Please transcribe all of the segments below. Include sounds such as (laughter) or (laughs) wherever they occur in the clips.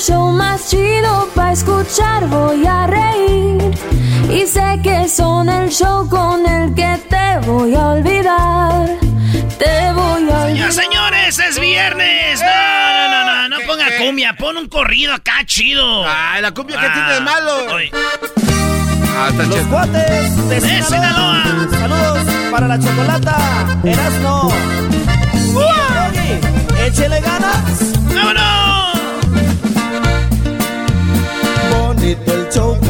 show más chido para escuchar. Voy a reír. Y sé que son el show con el que te voy a olvidar. Te voy a olvidar. Ya, señores, es viernes. No, no, no, no, no ponga cumbia, pon un corrido acá chido. Ay, la cumbia que tiene de malo. Oye, Ah, está Los chido. cuates de ¡Eh, Sinaloa. Sinaloa! Saludos para la chocolata, Erasno. Échele ganas. ¡Vámonos!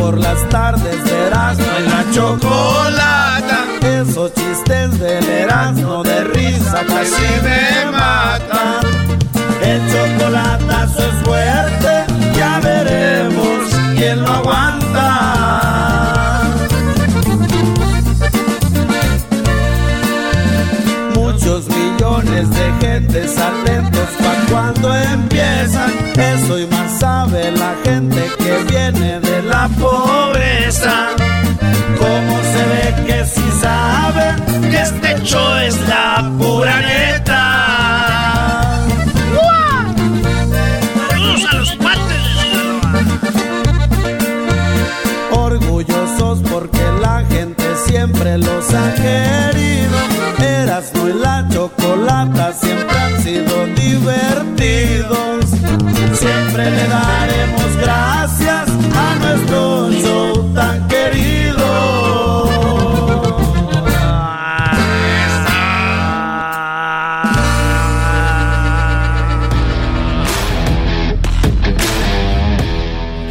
Por las tardes de Erasmo en la chocolata. Esos chistes del Erasmo de risa casi me matan. El chocolatazo es fuerte, ya veremos quién lo aguanta. Para cuando empiezan. Eso y más sabe la gente que viene de la pobreza. Como se ve que si saben que este show es la pura neta. Saludos a los cuates. Orgullosos porque la gente siempre los ha querido. Erasmo y la chocolata siempre divertidos. Siempre le daremos gracias a nuestro show tan querido.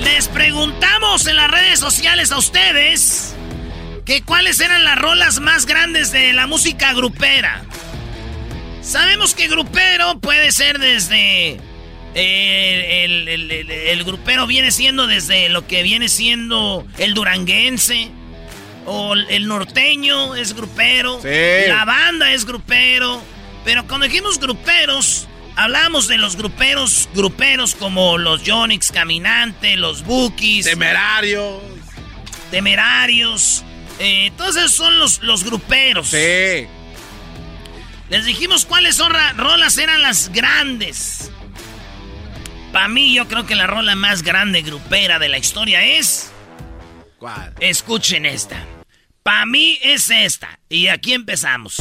Les preguntamos en las redes sociales a ustedes que cuáles eran las rolas más grandes de la música grupera. Sabemos que grupero puede ser desde... eh, el, el- el- el grupero viene siendo desde lo que viene siendo el duranguense. O el norteño es grupero. Sí. La banda es grupero. Pero cuando dijimos gruperos, hablamos de los gruperos, gruperos como los Yonix Caminante, los Bookies, Temerario. Temerarios. Eh, todos esos son los, los gruperos. Sí. Les dijimos cuáles son rolas eran las grandes. Para mí, yo creo que la rola más grande grupera de la historia es. ¿Cuál? Escuchen esta. Para mí es esta. Y aquí empezamos.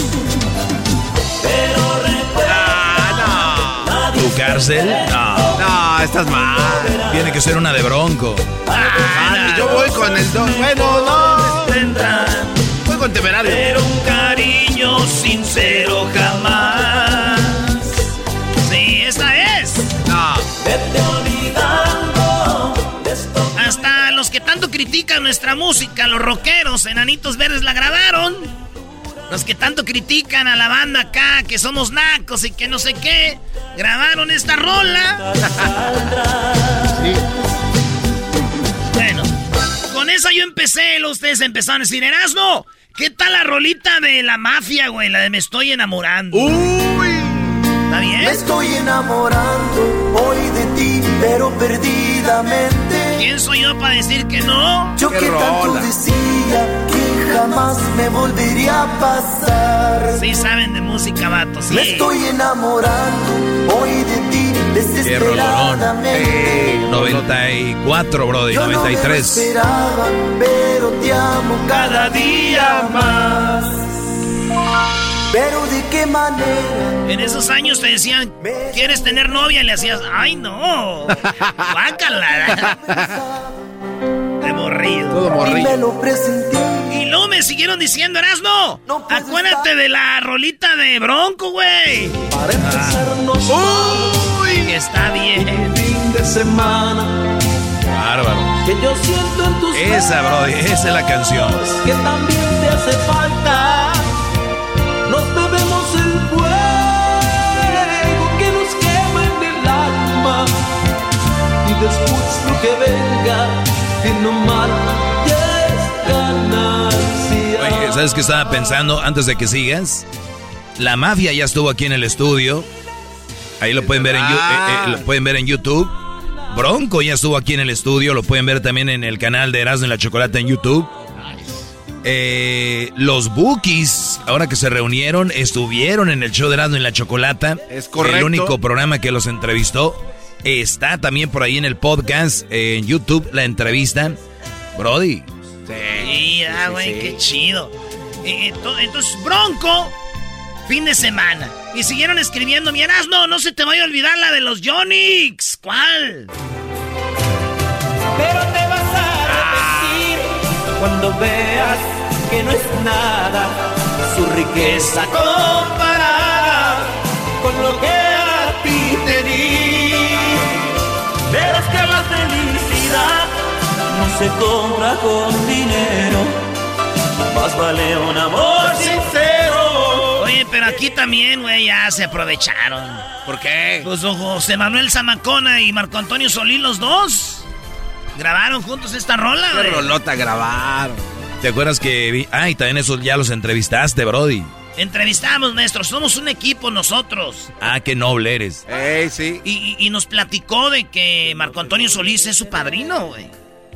¿Tu cárcel? No. No, estás mal. Tiene que ser una de bronco. Ah, yo voy con el dos. Bueno, no. Voy con temerario. pero un cariño sincero jamás. Sí, esta es. No. Hasta los que tanto critican nuestra música, los rockeros, enanitos verdes la grabaron. Los que tanto critican a la banda acá, que somos nacos y que no sé qué, grabaron esta rola. (laughs) con esa yo empecé, los ustedes empezaron a decir, Erasmo, ¿qué tal la rolita de la mafia, güey? La de Me estoy enamorando. Uy. ¿Está bien? Me estoy enamorando hoy de ti, pero perdidamente. ¿Quién soy yo para decir que no? Yo Qué que tanto rola. decía a pasar. Sí saben de música, vatos. Sí. Me estoy enamorando hoy de ti desesperadamente. 94, brody, Yo 93. No me esperaba, pero te amo cada día más. Pero de qué manera. En esos años te decían, ¿quieres tener novia? Y le hacías, ¡ay no! (laughs) ¡Guácala! Morrido. Todo Y me lo presentí. Y luego me siguieron diciendo, Erasno, acuérdate de la rolita de Bronco, güey. Para empezar, no Uy, que está bien. fin de semana Bárbaro. que yo siento en tus Esa, brody, esa es la canción. que también te hace falta. Nos bebemos el fuego que nos quema en el alma y después lo que venga que no mal es ganancia. Oye, ¿sabes qué estaba pensando antes de que sigas? La mafia ya estuvo aquí en el estudio. Ahí lo pueden ver en, eh, eh, lo pueden ver en YouTube. Bronco ya estuvo aquí en el estudio. Lo pueden ver también en el canal de Erasmo y la Chocolate en YouTube. Eh, los Bookies, ahora que se reunieron, estuvieron en el show de Erasmo y la Chocolata. Es correcto. El único programa que los entrevistó. Está también por ahí en el podcast, eh, en YouTube, la entrevista. Brody, Sí, ah, güey, qué chido. Eh, ento- Entonces, Bronco, fin de semana. Y siguieron escribiendo, mi Erasno, no se te vaya a olvidar la de los Yonix. ¿Cuál? Pero te vas a arrepentir cuando veas que no es nada su riqueza comparada con lo que no se compra con dinero, más vale un amor sincero. Oye, pero aquí también, güey, ya se aprovecharon. ¿Por qué? Pues don José Manuel Zamacona y Marco Antonio Solís, los dos, grabaron juntos esta rola, güey. rolota grabaron. ¿te acuerdas que vi? Ah, y también eso ya los entrevistaste, Brody. Entrevistamos, maestro, somos un equipo nosotros. Ah, qué noble eres. Ey, sí. Y, y- y nos platicó de que Marco Antonio Solís es su padrino, güey.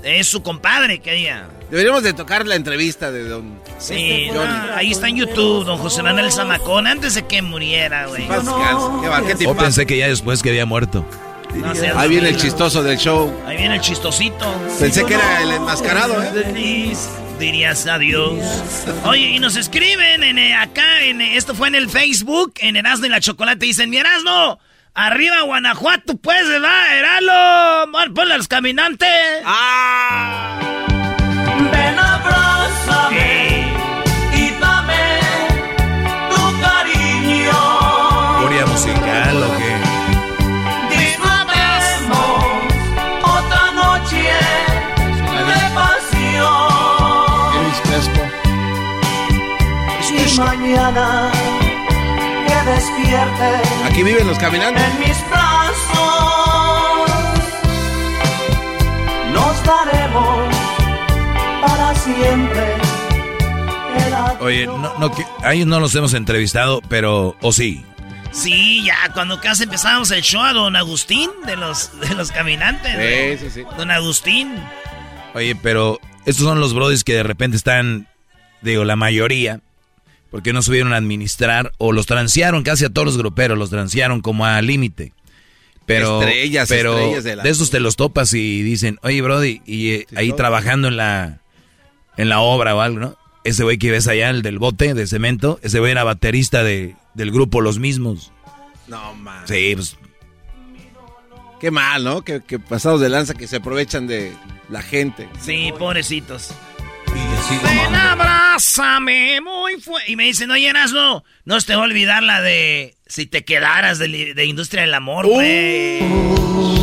Es su compadre, que diga. Deberíamos de tocar la entrevista de don... Sí, Johnny. ah, ahí está en YouTube, don José Manuel Zamacón, antes de que muriera, güey. Paz descanse. Qué, va- qué O tipazo. pensé que ya después que había muerto. No Ahí viene el chistoso del show. Ahí viene el chistosito. Pensé que era el enmascarado, ¿eh? Dirías adiós. Oye, y nos escriben en eh, acá, en eh, esto fue en el Facebook, en Erasmo y la Chocolate, dicen, mi Erasmo, arriba Guanajuato, pues, ¿verdad? Eralo, Bueno, ponle a los caminantes. ¡Ah! Ven, abrázame y dame tu cariño. Furia musical o qué. Disfrutemos otra noche de pasión. Y mañana despierte Aquí viven los caminantes. en mis brazos, nos daremos para siempre. el Oye, no, no, que, a ellos no los hemos entrevistado, pero, o sí. Sí, ya, cuando casi empezamos el show a don Agustín de los, de los caminantes. Sí, sí, sí. Don Agustín. Oye, pero estos son los brodis que de repente están, digo, la mayoría, porque no subieron a administrar o los transearon casi a todos los gruperos, los transearon como a límite. Pero, Estrellas, pero estrellas de la- esos te los topas y dicen, oye, Brody, y eh, ahí trabajando en la, en la obra o algo, ¿no? Ese güey que ves allá, el del bote de cemento, ese güey era baterista de, del grupo Los Mismos. No, man. Sí, pues, Qué mal, ¿no? Que, que pasados de lanza que se aprovechan de la gente. Sí, pobrecitos. Ven, abrázame muy fuerte. Y me dicen, oye, Erasmo, no se te va a olvidar la de si te quedaras de, Industria del Amor, güey. Si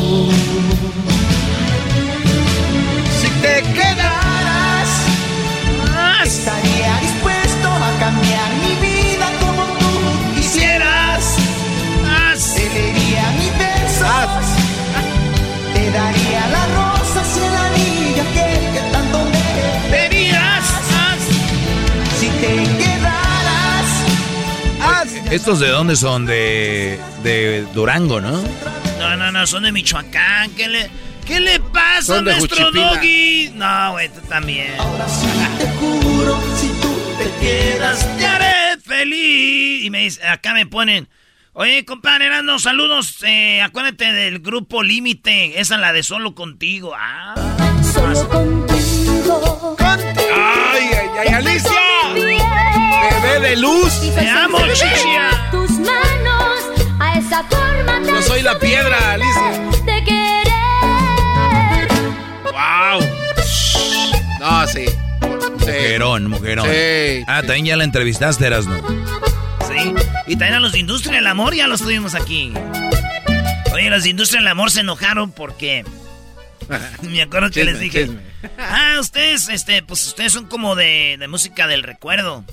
¿estos de dónde son? De, de Durango, ¿no? No, no, no, son de Michoacán. ¿Qué le, qué le pasa a nuestro doggy? No, güey, tú también. ahora sí te juro, si tú te quedas, y me dice, acá me ponen, oye, compadre, Erasno, saludos, eh, acuérdate del grupo Límite, esa es la de Solo Contigo. Ah, Solo contigo. ¡Ay, ay, ay, Alicia! ¡Bebé de luz! Te amo, chichia. Tus manos a esa forma No soy la piedra, Alicia. de querer. ¡Wow! No, sí. Mujerón, mujerón. Sí. Ah, también ya la entrevistaste, Erasno. Sí, y también a los de Industria del Amor ya los tuvimos aquí. Oye, los de Industria del Amor se enojaron porque... (laughs) Me acuerdo que Chisme, les dije... chisme. Ah, ustedes, este, pues ustedes son como de, de música del recuerdo.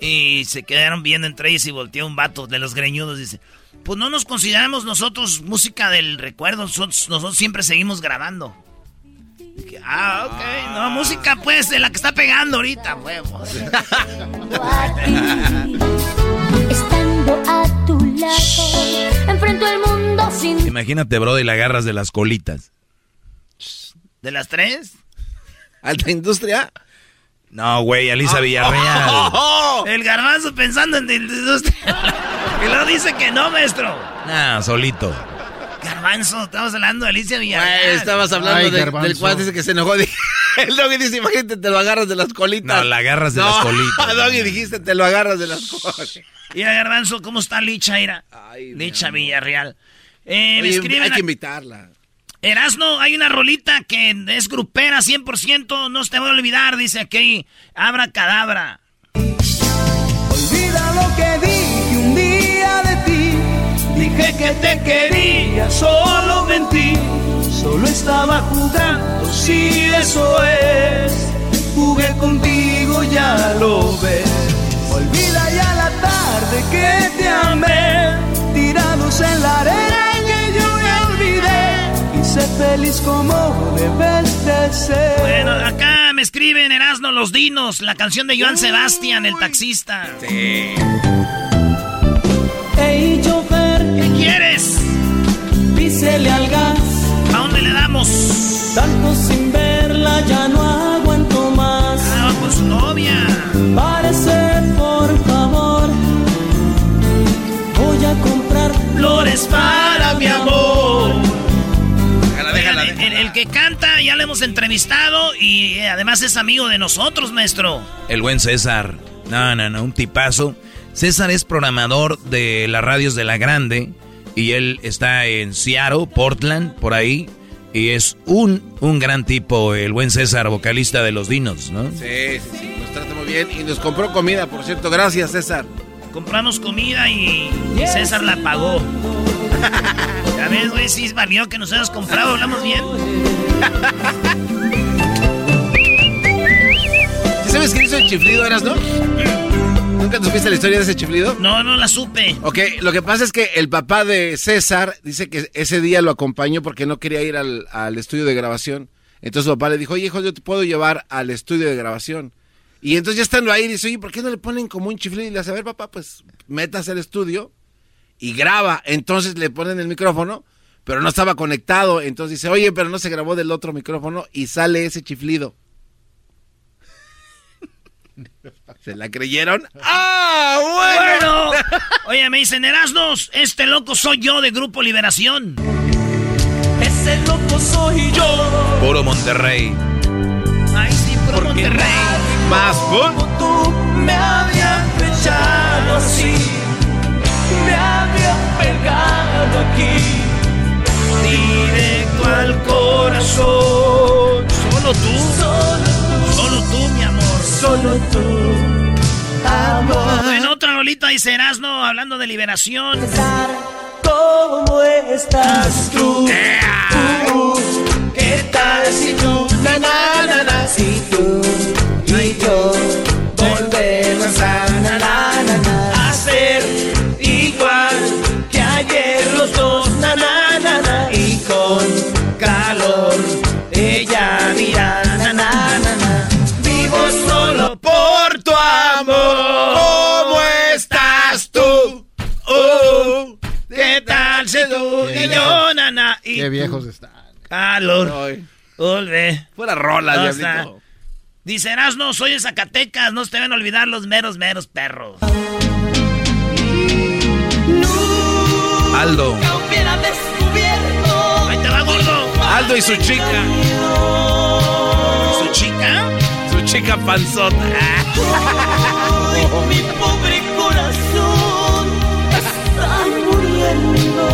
Y se quedaron viendo entre ellos y volteó un vato de los greñudos. Dice, pues no nos consideramos nosotros música del recuerdo. Nosotros, nosotros siempre seguimos grabando. Dije, ah, ok. No, música pues de la que está pegando ahorita, huevos. (laughs) (laughs) Estando a tu lado, enfrento el mundo sin Imagínate, bro, y la agarras de las colitas. ¿De las tres? ¿Alta industria? No, güey, Alisa Villarreal. (laughs) El garbanzo pensando en el industria. y luego dice que no, maestro. Nah, solito. Garbanzo, estamos hablando de Alicia Villarreal. Ay, estabas hablando Ay, de- del cuate ese que se enojó. (laughs) El doggy dice, imagínate, te lo agarras de las colitas. No, la agarras de las colitas. (laughs) doggy, dijiste, te lo agarras de las colitas. Mira, Garbanzo, ¿cómo está Licha, Ira? Ay, Licha Villarreal. Eh, Oye, hay a- que invitarla. Erasno, hay una rolita que es grupera 100%, no te voy a olvidar, dice aquí, Abra Cadabra. Olvida lo que dije un día de ti. Dije que te quería, solo mentí. Solo estaba jugando, sí, eso es. Jugué contigo, ya lo ves. Olvida ya la tarde que te amé. Tirados en la arena sé feliz como debes de ser. Bueno, acá me escriben Erasno Los Dinos, la canción de Joan Sebastián, el taxista. Sí. Hey, chofer, ¿Qué quieres? písele al gas. ¿A dónde le damos? Tanto sin verla ya no aguanto más. Ah, con su novia. Parece, por favor. Voy a comprar flores para que canta ya lo hemos entrevistado y eh, además es amigo de nosotros, maestro. El buen César. No, no, no, un tipazo. César es programador de las radios de La Grande y él está en Seattle, Portland, por ahí. Y es un, un gran tipo, el buen César, vocalista de Los Dinos, ¿no? Sí, sí, sí, nos trata muy bien y nos compró comida, por cierto. Gracias, César. Compramos comida y César la pagó. (laughs) Ya ves, güey, sí valió que nos hayas comprado, hablamos bien. ¿Sí sabes quién hizo el chiflido, eras, no? ¿Nunca te supiste la historia de ese chiflido? No, no la supe. Ok, lo que pasa es que el papá de César dice que ese día lo acompañó porque no quería ir al, al estudio de grabación. Entonces su papá le dijo, oye, hijo, yo te puedo llevar al estudio de grabación. Y entonces ya estando ahí, dice, oye, ¿por qué no le ponen como un chiflido? Y le hace, a ver, papá, pues metas al estudio y graba. Entonces le ponen el micrófono, pero no estaba conectado. Entonces dice, oye, pero no se grabó del otro micrófono y sale ese chiflido. (laughs) ¿Se la creyeron? ¡Ah, bueno! Bueno, oye, me dicen, Erasnos, este loco soy yo de Grupo Liberación. Ese loco soy yo. Puro Monterrey. Ay, sí, puro Monterrey. Más. Como tú me había fechado así. Me había pegado aquí. Directo al corazón. Solo tú, Solo tú, solo tú, mi amor. solo tú. Amor. En otra rolita dice Erasno, hablando de liberación. ¿Cómo estás tú? Tú, ¿Qué tal si tú? Na, na, na, si tú y yo volvemos a na, na, na, a ser igual que ayer los dos, na, y con calor ella dirá, na, vivo solo por tu amor. ¿Cómo estás tú? Oh, ¿Qué tal tú y yo, nana? Y Qué viejos están. Calor. Volve. fuera rola, diablito. Dice Erasno, soy de Zacatecas, no se te van a olvidar los meros, meros perros. Aldo. Ahí te va, gordo. Aldo y su chica. ¿Su chica? Su chica panzota. Mi pobre corazón está muriendo.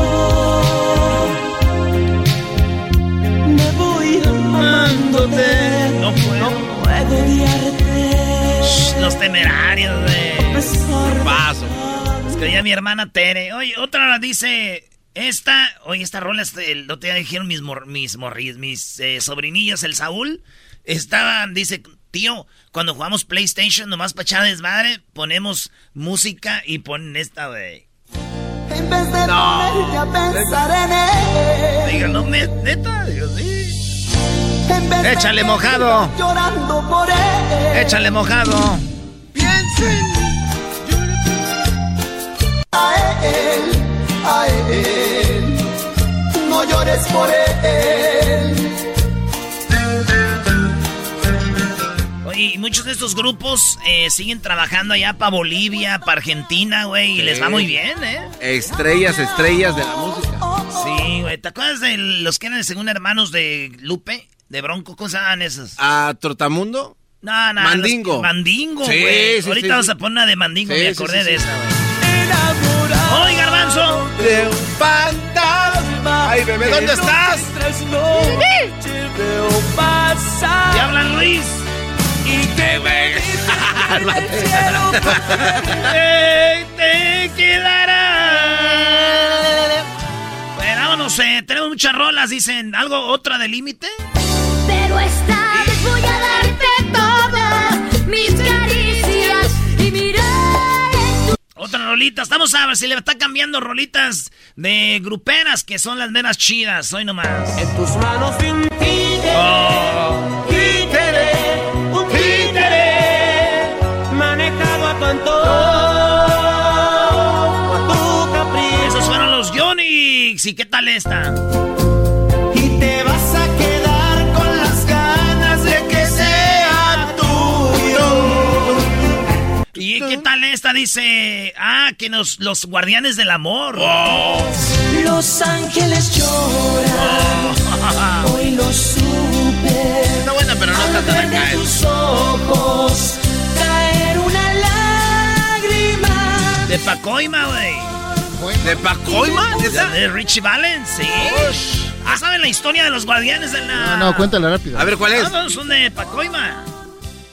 Me voy amándote. No puedo. Shh, los temerarios. Pesar Paso. Es que ya mi hermana Tere. Oye, otra dice. Esta, oye, esta rola, este, el otro día dijeron mis, mor, mis morris, mis eh, sobrinillos, el Saúl, estaban, dice, tío, cuando jugamos PlayStation, nomás para echar desmadre, ponemos música y ponen esta, güey. En vez de a pensar en él. Diga, no me, neta, digo, Échale mojado. Llorando por él. Échale mojado. Piensen a él, a él. No llores por él. Oye, y muchos de estos grupos eh, siguen trabajando allá para Bolivia, para Argentina, güey, y les va muy bien, ¿eh? Estrellas, estrellas de la música. Sí, güey. ¿Te acuerdas de los que eran según hermanos de Lupe? De Bronco, ¿cómo se llaman esos? ¿A Trotamundo? No, no. Mandingo. los- Mandingo, Sí, güey. sí, Ahorita sí, vamos sí. a poner una de Mandingo, Sí, me sí, acordé sí, de sí. esa, güey. Enamorado ¡Oye, Garbanzo! De un fantasma. Ay, bebé, ¿dónde estás? ¿Te hablan, Luis? Y (laughs) cielo (laughs) ¡Ey, te quedará! Vámonos, eh, tenemos muchas rolas, dicen. ¿Algo, otra de límite? Pero esta vez voy a darte todas mis caricias y mirar tu Otra rolita. Estamos a ver si le está cambiando rolitas de gruperas, que son las meras chidas. Hoy nomás. En tus manos Oh. ¿Y qué tal esta? Y te vas a quedar con las ganas de que sea tuyo. ¿Y qué tal esta? Dice, ah, que nos, los guardianes del amor. Los ángeles lloran, (laughs) hoy lo supe. Está buena, pero no está tan acá. ¿eh? tus ojos caer una lágrima. De Pacoima, güey. ¿De Pacoima? ¿Esa? De Richie Valens, sí. Ah, ¿saben la historia de los guardianes de la...? No, no, cuéntala rápido. A ver, ¿cuál es? No, no, son de Pacoima.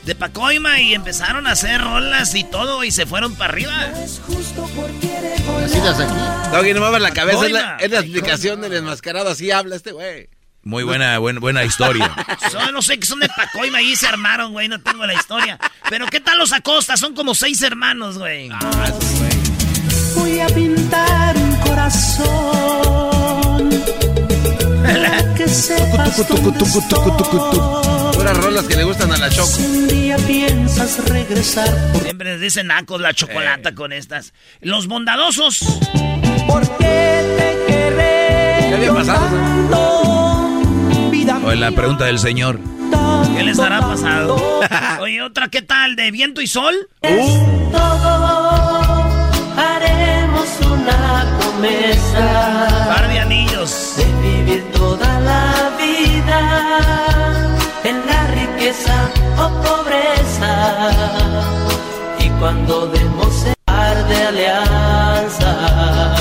De Pacoima y empezaron a hacer rolas y todo y se fueron para arriba. Es justo porque eres Nacidas aquí. Doggy, no muevas la cabeza. Es la, Pacoima. es la explicación del enmascarado. Así habla este güey. Muy buena, buen- buena historia. (laughs) Son, no sé que son de Pacoima y se armaron, güey. No tengo la historia. Pero ¿qué tal los Acosta? Son como seis hermanos, güey. Voy a pintar un corazón para que sepas dónde estoy. Puras rolas que le gustan a la Choco. Si un día piensas regresar, ¿por Siempre les dicen nacos la chocolata con estas. Los bondadosos. por qué te querré ¿Qué había pasado? tanto? Vida O en la pregunta del señor. ¿Qué les hará pasado? (laughs) Oye, otra, ¿qué tal? ¿De viento y sol? Todo haremos una promesa Par de anillos. de vivir toda la vida en la riqueza o pobreza y cuando demos el par de alianza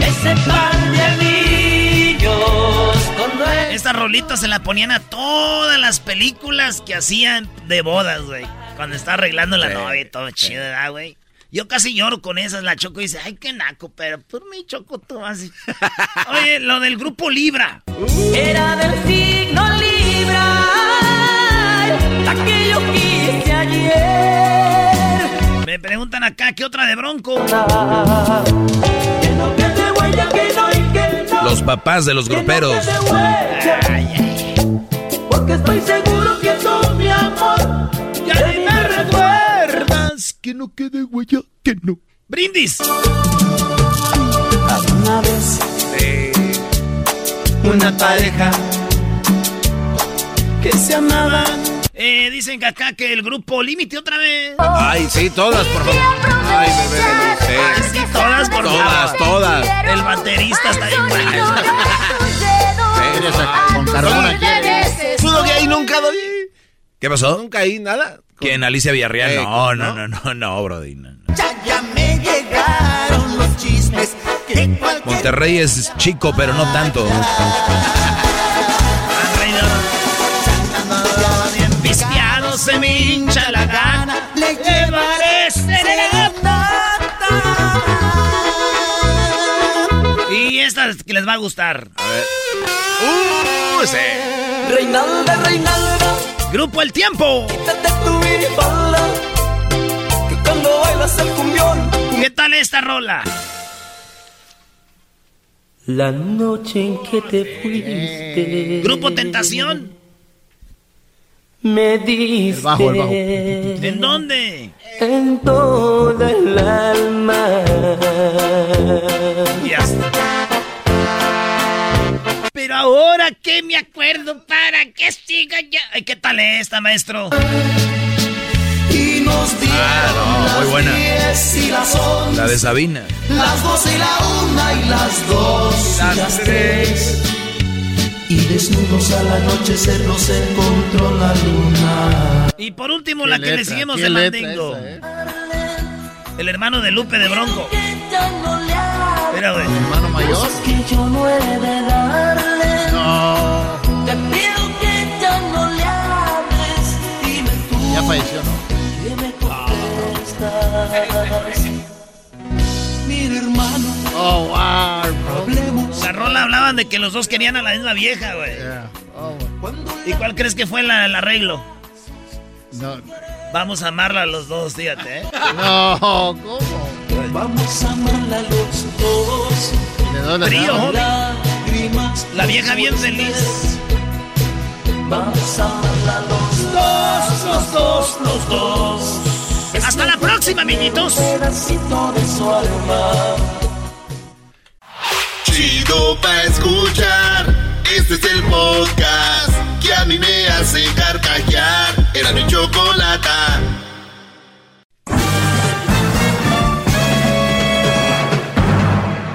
ese par de anillos con nuestra Esta rolita se la ponían a todas las películas que hacían de bodas, güey. Cuando está arreglando la novia y todo chido, ¿verdad, güey? Yo casi lloro con esas. La Choco dice, ay, qué naco, pero por mi Choco tú así. Oye, lo del grupo Libra. Era del signo Libra, la que yo quise ayer. Me preguntan acá, ¿qué otra de Bronco? Y. Los papás de los gruperos. Porque estoy seguro que tú, que no quede huella, que no. Brindis. Una vez, una pareja que se amaban. Eh, dicen que acá que el grupo Límite otra vez. Ay, sí, todas, por favor. Ay, bebé de Ay, sí, todas, por Todas, favor. todas. El baterista está bien bueno. Con. ¿Pudo que ahí nunca doy? ¿Qué pasó? Nunca ahí nada. ¿Quién? Alicia Villarreal. Eh, No, no, ¿no? no, no, no, Brody. no, no. Ya, ya me llegaron los chismes que cualquier Monterrey es chico, pero no tanto. Bien pisteado, se me hincha la gana. Le llevaré serenata. Y esta es que les va a gustar. Uh, sí. Reinalda, Reinalda, Grupo El Tiempo. quítate tu minifalda, que cuando bailas el cumbión. ¿Qué tal esta rola? La noche en que te fuiste. Grupo Tentación. Me diste. bajo, el bajo. ¿En dónde? En toda el alma. Ya está. Pero ahora que me acuerdo para que siga ya. Ay, ¿Qué tal esta, maestro? Y nos dieron Ah, no, muy buena. las 10 y las 11. La de Sabina. Las dos y la una y las dos y las tres. Y desnudos al anochecer nos encontró la luna. Y por último, la que le seguimos letra Mandingo. esa, eh. El hermano de Lupe de Bronco. Mira, güey. Hermano mayor. que yo no he de darle. No. Te pido que ya no le hables. Dime tú Ya falleció, ¿no? que me contestas. Mira, hermano, Oh, wow. hablemos. La rola hablaban de que los dos querían a la misma vieja, güey. Yeah. Oh, ¿Y cuál crees que fue la- el arreglo? no. Vamos a amarla a los dos, fíjate, ¿eh? (laughs) No, ¿cómo? Vamos a amarla los dos. ¿Y de dónde Frío, andaba? hombre. Lágrimas. La vieja bien feliz. Vamos a amarla los dos, los dos, los dos. Hasta la próxima, amiguitos. pedacito de su alma. Chido pa' escuchar. Este es el podcast que a mí me hace carcajear. Era mi chocolata.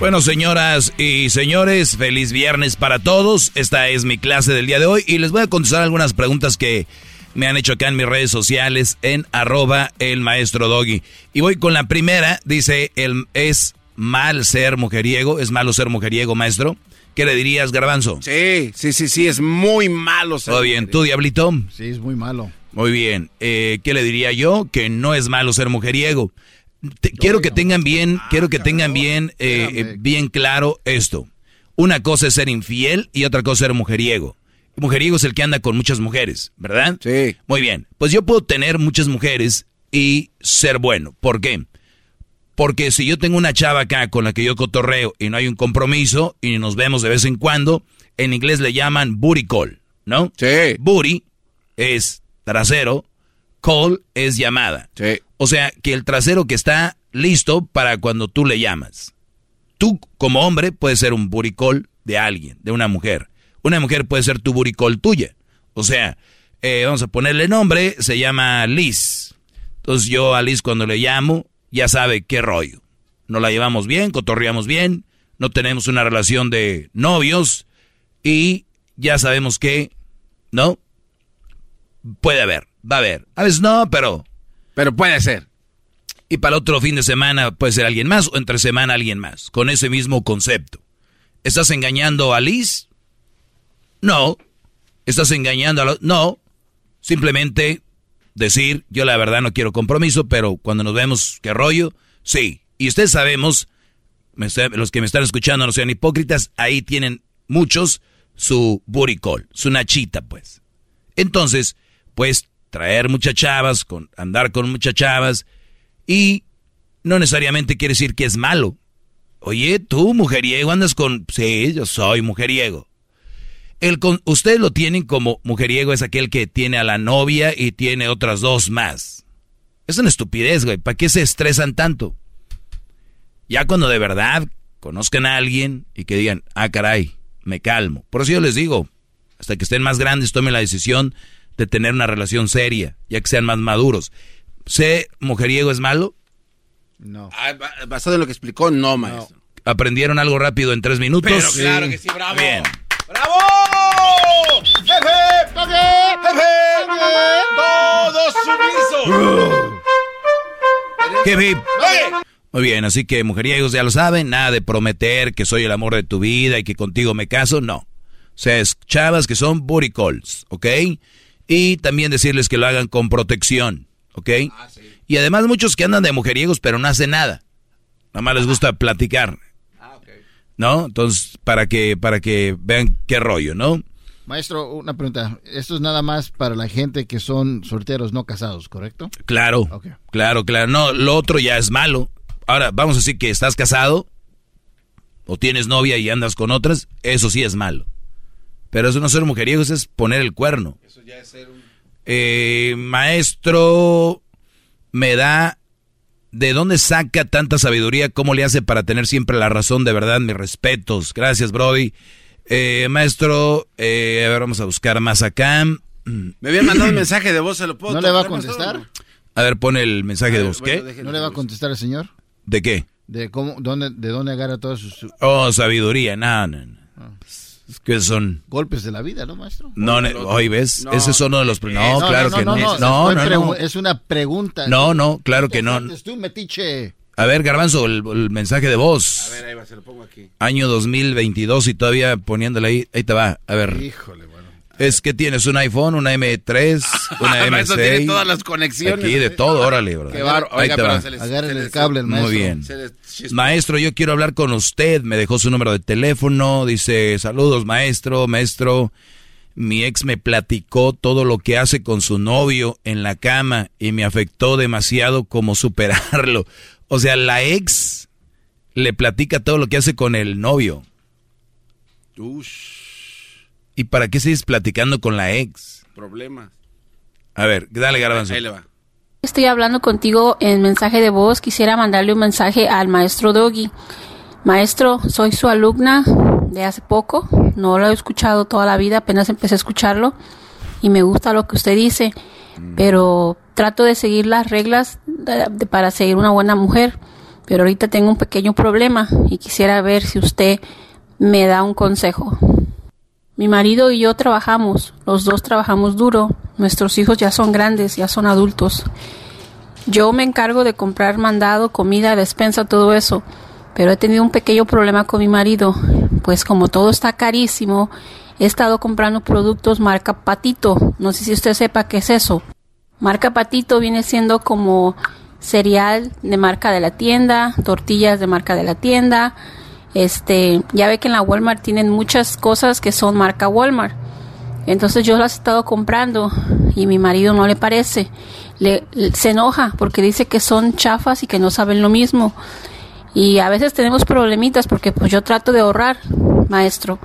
Bueno, señoras y señores, feliz viernes para todos. Esta es mi clase del día de hoy y les voy a contestar algunas preguntas que me han hecho acá en mis redes sociales en arroba el maestro doggy. Y voy con la primera, dice, el, ¿es mal ser mujeriego? ¿Es malo ser mujeriego, maestro? ¿Qué le dirías, Garbanzo? Sí, sí, sí, sí, es muy malo. ser Todo bien, mujeriego. ¿tú, Diablito? Sí, es muy malo. Muy bien. Eh, ¿Qué le diría yo? Que no es malo ser mujeriego. Te- quiero que tengan bien, quiero que tengan bien, eh, eh, bien claro esto. Una cosa es ser infiel y otra cosa es ser mujeriego. Mujeriego es el que anda con muchas mujeres, ¿verdad? Sí. Muy bien. Pues yo puedo tener muchas mujeres y ser bueno. ¿Por qué? Porque si yo tengo una chava acá con la que yo cotorreo y no hay un compromiso y nos vemos de vez en cuando, en inglés le llaman booty call, ¿no? Sí. Booty es trasero, call es llamada. Sí. O sea, que el trasero que está listo para cuando tú le llamas. Tú, como hombre, puedes ser un call de alguien, de una mujer. Una mujer puede ser tu call tuya. O sea, eh, vamos a ponerle nombre, se llama Liz. Entonces yo a Liz cuando le llamo, ya sabe qué rollo. Nos la llevamos bien, cotorreamos bien, no tenemos una relación de novios y ya sabemos que, ¿no? Puede haber, va a haber. A veces no, pero... Pero puede ser. Y para el otro fin de semana puede ser alguien más o entre semana alguien más, con ese mismo concepto. ¿Estás engañando a Liz? No. ¿Estás engañando a los... No. Simplemente decir, yo la verdad no quiero compromiso, pero cuando nos vemos, ¿qué rollo? Sí. Y ustedes sabemos, los que me están escuchando no sean hipócritas, ahí tienen muchos su call, su nachita, pues. Entonces, pues traer muchas chavas, con, andar con muchas chavas, y no necesariamente quiere decir que es malo. Oye, tú, mujeriego, andas con... Sí, yo soy mujeriego. El con, ustedes lo tienen como mujeriego, es aquel que tiene a la novia y tiene otras dos más. Es una estupidez, güey. ¿Para qué se estresan tanto? Ya cuando de verdad conozcan a alguien y que digan, ah, caray, me calmo. Por eso yo les digo, hasta que estén más grandes, tomen la decisión de tener una relación seria, ya que sean más maduros. ¿Sé mujeriego es malo? No. Ah, basado en lo que explicó, no, maestro. ¿Aprendieron algo rápido en tres minutos? Pero claro que sí, bravo. Bien. ¡Bravo! ¡Jefe! ¡Jefe! ¡Todos sumisos! Jefe. Muy bien, así que mujeriegos ya lo saben, nada de prometer que soy el amor de tu vida y que contigo me caso, no. O sea, es chavas que son booty calls, ¿ok? Y también decirles que lo hagan con protección, ¿ok? Ah, y además muchos que andan de mujeriegos pero no hacen nada. Nada más les gusta platicar. Ah, ¿No? Entonces, para que, para que vean qué rollo, ¿no? Maestro, una pregunta. Esto es nada más para la gente que son solteros no casados, ¿correcto? Claro. Claro, claro. No, lo otro ya es malo. Ahora, vamos a decir que estás casado o tienes novia y andas con otras, eso sí es malo. Pero eso no ser mujeriego, es poner el cuerno. Eso ya es ser un... Eh, maestro, me da... ¿De dónde saca tanta sabiduría? ¿Cómo le hace para tener siempre la razón? De verdad, mis respetos. Gracias, Brody. Eh, maestro, eh, a ver, vamos a buscar más acá. Me habían mandado un mensaje de voz, ¿se lo puedo ¿No le va a contestar? A ver, pone el mensaje de voz. ¿Qué? ¿No le va a contestar el señor? ¿De qué? De cómo, dónde, de dónde agarra todo su... Oh, sabiduría, no, no, no. Que son... Golpes de la vida, ¿no, maestro? No, hoy ves, ese es uno de los... No, claro que no. No, no, Es una pregunta. No, no, claro que no. tú, metiche. A ver, Garbanzo, el, mensaje de voz. A ver, ahí va, se lo pongo aquí. Año 2022 y todavía poniéndole ahí. Ahí te va, a ver. Híjole, es que tienes un iPhone, una M3, (laughs) una M6. Eso tiene todas las conexiones. Aquí de todo, órale, bro. Qué bar... Oiga, pero se les, el cable, el maestro. Muy bien. Maestro, yo quiero hablar con usted. Me dejó su número de teléfono. Dice, saludos, maestro, maestro. Mi ex me platicó todo lo que hace con su novio en la cama y me afectó demasiado como superarlo. O sea, la ex le platica todo lo que hace con el novio. Ush. ¿Y para qué sigues platicando con la ex? Problemas. A ver, dale garbanzo. Ahí le va. Estoy hablando contigo en mensaje de voz. Quisiera mandarle un mensaje al maestro Doggy. Maestro, soy su alumna de hace poco. No lo he escuchado toda la vida, apenas empecé a escucharlo. Y me gusta lo que usted dice. Mm. Pero trato de seguir las reglas para seguir una buena mujer. Pero ahorita tengo un pequeño problema y quisiera ver si usted me da un consejo. Mi marido y yo trabajamos, los dos trabajamos duro, nuestros hijos ya son grandes, ya son adultos. Yo me encargo de comprar mandado, comida, despensa, todo eso, pero he tenido un pequeño problema con mi marido, pues como todo está carísimo, he estado comprando productos marca Patito, no sé si usted sepa qué es eso. Marca Patito viene siendo como cereal de marca de la tienda, tortillas de marca de la tienda, este, ya ve que en la Walmart tienen muchas cosas que son marca Walmart. Entonces yo las he estado comprando y mi marido no le parece. Le, se enoja porque dice que son chafas y que no saben lo mismo. Y a veces tenemos problemitas porque pues yo trato de ahorrar, maestro.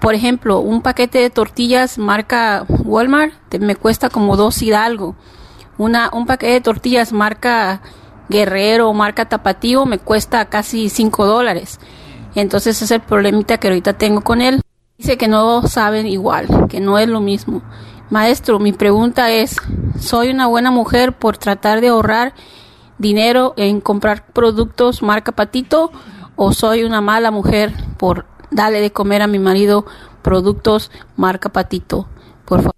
Por ejemplo, un paquete de tortillas marca Walmart me cuesta como dos Hidalgo. Una, un paquete de tortillas marca Guerrero o marca Tapatío me cuesta casi cinco dólares. Entonces es el problemita que ahorita tengo con él. Dice que no saben igual, que no es lo mismo. Maestro, mi pregunta es, ¿soy una buena mujer por tratar de ahorrar dinero en comprar productos marca Patito o soy una mala mujer por darle de comer a mi marido productos marca Patito? Por favor.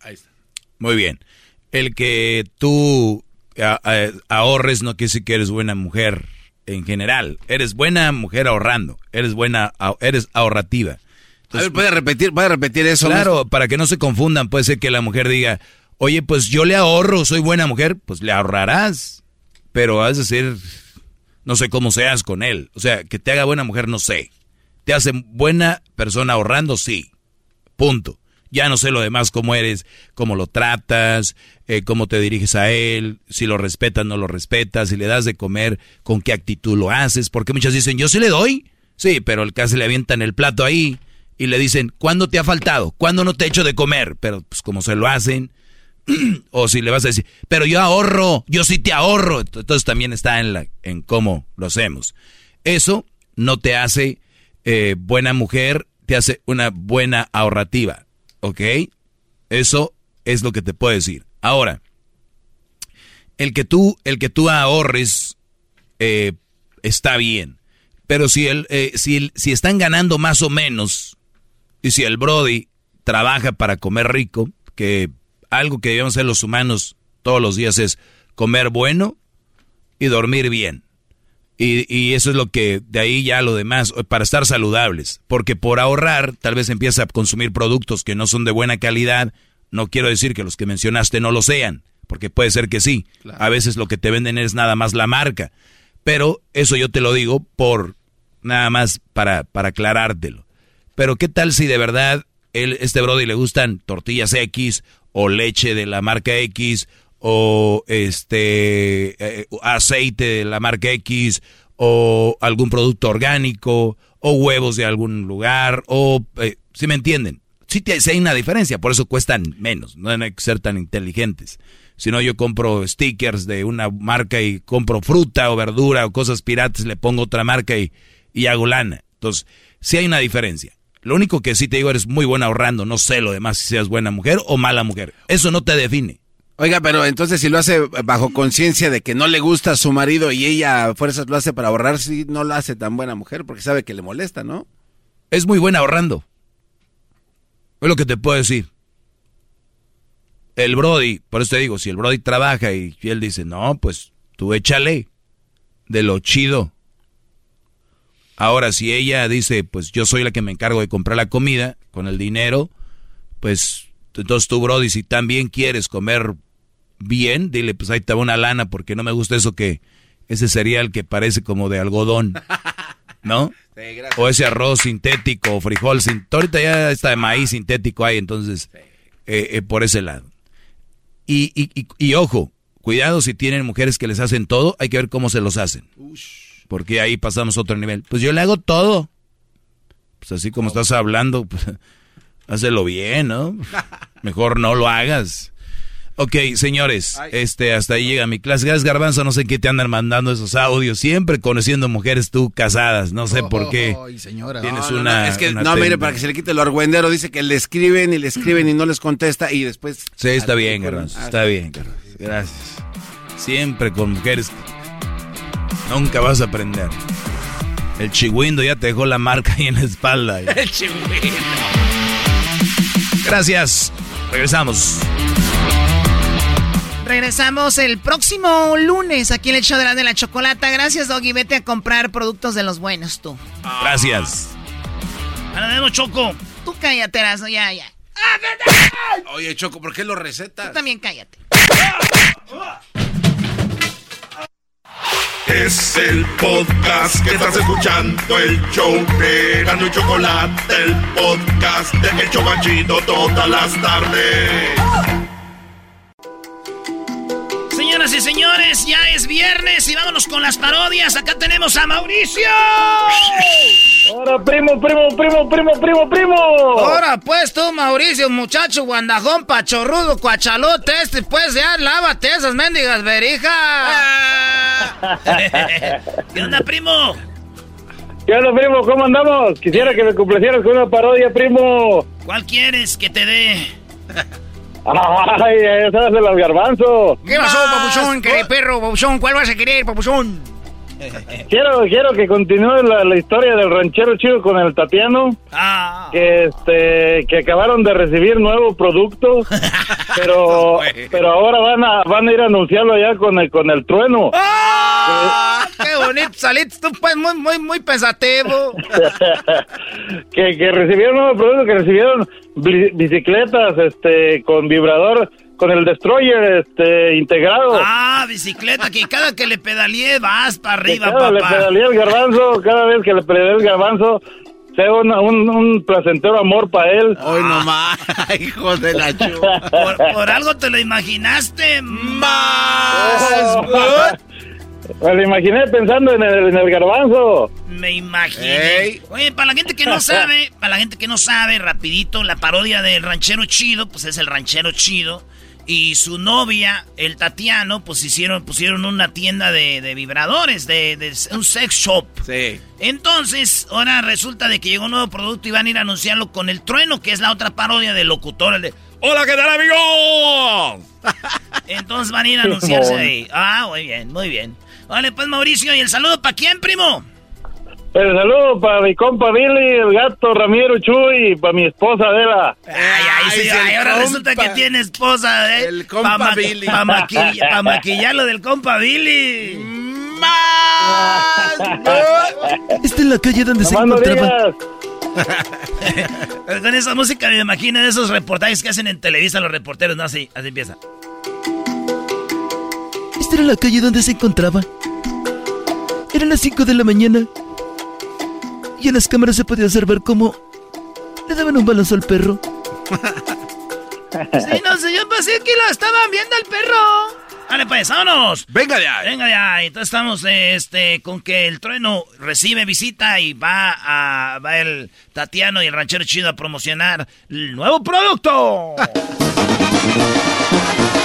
Ahí está. Muy bien. El que tú ahorres no quiere decir que eres buena mujer en general. Eres buena mujer ahorrando, eres buena, eres ahorrativa. a ver, puede repetir, puede repetir eso. Claro, para que no se confundan, puede ser que la mujer diga, oye, pues yo le ahorro, soy buena mujer, pues le ahorrarás, pero has de ser, no sé cómo seas con él. O sea, que te haga buena mujer, no sé. Te hace buena persona ahorrando, sí. Punto. Ya no sé lo demás, cómo eres, cómo lo tratas, eh, cómo te diriges a él, si lo respetas, no lo respetas, si le das de comer, con qué actitud lo haces, porque muchos dicen, yo sí le doy, sí, pero el caso le avientan el plato ahí y le dicen, ¿cuándo te ha faltado? ¿Cuándo no te he hecho de comer? Pero pues como se lo hacen, (clears throat) o si le vas a decir, pero yo ahorro, yo sí te ahorro, entonces también está en, la, en cómo lo hacemos. Eso no te hace eh, buena mujer, te hace una buena ahorrativa. ¿Ok? Eso es lo que te puedo decir. Ahora, el que tú, el que tú ahorres eh, está bien. Pero si, el, eh, si, si están ganando más o menos, y si el Brody trabaja para comer rico, que algo que debemos hacer los humanos todos los días es comer bueno y dormir bien. Y, eso es lo que, de ahí ya lo demás, para estar saludables. Porque por ahorrar, tal vez empieza a consumir productos que no son de buena calidad. No quiero decir que los que mencionaste no lo sean, porque puede ser que sí. A veces lo que te venden es nada más la marca. Pero eso yo te lo digo por nada más para, para aclarártelo. Pero qué tal si de verdad él, este Brody le gustan tortillas X o leche de la marca X o este eh, aceite de la marca X o algún producto orgánico o huevos de algún lugar o eh, si me entienden sí, hay una diferencia por eso cuestan menos no hay que ser tan inteligentes. Si no yo compro stickers de una marca y compro fruta o verdura o cosas piratas le pongo otra marca y, y hago lana. Entonces sí hay una diferencia. Lo único que sí te digo eres muy buena ahorrando no sé lo demás si seas buena mujer o mala mujer. Eso no te define Oiga, pero entonces si lo hace bajo conciencia de que no le gusta a su marido y ella a fuerzas lo hace para ahorrar, sí no lo hace tan buena mujer porque sabe que le molesta, ¿no? Es muy buena ahorrando. Es lo que te puedo decir. El Brody, por eso te digo, si el Brody trabaja y él dice, no, pues tú échale de lo chido. Ahora, si ella dice, pues yo soy la que me encargo de comprar la comida con el dinero, pues entonces tú, Brody, si también quieres comer bien, dile, pues ahí te va una lana porque no me gusta eso que ese cereal que parece como de algodón, (laughs) ¿no? o ese arroz sintético o frijol sintético. Ahorita ya está de maíz sintético ahí, entonces, eh, eh, por ese lado. Y, y, y, ojo, cuidado si tienen mujeres que les hacen todo, hay que ver cómo se los hacen. Porque ahí pasamos a otro nivel. Pues yo le hago todo. Pues así como estás hablando, pues, (laughs) hazlo bien, ¿no? (laughs) Mejor no lo hagas. Ok, señores, este, hasta ahí llega mi clase. Gracias, Garbanzo, no sé qué te andan mandando esos audios. Siempre conociendo mujeres tú casadas, no sé por qué. señora. Tienes una. es que, no, mire, para que se le quite el argüendero, dice que le escriben y le escriben y no les contesta y después. Sí, está bien, Garbanzo, está bien, Garbanzo. Gracias. Siempre con mujeres. Nunca vas a aprender. El chigüindo ya te dejó la marca ahí en la espalda. (laughs) El chigüindo. Gracias. Regresamos. Regresamos el próximo lunes aquí en el show de la de la chocolata. Gracias, Doggy. Vete a comprar productos de los buenos tú. Gracias. Ahora vemos, Choco. Tú cállate, ya, ya. Oye, Choco, ¿por qué lo recetas? Tú también cállate. Es el podcast que estás escuchando, el show de Gano y Chocolate, el podcast de El Chocachito todas las tardes. Señoras y señores, ya es viernes y vámonos con las parodias. Acá tenemos a Mauricio. Ahora, primo, primo, primo, primo, primo, primo. Ahora, pues tú, Mauricio, muchacho guandajón, pachorrudo, cuachalote, este, pues ya lávate esas mendigas verijas. (laughs) ¿Qué onda, primo? ¿Qué onda, primo? ¿Cómo andamos? Quisiera que me complacieras con una parodia, primo. ¿Cuál quieres que te dé? Ay, esa es de los garbanzos. ¿Qué pasó, papuchón? ¿Qué perro, papuchón? ¿Cuál vas a querer, papuchón? quiero, quiero que continúe la, historia del ranchero chido con el Tatiano. Ah. Que este, que acabaron de recibir nuevo producto, (laughs) pero, pero ahora van a, van a ir a anunciarlo allá con el, con el trueno. ¡Ah! ¡Qué bonito! Saliste tú, pues, muy, muy, muy pensativo. (laughs) que, que recibieron nuevo producto, que recibieron bicicletas, este, con vibrador con el destroyer este integrado. Ah, bicicleta que cada que le pedaleé vas para arriba, cada papá. le pedaleé el garbanzo, cada vez que le pedaleé el garbanzo deseo una- un, un placentero amor para él. Hoy nomás, (laughs) hijo de la chupa. Por, por algo te lo imaginaste. Más. (laughs) Me lo imaginé pensando en el, en el garbanzo. Me imaginé. Oye, para la gente que no sabe, para la gente que no sabe, rapidito, la parodia del ranchero chido, pues es el ranchero chido. Y su novia, el Tatiano, pues hicieron, pusieron una tienda de, de vibradores, de, de un sex shop. Sí. Entonces, ahora resulta de que llegó un nuevo producto y van a ir a anunciarlo con el trueno, que es la otra parodia del locutor, el de ¡Hola, qué tal, amigos! (laughs) Entonces van a ir a anunciarse ahí. Ah, muy bien, muy bien. Vale, pues Mauricio, ¿y el saludo para quién, primo? El saludo para mi compa Billy, el gato Ramiro Chuy y para mi esposa Adela. Ay, ay, sí, ay, ahora compa. resulta que tiene esposa, ¿eh? El compa pa Billy. Para (laughs) maquillar lo del compa Billy. (laughs) Esta es la calle donde se encontraba. Díaz. Con esa música me imagino de esos reportajes que hacen en Televisa los reporteros, ¿no? Así, así empieza. Esta era la calle donde se encontraba. Eran las 5 de la mañana. Y en las cámaras se podía observar cómo le daban un balazo al perro. Sí, no, señor, pues sí, aquí lo estaban viendo el perro. Vale, pues, vámonos. Venga de ahí. Venga ya, entonces estamos este, con que el trueno recibe visita y va a va el Tatiano y el ranchero chido a promocionar el nuevo producto. (laughs)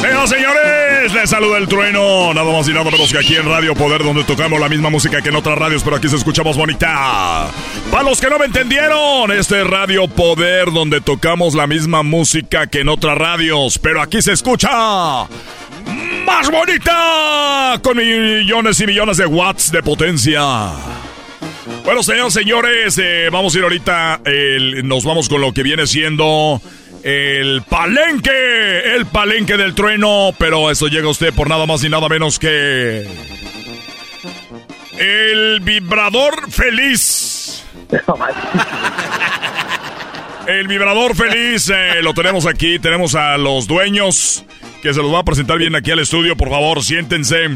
Señoras señores, les saluda el trueno, nada más y nada menos que aquí en Radio Poder, donde tocamos la misma música que en otras radios, pero aquí se escuchamos bonita. Para los que no me entendieron, este es Radio Poder, donde tocamos la misma música que en otras radios, pero aquí se escucha más bonita, con millones y millones de watts de potencia. Bueno, señores, señores, eh, vamos a ir ahorita, nos vamos con lo que viene siendo el palenque, el palenque del trueno, pero eso llega a usted por nada más y nada menos que el vibrador feliz. El vibrador feliz, eh, lo tenemos aquí, tenemos a los dueños que se los va a presentar bien aquí al estudio, por favor, siéntense.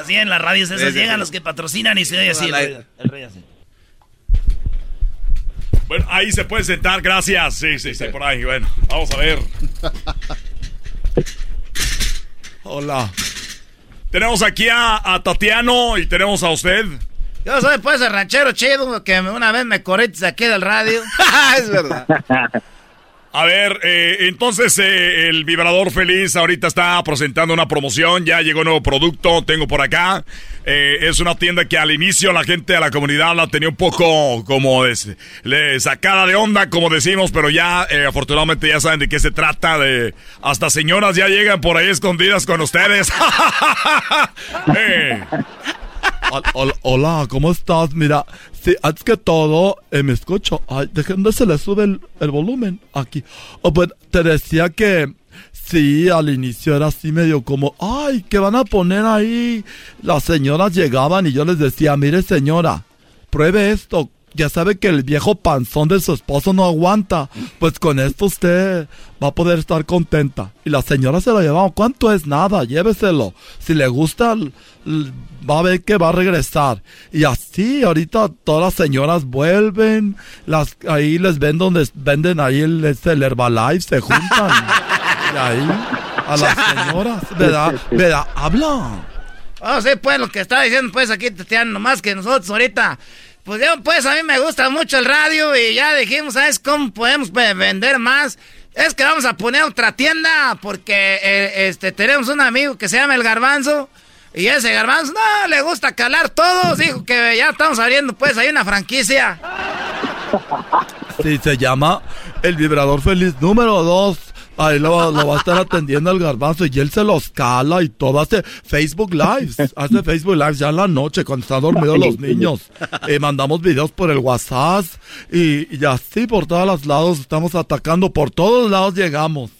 Así en las radios esas Sí, sí, llegan los que patrocinan y se oye así. el Al rey- el rey así. Bueno, ahí se puede sentar, gracias. Sí, sí, sí, por ahí. Bueno, vamos a ver. Hola. Tenemos aquí a, a Tatiano y tenemos a usted. Yo soy pues el ranchero chido que una vez me corriste aquí del radio. (laughs) es verdad. A ver, eh, entonces eh, el vibrador feliz ahorita está presentando una promoción, ya llegó un nuevo producto, tengo por acá. Eh, es una tienda que al inicio la gente de la comunidad la tenía un poco como des- le- sacada de onda, como decimos, pero ya eh, afortunadamente ya saben de qué se trata. De hasta señoras ya llegan por ahí escondidas con ustedes. (laughs) Hola, ¿cómo estás? Mira, sí, antes que todo, eh, me escucho. Ay, déjenme se le sube el, volumen aquí. Oh, bueno, te decía que sí, al inicio era así medio como, ay, ¿qué van a poner ahí? Las señoras llegaban y yo les decía, mire señora, pruebe esto. Ya sabe que el viejo panzón de su esposo no aguanta. Pues con esto usted va a poder estar contenta. Y la señora se lo llevaba. ¿Cuánto es? Nada, lléveselo. Si le gusta, va a ver que va a regresar. Y así, ahorita todas las señoras vuelven. Las, ahí les ven donde venden ahí el, el Herbalife, se juntan. y ahí, a las señoras, ¿verdad? ¿Verdad? Hablan. Oh, sí, pues lo que está diciendo pues aquí Tatiana, nomás que nosotros ahorita, pues yo pues a mí me gusta mucho el radio y ya dijimos, ¿sabes cómo podemos ve- vender más? Es que vamos a poner otra tienda porque eh, este tenemos un amigo que se llama El Garbanzo y ese Garbanzo no le gusta calar todos, dijo que ya estamos abriendo pues ahí una franquicia. (laughs) Sí, se llama el vibrador feliz número 2. Ahí lo, lo va a estar atendiendo el garbanzo y él se los cala y todo. Hace Facebook Lives. Hace Facebook Lives ya en la noche cuando están dormidos los niños. Eh, mandamos videos por el WhatsApp y, y así por todos los lados estamos atacando. Por todos lados llegamos.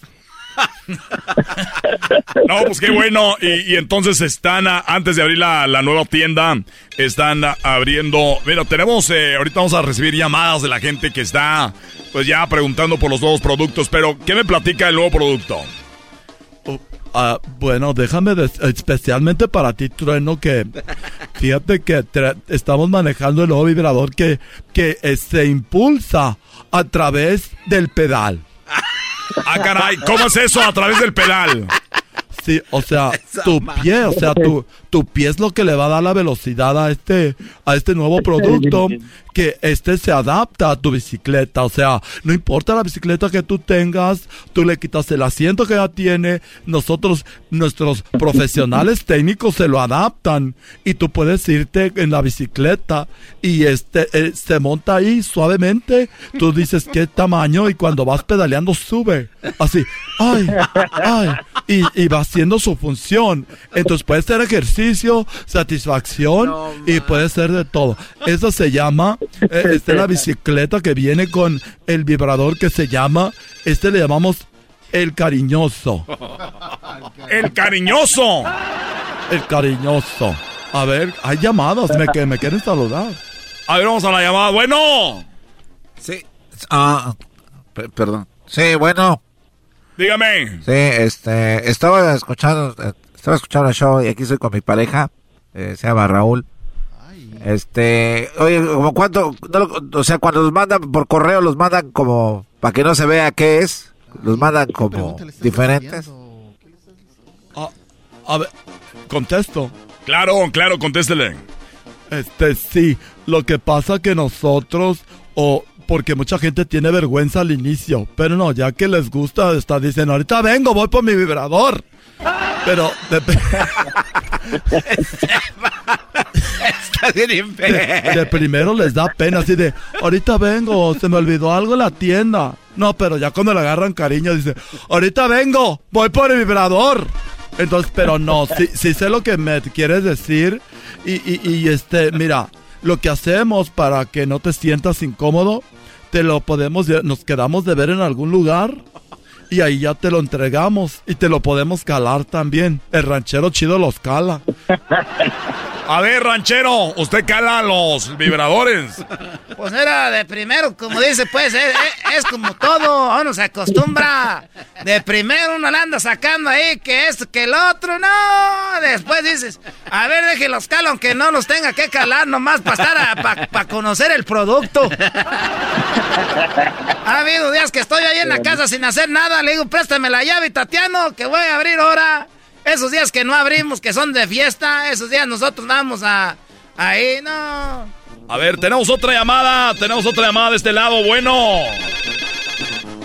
(laughs) No, pues qué bueno. Y, entonces están, antes de abrir la, nueva tienda, están abriendo. Mira, tenemos, eh, ahorita vamos a recibir llamadas de la gente que está, pues ya preguntando por los nuevos productos. Pero, ¿qué me platica el nuevo producto? ah, bueno, déjame, especialmente para ti, Trueno, que fíjate que estamos manejando el nuevo vibrador que, que eh, se impulsa a través del pedal. Ah, caray, ¿cómo es eso a través del pedal? Sí, o sea, tu pie, o sea, tu, tu pie es lo que le va a dar la velocidad a este, a este nuevo producto que este se adapta a tu bicicleta. O sea, no importa la bicicleta que tú tengas, tú le quitas el asiento que ya tiene. Nosotros, nuestros (laughs) profesionales técnicos se lo adaptan y tú puedes irte en la bicicleta y este eh, se monta ahí suavemente. Tú dices qué tamaño y cuando vas pedaleando sube. Así, ay, ay, y, va haciendo su función. Entonces puede ser ejercicio, satisfacción y puede ser de todo. Eso se llama eh, esta es la (laughs) bicicleta que viene con el vibrador que se llama, este le llamamos el cariñoso. (laughs) El cariñoso. El cariñoso. A ver, hay llamadas, me, que me quieren saludar. A ver, vamos a la llamada. Bueno. Sí. Ah, perdón. Sí, bueno. Dígame. Sí, este, estaba escuchando, eh, estaba escuchando el show y aquí estoy con mi pareja, eh, se llama Raúl. Este, oye, como cuánto, o sea, cuando los mandan por correo, los mandan como, para que no se vea qué es, los mandan como diferentes. Ah, a ver, contesto. Claro, claro, contéstele. Este, sí, lo que pasa que nosotros, o porque mucha gente tiene vergüenza al inicio, pero no, ya que les gusta, está diciendo, ahorita vengo, voy por mi vibrador. Pero de, de, primero les da pena, así de, ahorita vengo, se me olvidó algo en la tienda. No, pero ya cuando le agarran cariño, dice, ahorita vengo, voy por el vibrador. Entonces, pero no, sí, sí sé lo que me quieres decir. Y, y, y este, mira, lo que hacemos para que no te sientas incómodo, te lo podemos, nos quedamos de ver en algún lugar y ahí ya te lo entregamos y te lo podemos calar también. El ranchero chido los cala. (laughs) A ver, ranchero, usted cala los vibradores. Pues era de primero, como dice, pues, es, como todo, uno se acostumbra. De primero uno anda sacando ahí que esto, que el otro, no. Después dices, a ver, deje los calo, aunque no los tenga que calar nomás para estar, para conocer el producto. Ha habido días que estoy ahí en la casa sin hacer nada, le digo, préstame la llave, Tatiano, que voy a abrir ahora. Esos días que no abrimos, que son de fiesta, esos días nosotros vamos a... Ahí, no. A ver, tenemos otra llamada, tenemos otra llamada de este lado, bueno.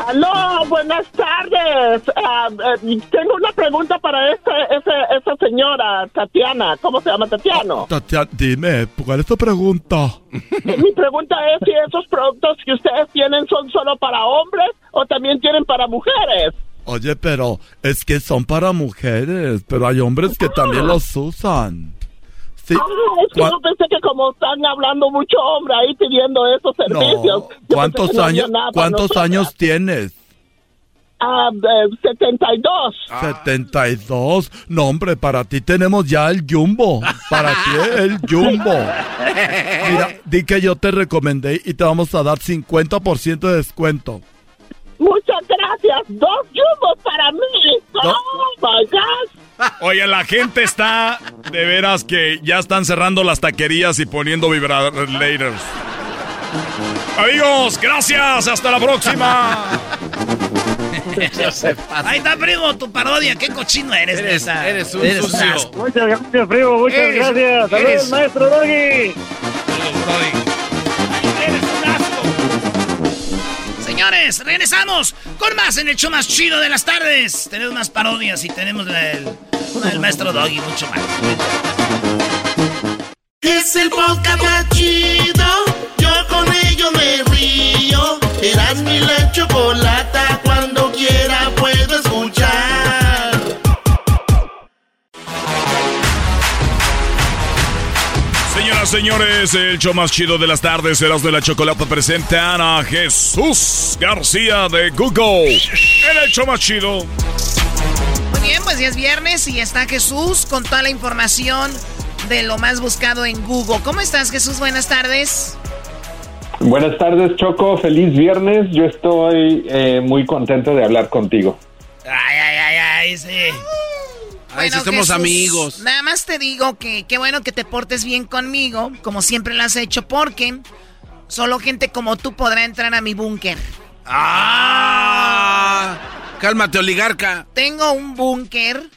Aló, buenas tardes. Ah, eh, tengo una pregunta para esta, esa, señora, Tatiana. ¿Cómo se llama Tatiano? Tatiana, dime, ¿cuál es tu pregunta? Mi pregunta es si esos productos que ustedes tienen son solo para hombres o también tienen para mujeres. Oye, pero es que son para mujeres, pero hay hombres que también los usan. Sí. Ah, es que yo pensé que como están hablando mucho hombre ahí pidiendo esos servicios. ¿Cuántos años, ¿cuántos años tienes? Ah, 72. 72. No, hombre, para ti tenemos ya el jumbo. Para ti el jumbo. Mira, di que yo te recomendé y te vamos a dar 50% de descuento. Muchas gracias. Dos yumbos para mí. Oh my God. Oye, la gente está de veras que ya están cerrando las taquerías y poniendo vibradores. Amigos, gracias. Hasta la próxima. Ahí está, primo, tu parodia. Qué cochino eres. Eres, eres un sucio. Muchas gracias, primo. Muchas gracias. Saludos, maestro Doggy. Saludos, Brody. Señores, regresamos con más en el show más chido de las tardes. Tenemos más parodias y tenemos el, del maestro Doggy, mucho más. Es el podcast más chido, yo con ello me río. Eras mi la chocolata, cuando Señoras, señores, el show más chido de las tardes, Eras de la Chocolata, presentan a Jesús García de Google en el show más chido. Muy bien, pues ya es viernes y está Jesús con toda la información de lo más buscado en Google. ¿Cómo estás, Jesús? Buenas tardes. Buenas tardes, Choco. Feliz viernes. Yo estoy eh, muy contento de hablar contigo. Ay, ay, ay, ay, sí. Ay, si somos amigos. Nada más te digo que qué bueno que te portes bien conmigo, como siempre lo has hecho, porque solo gente como tú podrá entrar a mi búnker. ¡Ah! Cálmate, oligarca. Tengo un búnker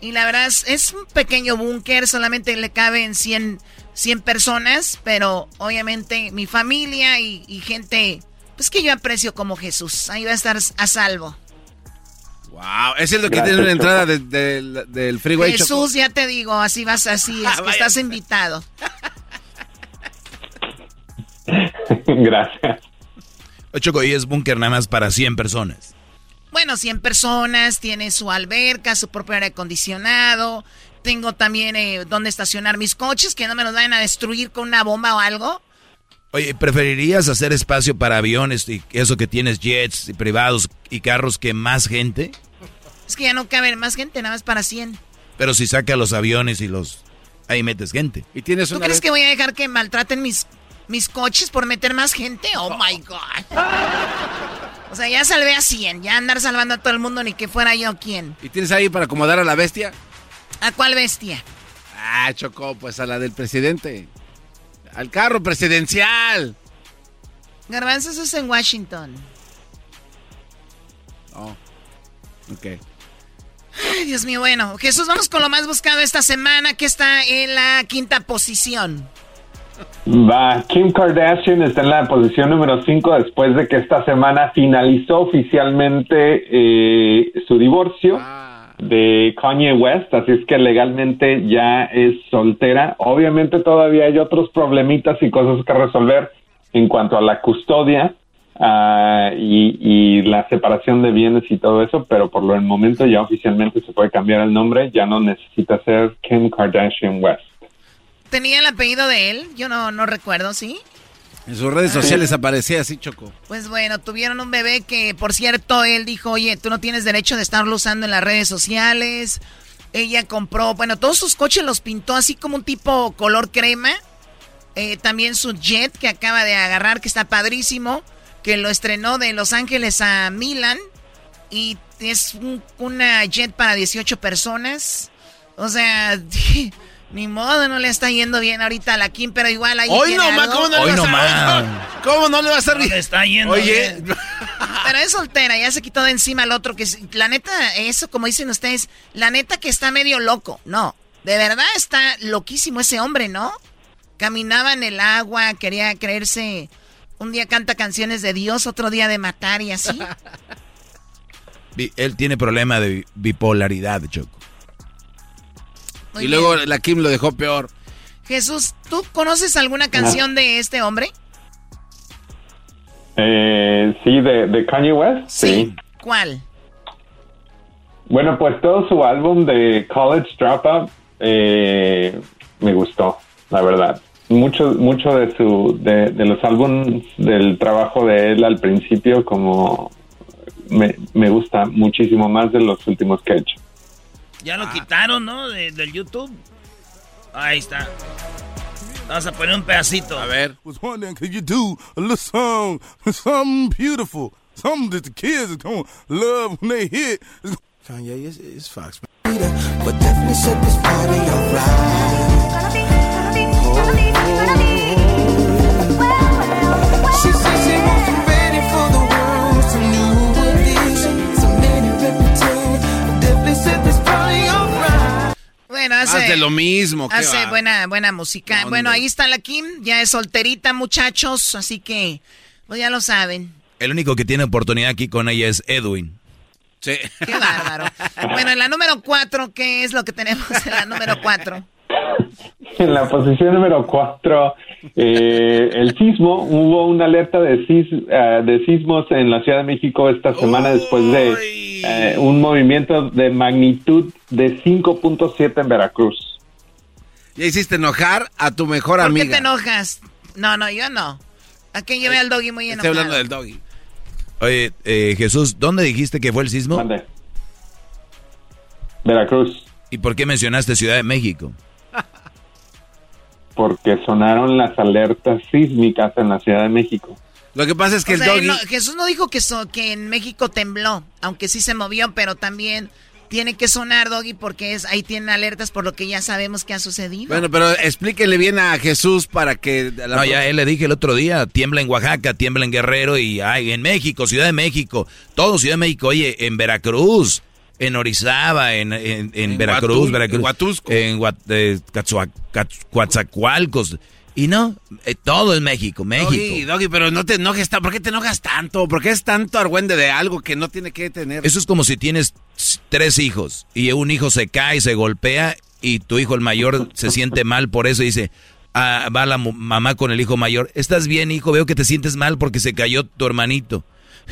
y la verdad es, es un pequeño búnker, solamente le caben 100, 100 personas, pero obviamente mi familia y, y gente pues que yo aprecio como Jesús. Ahí va a estar a salvo. Wow, es el que tiene una entrada de, de, del freeway. Jesús, ya te digo, así vas, así es, (laughs) que estás invitado. (laughs) Gracias. Choco, y es búnker nada más para 100 personas. Bueno, 100 personas, tiene su alberca, su propio aire acondicionado. Tengo también eh, donde estacionar mis coches, que no me los vayan a destruir con una bomba o algo. Oye, ¿preferirías hacer espacio para aviones y eso que tienes jets y privados y carros que más gente? Es que ya no cabe más gente, nada más para 100. Pero si saca los aviones y los... Ahí metes gente. ¿Y tienes ¿Tú crees que voy a dejar que maltraten mis, mis coches por meter más gente? Oh, my God. O sea, ya salvé a 100. Ya andar salvando a todo el mundo ni que fuera yo quien. ¿Y tienes ahí para acomodar a la bestia? ¿A cuál bestia? Ah, Chocó, pues a la del presidente. Al carro presidencial. Garbanzos es en Washington. Oh. Ok. Ay, Dios mío, bueno. Jesús, vamos con lo más buscado esta semana, que está en la quinta posición. Va, Kim Kardashian está en la posición número 5 después de que esta semana finalizó oficialmente eh, su divorcio de Kanye West, así es que legalmente ya es soltera. Obviamente todavía hay otros problemitas y cosas que resolver en cuanto a la custodia ah, y, y la separación de bienes y todo eso, pero por lo momento ya oficialmente se puede cambiar el nombre, ya no necesita ser Kim Kardashian West. ¿Tenía el apellido de él? Yo no, no recuerdo, ¿sí? En sus redes sociales aparecía así, Choco. Pues bueno, tuvieron un bebé que, por cierto, él dijo, oye, tú no tienes derecho de estarlo usando en las redes sociales. Ella compró, bueno, todos sus coches los pintó así como un tipo color crema. Eh, también su jet que acaba de agarrar, que está padrísimo, que lo estrenó de Los Ángeles a Milán. Y es un- una jet para 18 personas. O sea, (laughs) ni modo, no le está yendo bien ahorita a la Kim, pero igual ahí Hoy nomás, algo. (laughs) ¿cómo no le va a estar- ¿Cómo no le va a estar bien? está yendo Oye, bien. (laughs) Pero es soltera, ya se quitó de encima al otro que es- la neta, eso como dicen ustedes, la neta que está medio loco. No, de verdad está loquísimo ese hombre, ¿no? Caminaba en el agua, quería creerse, un día canta canciones de Dios, otro día de matar y así. (laughs) Él tiene problema de bipolaridad, Choco. Muy y luego la Kim lo dejó peor. Jesús, ¿tú conoces alguna canción de este hombre? Eh, sí, de, de Kanye West. sí. ¿Cuál? Bueno, pues todo su álbum de College Dropout eh, me gustó, la verdad. Mucho, mucho de su, de, de los álbumes del trabajo de él al principio, como me, me gusta muchísimo más de los últimos que ha hecho. Ah. Ya lo quitaron, ¿no? De- del YouTube. Ahí está. Vamos a poner un pedacito. A ver. was wondering, could you do a little song, something beautiful, something that the kids are gonna love when they hear? Kanye, it's, it's Fox. But definitely set this party alright. Bueno, hace, Más de lo mismo. ¿qué hace va? buena, buena música. ¿Dónde? Bueno, ahí está la Kim, ya es solterita, muchachos, así que, pues ya lo saben. El único que tiene oportunidad aquí con ella es Edwin. Sí. Qué bárbaro. (laughs) Bueno, en la número cuatro, ¿qué es lo que tenemos en la número cuatro? En la posición número 4, el sismo, hubo una alerta de, sis- eh, de sismos en la Ciudad de México esta semana después de eh, un movimiento de magnitud de 5.7 en Veracruz. Ya hiciste enojar a tu mejor ¿Por qué amiga. te enojas? No, no, yo no. ¿A quién llevé al doggy muy Estoy enojado? hablando del doggy. Oye, eh, Jesús, ¿dónde dijiste que fue el sismo? Veracruz. ¿Y por qué mencionaste Ciudad de México? Porque sonaron las alertas sísmicas en la Ciudad de México. Lo que pasa es que O el sea, doggy... no, Jesús no dijo que, so- que en México tembló, aunque sí se movió, pero también tiene que sonar, Doggy, porque es ahí tienen alertas por lo que ya sabemos que ha sucedido. Bueno, pero explíquele bien a Jesús para que... la No, ya él le dije el otro día, tiembla en Oaxaca, tiembla en Guerrero y ay, en México, Ciudad de México, todo Ciudad de México, oye, en Veracruz, en Orizaba, en, en, en Veracruz, Veracruz, en Huatusco. en eh, Catz- Coatzacoalcos, y no, eh, todo es México, México. Doggy, Doggy, pero no te enojes, ¿por qué te enojas tanto? ¿Por qué es tanto argüende de algo que no tiene que tener? Eso es como si tienes tres hijos y un hijo se cae, se golpea y tu hijo el mayor se siente mal por eso y dice, ah, va la mamá con el hijo mayor, ¿estás bien hijo? Veo que te sientes mal porque se cayó tu hermanito.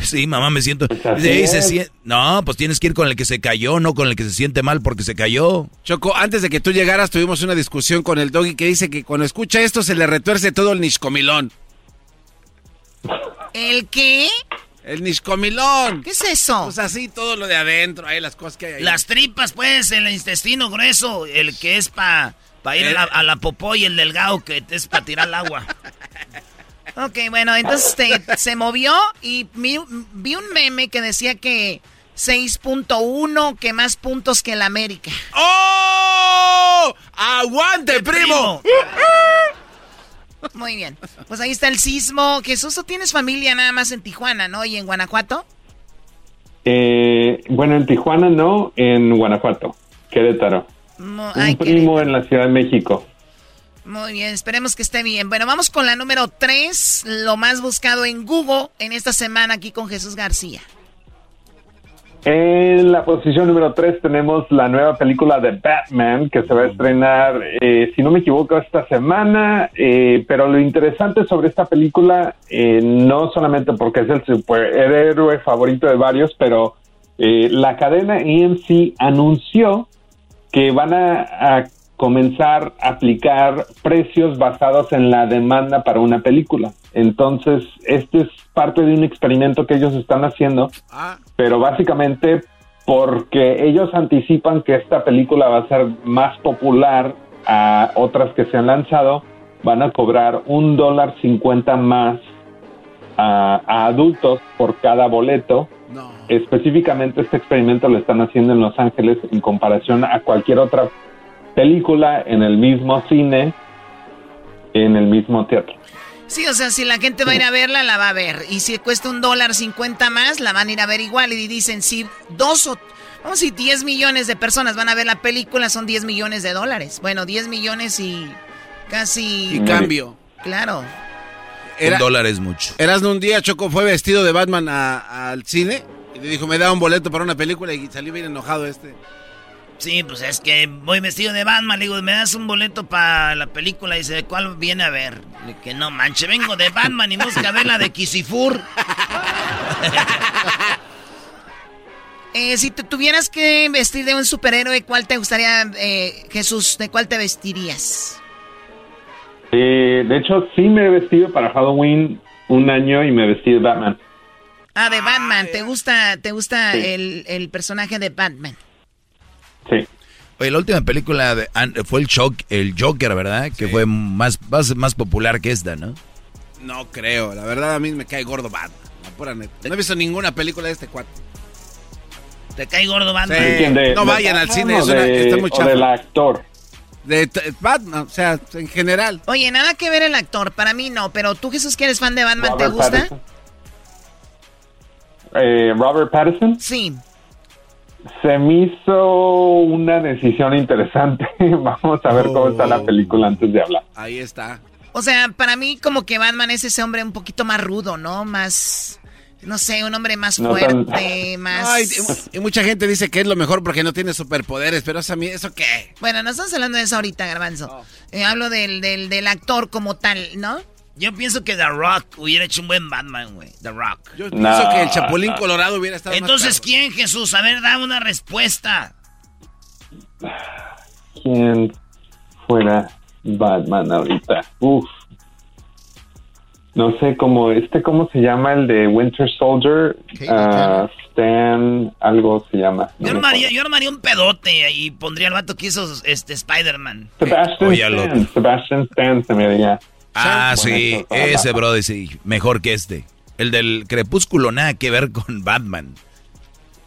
Sí, mamá, me siento... así Dice, "Ey, se es. sien- No, pues tienes que ir con el que se cayó, no con el que se siente mal porque se cayó. Choco, antes de que tú llegaras tuvimos una discusión con el Doggy que dice que cuando escucha esto se le retuerce todo el nishcomilón. ¿El qué? El nishcomilón. ¿Qué es eso? Pues así todo lo de adentro, ahí las cosas que hay ahí. Las tripas, pues, el intestino grueso, el que es para ir a la, a la popó y el delgado que es para tirar el agua. (laughs) Ok, bueno, entonces te- se movió y vi, vi un meme que decía que 6.1, que más puntos que el América. ¡Oh! ¡Aguante, primo! Muy bien. Pues ahí está el sismo. Jesús, tú tienes familia nada más en Tijuana, ¿no? ¿Y en Guanajuato? Eh, bueno, en Tijuana no, en Guanajuato, Querétaro. No, Un ay, primo en la Ciudad de México. Muy bien, esperemos que esté bien. Bueno, vamos con la número 3, lo más buscado en Google en esta semana aquí con Jesús García. En la posición número 3 tenemos la nueva película de Batman que se va a estrenar, eh, si no me equivoco, esta semana. eh, pero lo interesante sobre esta película, eh, no solamente porque es el superhéroe favorito de varios, pero eh, la cadena AMC anunció que van a, a comenzar a aplicar precios basados en la demanda para una película. Entonces, este es parte de un experimento que ellos están haciendo, pero básicamente porque ellos anticipan que esta película va a ser más popular a otras que se han lanzado, van a cobrar un dólar cincuenta más a, a adultos por cada boleto. Específicamente este experimento lo están haciendo en Los Ángeles en comparación a cualquier otra película en el mismo cine, en el mismo teatro. Sí, o sea, si la gente va a ir a verla, la va a ver. Y si cuesta un dólar cincuenta más, la van a ir a ver igual. Y dicen, si dos o... Vamos decir, 10 millones de personas van a ver la película, son 10 millones de dólares. Bueno, 10 millones y casi... Y cambio. Claro. Un dólar es mucho. Erasmo un día, Choco fue vestido de Batman a- al cine y le dijo, me da un boleto para una película y salió bien enojado este. Sí, pues es que voy vestido de Batman. Le digo, ¿me das un boleto para la película? Y dice, ¿de cuál viene a ver? Le dije, no manche, vengo de Batman y no a ver la de Kisifur. (laughs) Eh, si te tuvieras que vestir de un superhéroe, ¿cuál te gustaría, eh, Jesús? ¿De cuál te vestirías? Eh, de hecho, sí me he vestido para Halloween un año y me vestí de Batman. Ah, de Batman. ¿Te gusta, te gusta el, el personaje de Batman? Sí. Oye, la última película de- an- fue el, Shock, el Joker, ¿verdad? Que fue más, más, más popular que esta, ¿no? No creo, la verdad a mí me cae gordo Batman, la pura neta. No he visto ninguna película de este cuate. ¿Te cae gordo Batman? Sí. ¿Quién, de- no de vayan al Batman cine, es una- de- está muy chafa. del actor. De Batman, o sea, en general. Oye, nada que ver el actor. Para mí no. Pero tú, Jesús, que eres fan de Batman, ¿te Robert gusta? Eh, Robert Pattinson. Sí. Se me hizo una decisión interesante. (laughs) Vamos a ver cómo está Oh. la película antes de hablar. Ahí está. O sea, para mí como que Batman es ese hombre un poquito más rudo, ¿no? Más... No sé, un hombre más No tan- fuerte, (laughs) más... Ay, y, y mucha gente dice que es lo mejor porque no tiene superpoderes, pero eso a mí, ¿eso qué? Bueno, no estamos hablando de eso ahorita, Garbanzo. Eh, hablo del, del, del actor como tal, ¿no? Yo pienso que The Rock hubiera hecho un buen Batman, güey. The Rock. Yo pienso que el Chapulín Colorado hubiera estado más Entonces, ¿quién, Jesús? A ver, dame una respuesta. ¿Quién fuera Batman ahorita? Uf. No sé cómo, este, ¿cómo se llama el de Winter Soldier? Ah, Stan, algo se llama. No Yo armaría, yo armaría un pedote y pondría al vato que hizo este Spider-Man. Sebastian Stan, Sebastian Stan se me haría. Ah, sí, ese brother, sí, mejor que este. El del crepúsculo nada que ver con Batman.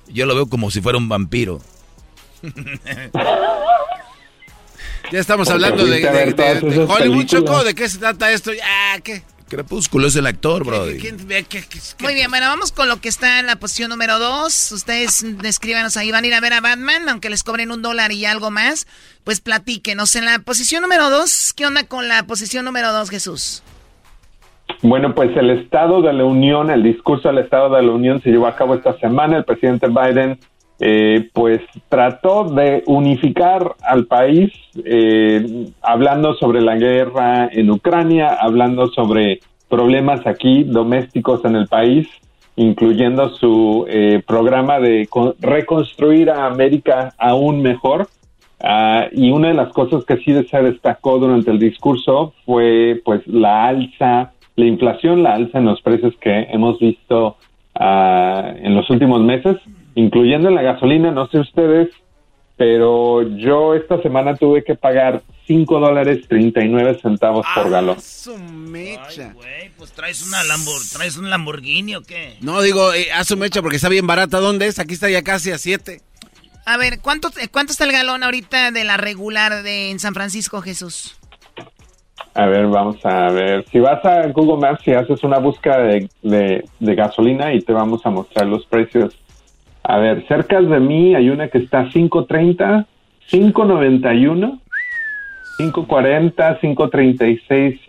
Yo lo veo como si fuera un vampiro. (laughs) Ya estamos hablando de, Hollywood. Choco. ¿De qué se trata esto? Ya, ¿qué? Crepúsculo es el actor, brody. ¿Quién ve? ¿Qué- qué- qué- Muy bien, bueno, vamos con lo que está en la posición número dos. Ustedes descríbanos ahí, van a ir a ver a Batman, aunque les cobren un dólar y algo más. Pues platíquenos. En la posición número dos, ¿qué onda con la posición número dos, Jesús? Bueno, pues el Estado de la Unión, el discurso del Estado de la Unión se llevó a cabo esta semana. El presidente Biden, eh, pues trató de unificar al país, eh, hablando sobre la guerra en Ucrania, hablando sobre problemas aquí domésticos en el país, incluyendo su eh, programa de co- reconstruir a América aún mejor. Ah, y una de las cosas que sí se destacó durante el discurso fue pues la alza, la inflación, la alza en los precios que hemos visto ah, en los últimos meses, incluyendo en la gasolina, no sé ustedes, pero yo esta semana tuve que pagar 5 dólares 39 centavos por galón. Su mecha. Güey, pues traes una Lambor, traes un Lamborghini o qué? No, digo, eh, haz su mecha porque está bien barata. ¿Dónde es? Aquí está ya casi a 7. A ver, ¿cuánto, eh, ¿cuánto está el galón ahorita de la regular de en San Francisco, Jesús? A ver, vamos a ver. Si vas a Google Maps y haces una búsqueda de, de- de gasolina y te vamos a mostrar los precios. A ver, cerca de mí hay una que está 5.30, 5.91, 5.40, 5.36,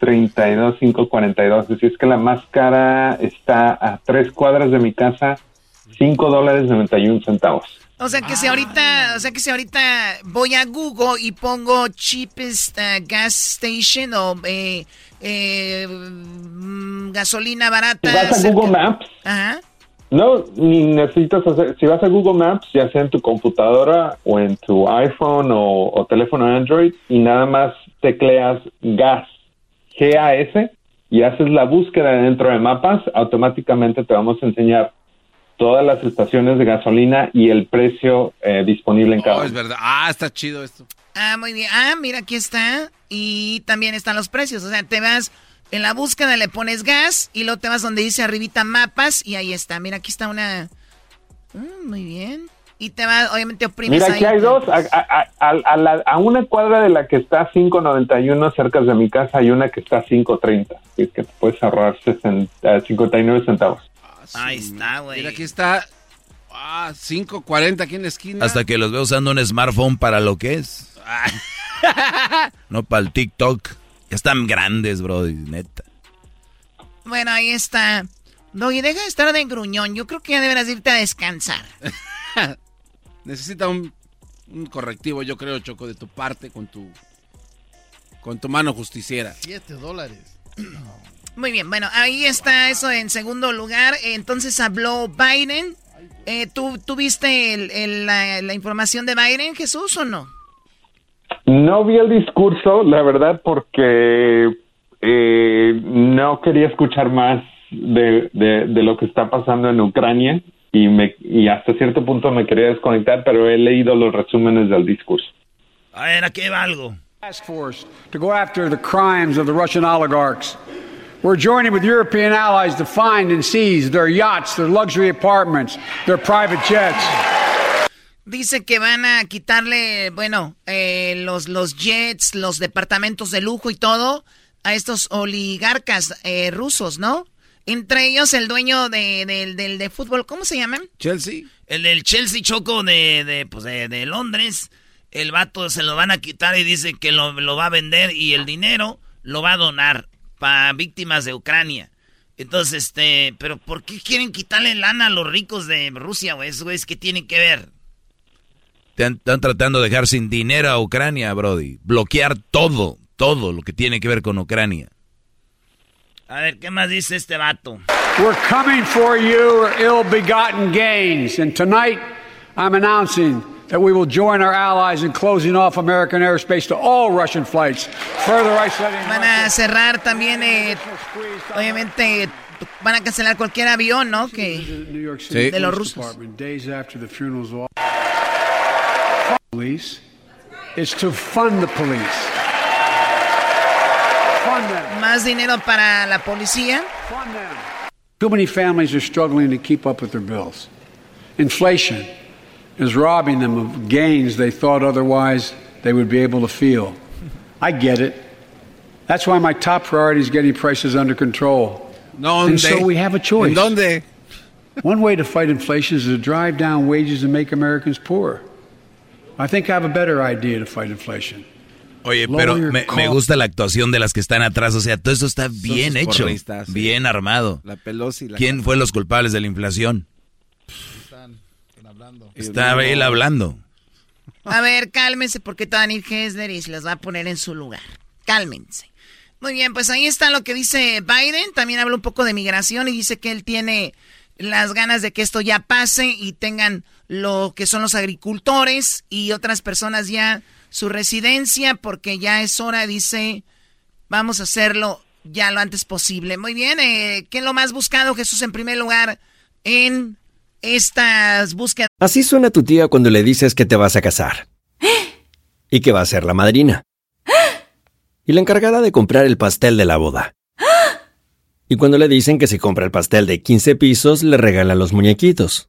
5.32, 5.42. Es decir, es que la más cara está a tres cuadras de mi casa, 5 dólares 91 centavos. O sea que si ahorita, o sea que si ahorita voy a Google y pongo cheapest uh, gas station o eh, eh, mm, gasolina barata. Si vas a cerca- Google Maps, Ajá. No, ni necesitas hacer, si vas a Google Maps, ya sea en tu computadora o en tu iPhone o, o teléfono Android, y nada más tecleas gas, G-A-S, y haces la búsqueda dentro de mapas, automáticamente te vamos a enseñar todas las estaciones de gasolina y el precio eh, disponible en cada Oh, es verdad. Ah, está chido esto. Ah, muy bien. Ah, mira, aquí está. Y también están los precios. O sea, te vas en la búsqueda, le pones gas y luego te vas donde dice arribita mapas y ahí está. Mira, aquí está una... Mm, muy bien. Y te vas, obviamente oprimes Mira, aquí ahí. hay dos. A, a- a- a la- a una cuadra de la que está 5.91 cerca de mi casa hay una que está 5.30. Así es que te puedes ahorrar 60, 59 centavos. Ahí está, güey. Mira, aquí está. Ah, 5.40 aquí en la esquina. Hasta que los veo usando un smartphone para lo que es. No para el TikTok. Ya están grandes, bro, neta. Bueno, ahí está. Doggy, deja de estar de gruñón. Yo creo que ya deberás irte a descansar. (laughs) Necesita un, un correctivo, yo creo, Choco, de tu parte con tu con tu mano justiciera. 7 dólares. (clears throat) Muy bien, bueno, ahí está eso en segundo lugar. Entonces habló Biden. Eh, ¿tú, tú viste el- el- la, la información de Biden, Jesús, o no? No vi el discurso, la verdad, porque eh, no quería escuchar más de, de- de lo que está pasando en Ucrania y, me, y hasta cierto punto me quería desconectar, pero he leído los resúmenes del discurso. A ver, aquí va algo. task force to go after the crimes of the Russian oligarchs. We're joining with European allies to find and seize their yachts, their luxury apartments, their private jets. Dice que van a quitarle, bueno, eh, los, los jets, los departamentos de lujo y todo a estos oligarcas eh, rusos, ¿no? Entre ellos el dueño de, del, del de fútbol, ¿cómo se llaman? Chelsea. El del Chelsea Choco de, de, pues de, de Londres. El vato se lo van a quitar y dice que lo, lo va a vender y el dinero lo va a donar para víctimas de Ucrania. Entonces, este, pero ¿por qué quieren quitarle lana a los ricos de Rusia, güey? Eso, güey, es que tienen que ver. Te han- Están tratando de dejar sin dinero a Ucrania, Brody. Bloquear todo, todo lo que tiene que ver con Ucrania. A ver, ¿qué más dice este vato? We're coming for your ill-begotten gains, and tonight I'm announcing that we will join our allies in closing off American airspace to all Russian flights, further isolating Van a cerrar también, eh, obviamente, van a cancelar cualquier avión, ¿no? Que New York City de los rusos. Police. It's to fund the police. Fund them. Más dinero para la policía. Too many families are struggling to keep up with their bills. Inflation, is robbing them of gains they thought otherwise they would be able to feel. I get it. That's why my top priority is getting prices under control. And so we have a choice. ¿Dónde? One way to fight inflation is to drive down wages and make Americans poor. I think I have a better idea to fight inflation. Oye, pero me, me gusta la actuación de las que están atrás. O sea, todo eso está bien hecho, porristas, sí. bien armado. La Pelosi. La ¿Quién fue los culpables de la inflación? Estaba él hablando. A ver, cálmense porque te van a ir Hesler y se los va a poner en su lugar. Cálmense. Muy bien, pues ahí está lo que dice Biden. También habla un poco de migración y dice que él tiene las ganas de que esto ya pase y tengan lo que son los agricultores y otras personas ya su residencia porque ya es hora, dice, vamos a hacerlo ya lo antes posible. Muy bien, eh, ¿qué es lo más buscado, Jesús, en primer lugar en estas búsquedas? Así suena tu tía cuando le dices que te vas a casar. (gasps) Y que va a ser la madrina. (gasps) Y la encargada de comprar el pastel de la boda. (gasps) Y cuando le dicen que si compra el pastel de 15 pisos, le regalan los muñequitos.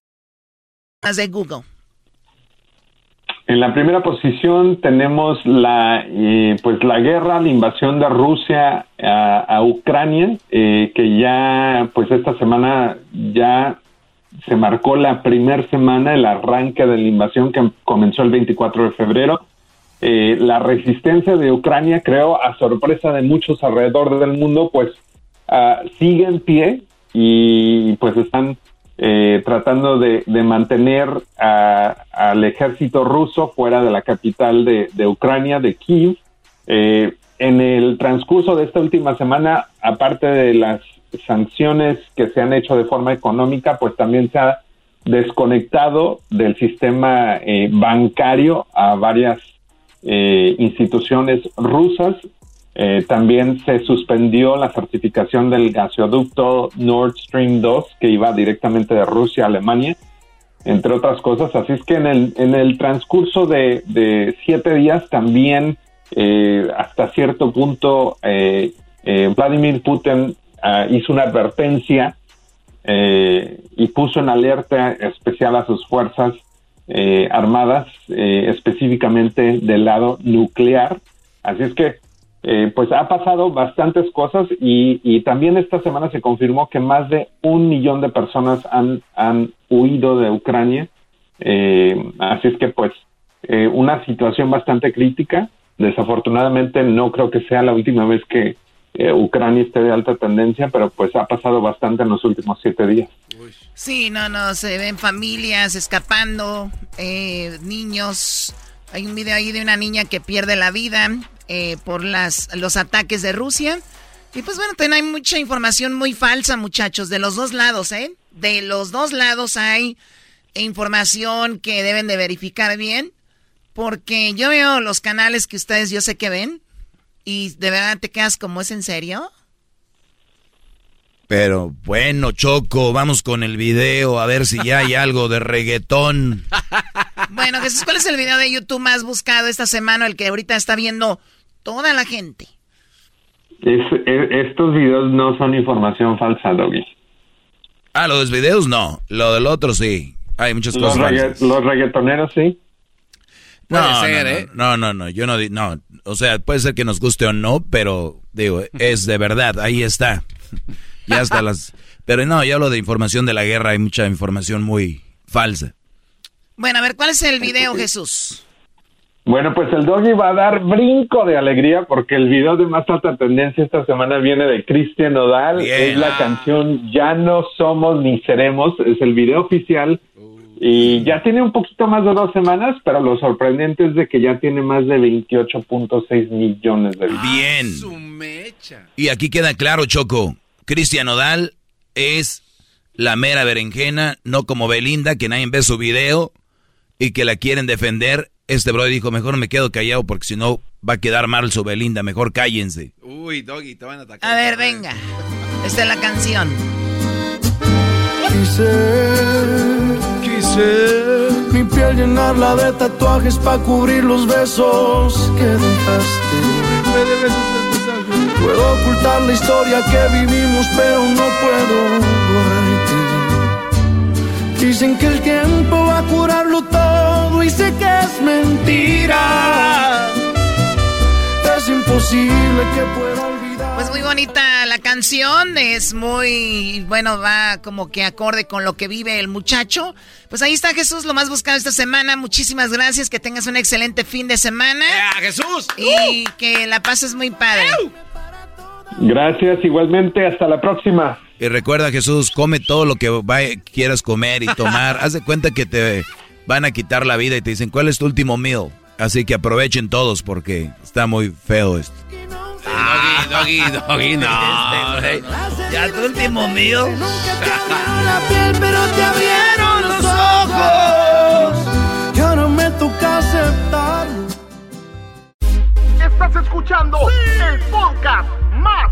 Las de Google. En la primera posición tenemos la eh, pues la guerra, la invasión de Rusia a, Ucrania, eh, que ya pues esta semana ya se marcó la primera semana, el arranque de la invasión que comenzó el 24 de febrero. Eh, la resistencia de Ucrania, creo, a sorpresa de muchos alrededor del mundo, pues ah, sigue en pie y pues están eh, tratando de, de mantener a- al ejército ruso fuera de la capital de, de Ucrania, de Kiev. Eh, en el transcurso de esta última semana, aparte de las sanciones que se han hecho de forma económica, pues también se ha desconectado del sistema eh, bancario a varias eh, instituciones rusas. Eh, también se suspendió la certificación del gasoducto Nord Stream 2 que iba directamente de Rusia a Alemania, entre otras cosas. Así es que en el, en el transcurso de, de siete días también eh, hasta cierto punto eh, eh, Vladimir Putin ah, hizo una advertencia eh, y puso en alerta especial a sus fuerzas eh, armadas, eh, específicamente del lado nuclear. Así es que, eh, pues ha pasado bastantes cosas y, y también esta semana se confirmó que más de un millón de personas han, han huido de Ucrania. Eh, así es que, pues, eh, una situación bastante crítica. Desafortunadamente no creo que sea la última vez que eh, Ucrania esté de alta tendencia, pero pues ha pasado bastante en los últimos siete días. Sí, no, no, se ven familias escapando, eh, niños. Hay un video ahí de una niña que pierde la vida eh, por las, los ataques de Rusia. Y pues bueno, también hay mucha información muy falsa, muchachos, de los dos lados, ¿eh? De los dos lados hay información que deben de verificar bien. Porque yo veo los canales que ustedes yo sé que ven y de verdad te quedas como es en serio. Pero bueno, Choco, vamos con el video a ver si ya hay algo de reggaetón. (laughs) Bueno, Jesús, ¿cuál es el video de YouTube más buscado esta semana, el que ahorita está viendo toda la gente? Es- e- estos videos no son información falsa, Doggy. Ah, lo de los videos no. Lo del otro sí. Hay muchas Los, cosas. regga- falsas. los reggaetoneros sí. No, Puede no, ser, no, ¿eh? No, no, no, yo no, no, o sea, puede ser que nos guste o no, pero digo, es de verdad, ahí está. (laughs) Ya está las, pero no, yo hablo de información de la guerra, hay mucha información muy falsa. Bueno, a ver, ¿cuál es el video, Jesús? Bueno, pues el doggy va a dar brinco de alegría porque el video de más alta tendencia esta semana viene de Cristian Nodal. Bien. Es la canción Ya no somos ni seremos. Es el video oficial. Y ya tiene un poquito más de dos semanas, pero lo sorprendente es de que ya tiene más de 28.6 millones de vistas. Bien. Su mecha. Y aquí queda claro, Choco, Cristian Odal es la mera berenjena, no como Belinda, que nadie ve su video y que la quieren defender. Este bro dijo, mejor me quedo callado porque si no va a quedar mal su Belinda, mejor cállense. Uy, Doggy, te van a atacar. A ver, venga. Esta es la canción. Quise, quise mi piel llenarla de tatuajes para cubrir los besos que dejaste. Puedo ocultar la historia que vivimos, pero no puedo borrarte. Dicen que el tiempo va a curarlo todo y sé que es mentira. Es imposible que pueda olvidar. Pues muy bonita la canción, es muy, bueno, va como que acorde con lo que vive el muchacho. Pues ahí está Jesús, lo más buscado esta semana. Muchísimas gracias, que tengas un excelente fin de semana. Jesús! Y que la pases muy padre. Gracias, igualmente. Hasta la próxima. Y recuerda, Jesús, come todo lo que vaya- quieras comer y tomar. (laughs) Haz de cuenta que te van a quitar la vida y te dicen, ¿cuál es tu último meal? Así que aprovechen todos porque está muy feo esto. Doggy, Doggy, Doggy, no. Ya tu último mío. la piel, pero te abrieron los ojos. Y ahora me toca aceptarlo. Estás escuchando el podcast más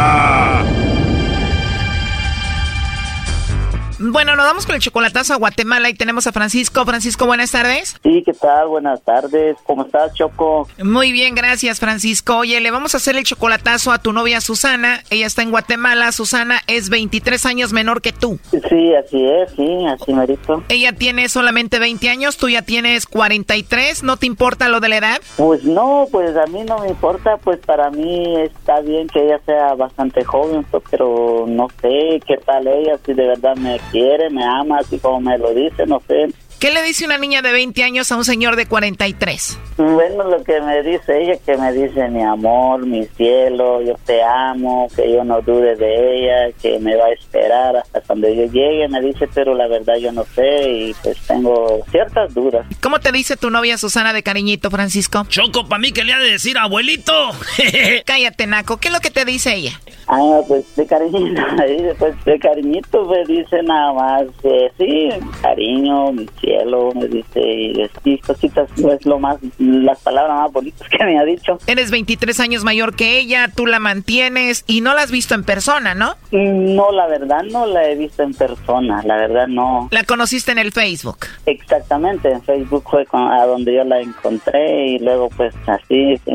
Bueno, nos vamos con el chocolatazo a Guatemala y tenemos a Francisco. Francisco, buenas tardes. Sí, ¿qué tal? Buenas tardes. ¿Cómo estás, Choco? Muy bien, gracias, Francisco. Oye, le vamos a hacer el chocolatazo a tu novia Susana. Ella está en Guatemala. Susana es 23 años menor que tú. Sí, así es, sí, así merito. Ella tiene solamente 20 años, tú ya tienes 43. ¿No te importa lo de la edad? Pues no, pues a mí no me importa, pues para mí está bien que ella sea bastante joven, pero no sé qué tal ella, si de verdad me quiere, me ama, así como me lo dice, no sé. ¿Qué le dice una niña de 20 años a un señor de 43? Bueno, lo que me dice ella, que me dice mi amor, mi cielo, yo te amo, que yo no dude de ella, que me va a esperar hasta cuando yo llegue, me dice, pero la verdad yo no sé y pues tengo ciertas dudas. ¿Cómo te dice tu novia Susana de cariñito, Francisco? Choco, para mí que le ha de decir abuelito. (laughs) Cállate, Naco. ¿Qué es lo que te dice ella? Ah, pues de cariñito, (laughs) después de cariñito me dice nada más, eh, sí, cariño, mi cielo, me dice, y sí, cositas, es lo más, las palabras más bonitas que me ha dicho. Eres 23 años mayor que ella, tú la mantienes y no la has visto en persona, ¿no? No, la verdad no la he visto en persona, la verdad no. La conociste en el Facebook. Exactamente, en Facebook fue con- a donde yo la encontré y luego pues así. sí.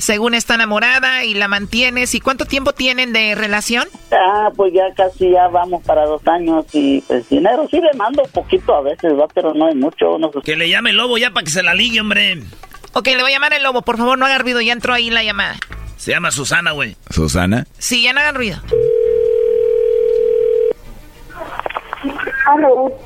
Según está enamorada y la mantienes. ¿Y cuánto tiempo tienen de relación? Ah, pues ya casi ya vamos para dos años y pues dinero sí le mando poquito a veces, va, pero no es mucho. No sé. Que le llame el lobo ya para que se la ligue, hombre. Ok, le voy a llamar el lobo. Por favor, no haga ruido. Ya entró ahí la llamada. Se llama Susana, güey. ¿Susana? Sí, ya no hagan ruido.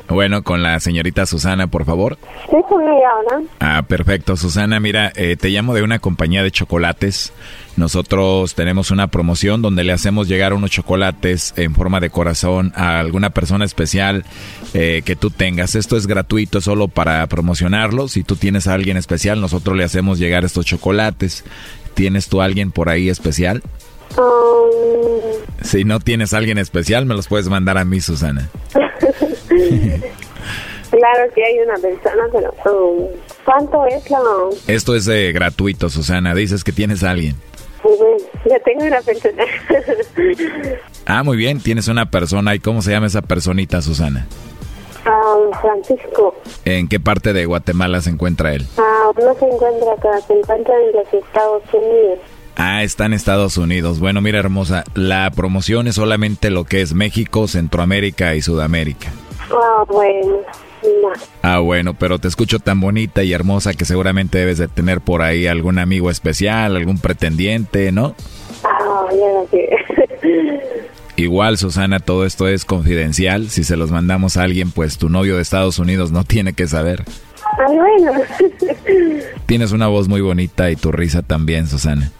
Bueno, con la señorita Susana, por favor. Sí, con ella. Ah, perfecto. Susana, mira, eh, te llamo de una compañía de chocolates. Nosotros tenemos una promoción donde le hacemos llegar unos chocolates en forma de corazón a alguna persona especial eh, que tú tengas. Esto es gratuito solo para promocionarlo. Si tú tienes a alguien especial, nosotros le hacemos llegar estos chocolates. ¿Tienes tú a alguien por ahí especial? Si no tienes a alguien especial, me los puedes mandar a mí, Susana. (laughs) claro que hay una persona, pero um, ¿cuánto es la...? Esto es eh, gratuito, Susana. Dices que tienes a alguien. Pues, ya tengo una persona. (laughs) Ah, muy bien, tienes una persona. ¿Y cómo se llama esa personita, Susana? Um, Francisco. ¿En qué parte de Guatemala se encuentra él? Ah, no se encuentra acá, se encuentra en los Estados Unidos. Ah, está en Estados Unidos. Bueno, mira, hermosa, la promoción es solamente lo que es México, Centroamérica y Sudamérica. Ah, bueno. No. Ah, bueno, pero te escucho tan bonita y hermosa que seguramente debes de tener por ahí algún amigo especial, algún pretendiente, ¿no? Ah, sé. Igual, Susana, todo esto es confidencial. Si se los mandamos a alguien, pues tu novio de Estados Unidos no (laughs) tiene que saber. Ah, bueno. Tienes una voz muy bonita y tu risa también, Susana.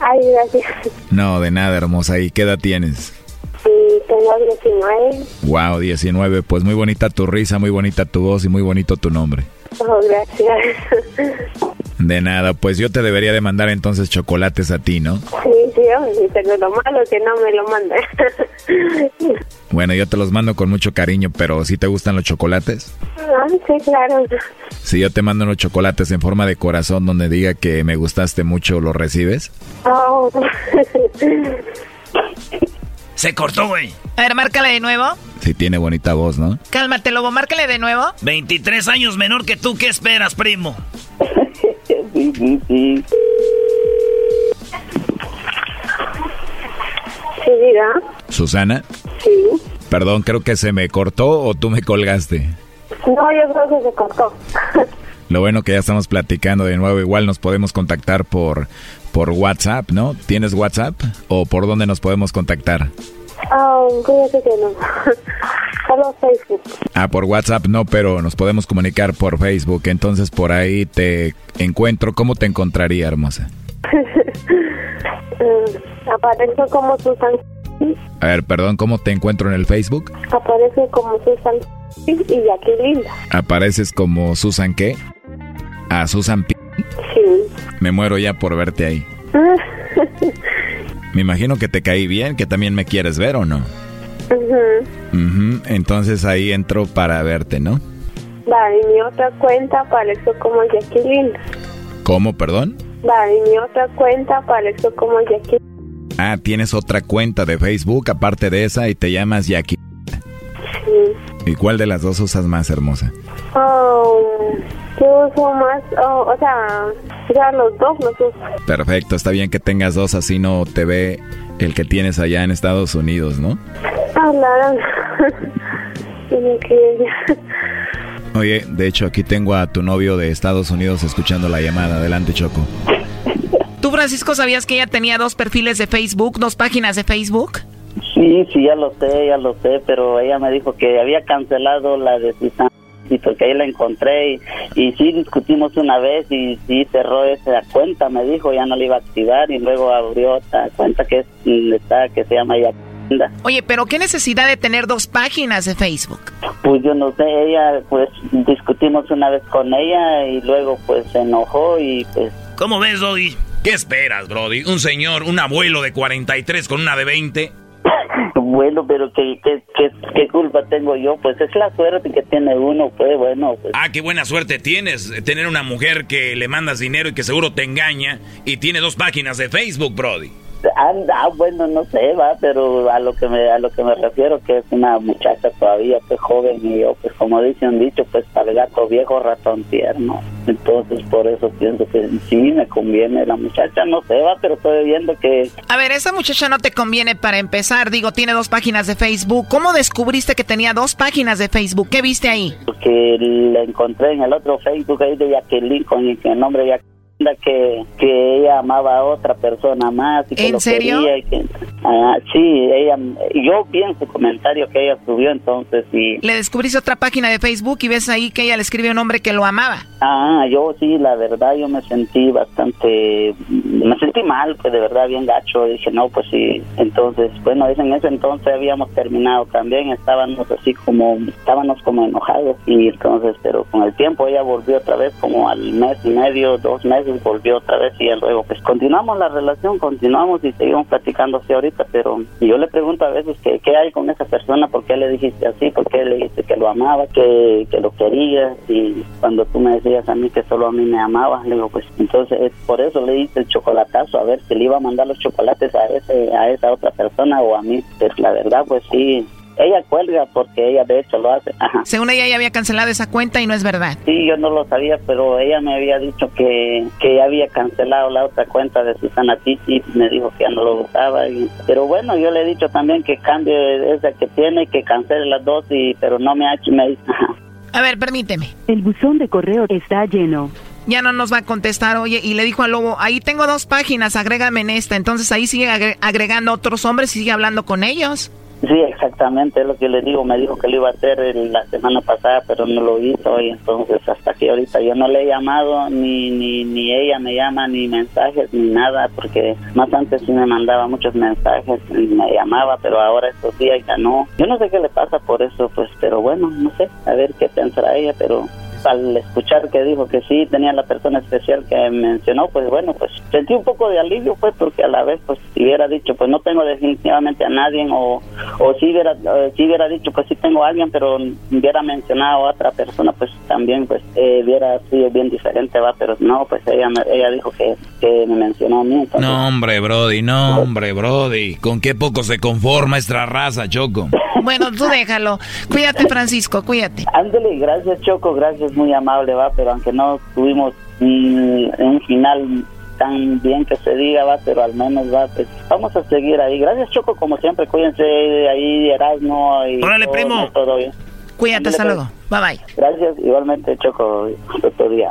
Ay, gracias. No, de nada, hermosa. ¿Y qué edad tienes? Sí, tengo 19. Wow, 19. Pues muy bonita tu risa, muy bonita tu voz y muy bonito tu nombre. Oh, gracias. De nada, pues yo te debería de mandar entonces chocolates a ti, ¿no? Sí, sí, hombre, pero lo malo que no me lo manda. Bueno, yo te los mando con mucho cariño, pero ¿sí te gustan los chocolates? Ah, sí, claro. Si yo te mando unos chocolates en forma de corazón donde diga que me gustaste mucho, ¿los recibes? Oh. Se cortó, güey. A ver, márcale de nuevo. Sí tiene bonita voz, ¿no? Cálmate, lobo, márcale de nuevo. 23 años menor que tú, ¿qué esperas, primo? (laughs) Sí, sí, sí. Sí, diga. Susana, Sí. perdón, creo que se me cortó o tú me colgaste. No, yo creo que se cortó. (laughs) Lo bueno que ya estamos platicando de nuevo, igual nos podemos contactar por por WhatsApp, ¿no? ¿Tienes WhatsApp o por dónde nos podemos contactar? Ah, fíjate que no. (laughs) Solo Facebook. Ah, por WhatsApp no, pero nos podemos comunicar por Facebook, entonces por ahí te encuentro. ¿Cómo te encontraría, hermosa? (laughs) Mm, Aparece como Susan. A ver, perdón, ¿cómo te encuentro en el Facebook? Aparece como Susan y Jacqueline. ¿Apareces como Susan qué? Ah, Susan P. Sí. Me muero ya por verte ahí. (laughs) Me imagino que te caí bien, que también me quieres ver o no. Ujú. Ujú, Entonces ahí entro para verte, ¿no? Va, y mi otra cuenta apareció como Jacqueline. ¿Cómo, perdón? Va, y mi otra cuenta apareció como Jacqueline. Ah, tienes otra cuenta de Facebook aparte de esa y te llamas Jackie. Sí. ¿Y cuál de las dos usas más hermosa? Oh, yo uso más, oh, o sea, ya los dos los uso. Perfecto, está bien que tengas dos, así no te ve el que tienes allá en Estados Unidos, ¿no? Ah, (laughs) Tiene que Oye, de hecho aquí tengo a tu novio de Estados Unidos escuchando la llamada. Adelante, Choco. ¿Tú, Francisco, sabías que ella tenía dos perfiles de Facebook, dos páginas de Facebook? Sí, sí, ya lo sé, ya lo sé, pero ella me dijo que había cancelado la de y porque ahí la encontré y, y sí discutimos una vez y sí cerró esa cuenta, me dijo, ya no la iba a activar y luego abrió otra cuenta que es, está, que se llama Yacinda. Oye, pero ¿qué necesidad de tener dos páginas de Facebook? Pues yo no sé, ella, pues discutimos una vez con ella y luego pues se enojó y pues ¿Cómo ves, Doggy? ¿Qué esperas, Brody? Un señor, un abuelo de 43 con una de 20. Bueno, pero ¿qué, qué, qué, culpa tengo yo? Pues es la suerte que tiene uno, pues bueno, pues Ah, qué buena suerte tienes. eh, Tener una mujer que le mandas dinero y que seguro te engaña y tiene dos páginas de Facebook, Brody. Anda, bueno, no sé, va, pero a lo que me a lo que me refiero que es una muchacha todavía pues joven y yo pues como dice un dicho, pues para el gato viejo ratón tierno. Entonces, por eso pienso que sí me conviene la muchacha, no sé, va, pero estoy viendo que A ver, esa muchacha no te conviene para empezar. Digo, tiene dos páginas de Facebook. ¿Cómo descubriste que tenía dos páginas de Facebook? ¿Qué viste ahí? que la encontré en el otro Facebook ahí de Jacqueline con el, con el nombre de Jacqueline que, que ella amaba a otra persona más y que ¿En lo serio? quería y que, ah, sí, ella, yo vi en su comentario que ella subió entonces y Le descubriste otra página de Facebook y ves ahí que ella le escribe a un hombre que lo amaba. Ah, yo sí, la verdad, yo me sentí bastante, me sentí mal, pues de verdad bien gacho. Dije, no, pues sí. Entonces, bueno, en ese entonces habíamos terminado también, estábamos así como, estábamos como enojados. Y entonces, pero con el tiempo ella volvió otra vez, como al mes y medio, dos meses, volvió otra vez. Y luego, pues continuamos la relación, continuamos y seguimos platicando así ahorita. Pero yo le pregunto a veces que, qué hay con esa persona, por qué le dijiste así, por qué le dijiste que lo amaba, que, que lo querías. Y cuando tú me decías a mí que solo a mí me amabas, le digo, pues entonces es por eso le hice el chocolatazo, a ver si le iba a mandar los chocolates a ese a esa otra persona o a mí. Pues la verdad, pues sí, ella cuelga porque ella de hecho lo hace. Ajá. Según ella ya había cancelado esa cuenta y no es verdad. Sí, yo no lo sabía, pero ella me había dicho que, que ya había cancelado la otra cuenta de Susana Titi, me dijo que ya no lo usaba. y- pero bueno, yo le he dicho también que cambie esa que tiene, que cancele las dos, y pero no me ha hecho, me dice, ajá. A ver, permíteme. El buzón de correo está lleno. Ya no nos va a contestar, oye, y le dijo al lobo, ahí tengo dos páginas, agrégame en esta. Entonces ahí sigue agre- agregando otros hombres y sigue hablando con ellos. Sí, exactamente, es lo que le digo. Me dijo que lo iba a hacer la semana pasada, pero no lo hizo. Y entonces, hasta que ahorita yo no le he llamado, ni, ni, ni ella me llama, ni mensajes, ni nada, porque más antes sí me mandaba muchos mensajes y me llamaba, pero ahora estos días ya no. Yo no sé qué le pasa por eso, pues, pero bueno, no sé, a ver qué pensará ella, pero al escuchar que dijo que sí tenía la persona especial que mencionó, pues bueno, pues sentí un poco de alivio, pues, porque a la vez, pues, si hubiera dicho, pues no tengo definitivamente a nadie, o, o si hubiera, eh, si hubiera dicho, pues sí tengo a alguien, pero hubiera mencionado a otra persona, pues también, pues, eh, hubiera sido bien diferente, va, pero no, pues ella, me- ella dijo que, que me mencionó a mí, entonces, No, hombre, Brody, no, hombre, Brody. ¿Con qué poco se conforma esta raza, Choco? Bueno, tú déjalo. Cuídate, Francisco, cuídate. Ándale, gracias Choco, gracias, muy amable, va, pero aunque no tuvimos mm, un final tan bien que se diga, va, pero al menos va, pues vamos a seguir ahí. Gracias Choco, como siempre, cuídense ahí, Erasmo y Órale, todo, primo. todo bien. Cuídate, Ándale, luego. Bye bye. pues. Gracias, igualmente Choco, hasta otro día.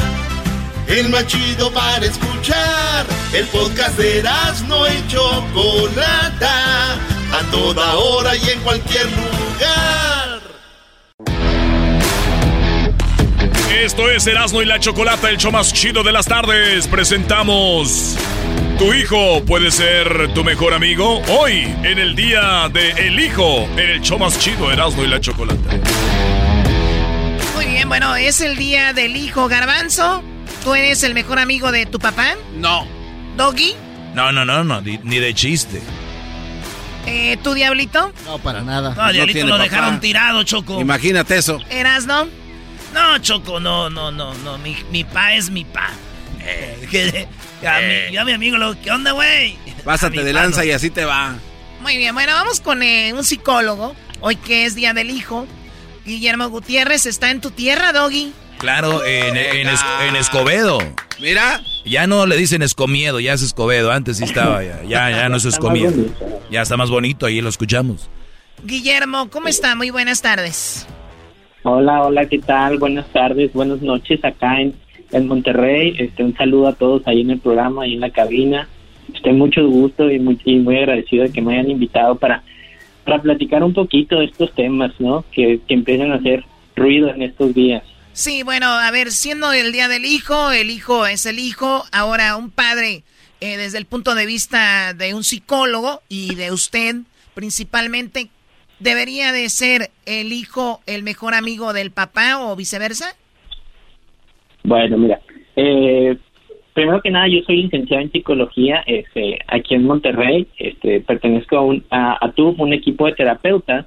El más chido para escuchar. El podcast de Erasmo y Chocolata. A toda hora y en cualquier lugar. Esto es Erasmo y la Chocolata, el show más chido de las tardes. Presentamos. Tu hijo puede ser tu mejor amigo. Hoy, en el día de El Hijo, en el show más chido, Erasmo y la Chocolata. Muy bien, bueno, es el día del hijo Garbanzo. ¿Tú eres el mejor amigo de tu papá? No. ¿Doggy? No, no, no, no, ni, ni de chiste. Eh, ¿Tu diablito? No, para nada. No, Diablito tiene lo papá. dejaron tirado, Choco. Imagínate eso. ¿Erasno? No, Choco, no, no, no, no. Mi, mi pa es mi pa. Eh, (laughs) mi, yo a mi amigo lo... ¿Qué onda, güey? Pásate de lanza no. y así te va. Muy bien, bueno, vamos con eh, un psicólogo. Hoy que es Día del Hijo. Guillermo Gutiérrez está en tu tierra, Doggy. Claro, en, en, Es- en Escobedo. Mira. Ya no le dicen Escomiedo, ya es Escobedo. Antes sí estaba, ya, ya, ya no es Escomiedo. Ya está más bonito, ahí lo escuchamos. Guillermo, ¿cómo está? Muy buenas tardes. Hola, hola, ¿qué tal? Buenas tardes, buenas noches acá en, en Monterrey. Este, un saludo a todos ahí en el programa, ahí en la cabina. Estoy mucho gusto y muy, y muy agradecido de que me hayan invitado para, para platicar un poquito de estos temas, ¿no? Que, que empiezan a hacer ruido en estos días. Sí, bueno, a ver, siendo el Día del Hijo, el hijo es el hijo. Ahora, un padre, eh, desde el punto de vista de un psicólogo y de usted principalmente, ¿debería de ser el hijo el mejor amigo del papá o viceversa? Bueno, mira, eh, primero que nada, yo soy licenciado en psicología este, aquí en Monterrey. Este, pertenezco a, un, a, a un equipo de terapeutas,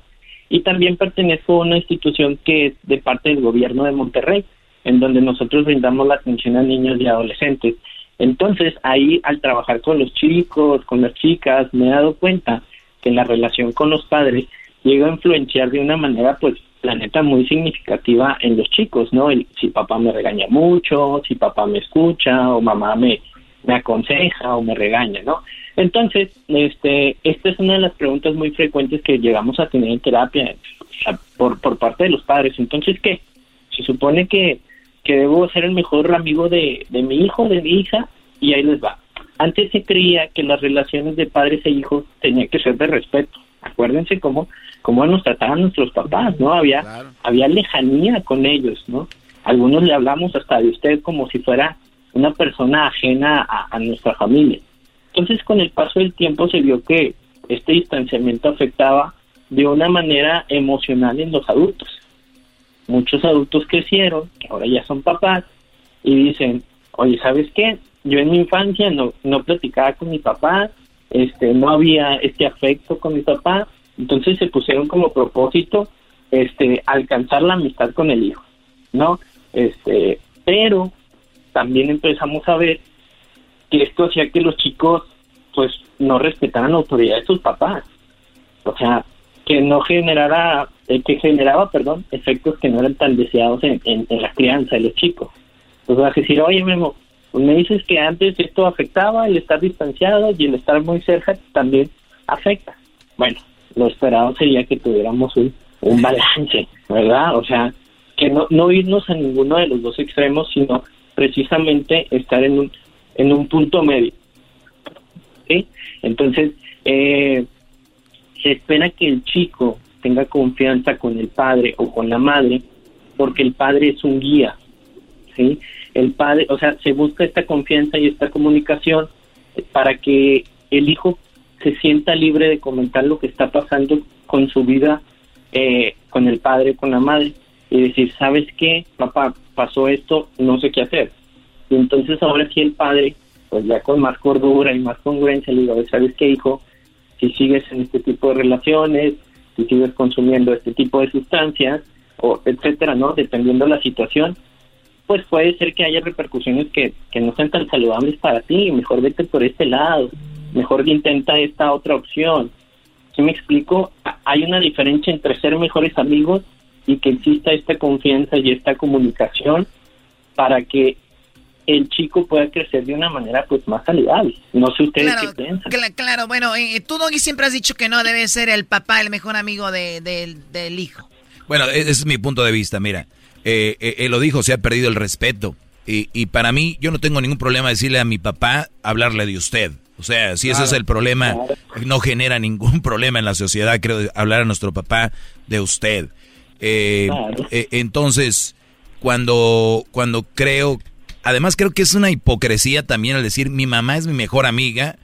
y también pertenezco a una institución que es de parte del gobierno de Monterrey, en donde nosotros brindamos la atención a niños y adolescentes. Entonces, ahí al trabajar con los chicos, con las chicas, me he dado cuenta que la relación con los padres llega a influenciar de una manera, pues, la neta, muy significativa en los chicos, ¿no? Si papá me regaña mucho, si papá me escucha, o mamá me, me aconseja o me regaña, ¿no? Entonces, este, esta es una de las preguntas muy frecuentes que llegamos a tener en terapia por, por parte de los padres. Entonces, ¿qué? Se supone que, que debo ser el mejor amigo de, de mi hijo, de mi hija, y ahí les va. Antes se creía que las relaciones de padres e hijos tenían que ser de respeto. Acuérdense cómo, cómo nos trataban nuestros papás, ¿no? Había, había lejanía con ellos, ¿no? Algunos le hablamos hasta de usted como si fuera una persona ajena a, a nuestra familia. Entonces, con el paso del tiempo se vio que este distanciamiento afectaba de una manera emocional en los adultos. Muchos adultos crecieron, ahora ya son papás, y dicen, oye, ¿sabes qué? Yo en mi infancia no, no platicaba con mi papá, este, no había este afecto con mi papá, entonces se pusieron como propósito este, alcanzar la amistad con el hijo, ¿no? Este, pero también empezamos a ver que esto hacía que los chicos pues no respetaran la autoridad de sus papás. O sea, que no generara, eh, que generaba, perdón, efectos que no eran tan deseados en, en, la crianza de los chicos. Entonces vas a decir, oye Memo, me dices que antes esto afectaba, el estar distanciado y el estar muy cerca también afecta. Bueno, lo esperado sería que tuviéramos un, un balance, ¿verdad? O sea, que no, no irnos a ninguno de los dos extremos, sino precisamente estar en un, en un punto medio. ¿Sí? Entonces, eh, se espera que el chico tenga confianza con el padre o con la madre, porque el padre es un guía, ¿sí? El padre, o sea, se busca esta confianza y esta comunicación para que el hijo se sienta libre de comentar lo que está pasando con su vida, eh, con el padre, con la madre, y decir, ¿sabes qué? Papá, pasó esto, no sé qué hacer. Y entonces ahora sí el padre, pues ya con más cordura y más congruencia, le digo, ¿sabes qué, hijo? Si sigues en este tipo de relaciones, si sigues consumiendo este tipo de sustancias, o etcétera, ¿no? Dependiendo de la situación, pues puede ser que haya repercusiones que, que no sean tan saludables para ti, mejor vete por este lado, mejor intenta esta otra opción. Si me explico, hay una diferencia entre ser mejores amigos y que exista esta confianza y esta comunicación para que el chico pueda crecer de una manera pues más saludable. No sé ustedes Claro, qué piensan. cla- claro, bueno, eh, tú, Doggy, siempre has dicho que no debe ser el papá el mejor amigo de- del- del hijo. Bueno, e- ese es mi punto de vista. Mira, eh, eh, él lo dijo, se ha perdido el respeto. Y, y para mí, yo no tengo ningún problema decirle a mi papá, hablarle de usted. O sea, si ese es el problema, no genera ningún (laughs) problema en la sociedad, creo, hablar a nuestro papá de usted. Eh, eh, entonces, cuando, cuando creo, además creo que es una hipocresía también al decir, mi mamá es mi mejor amiga,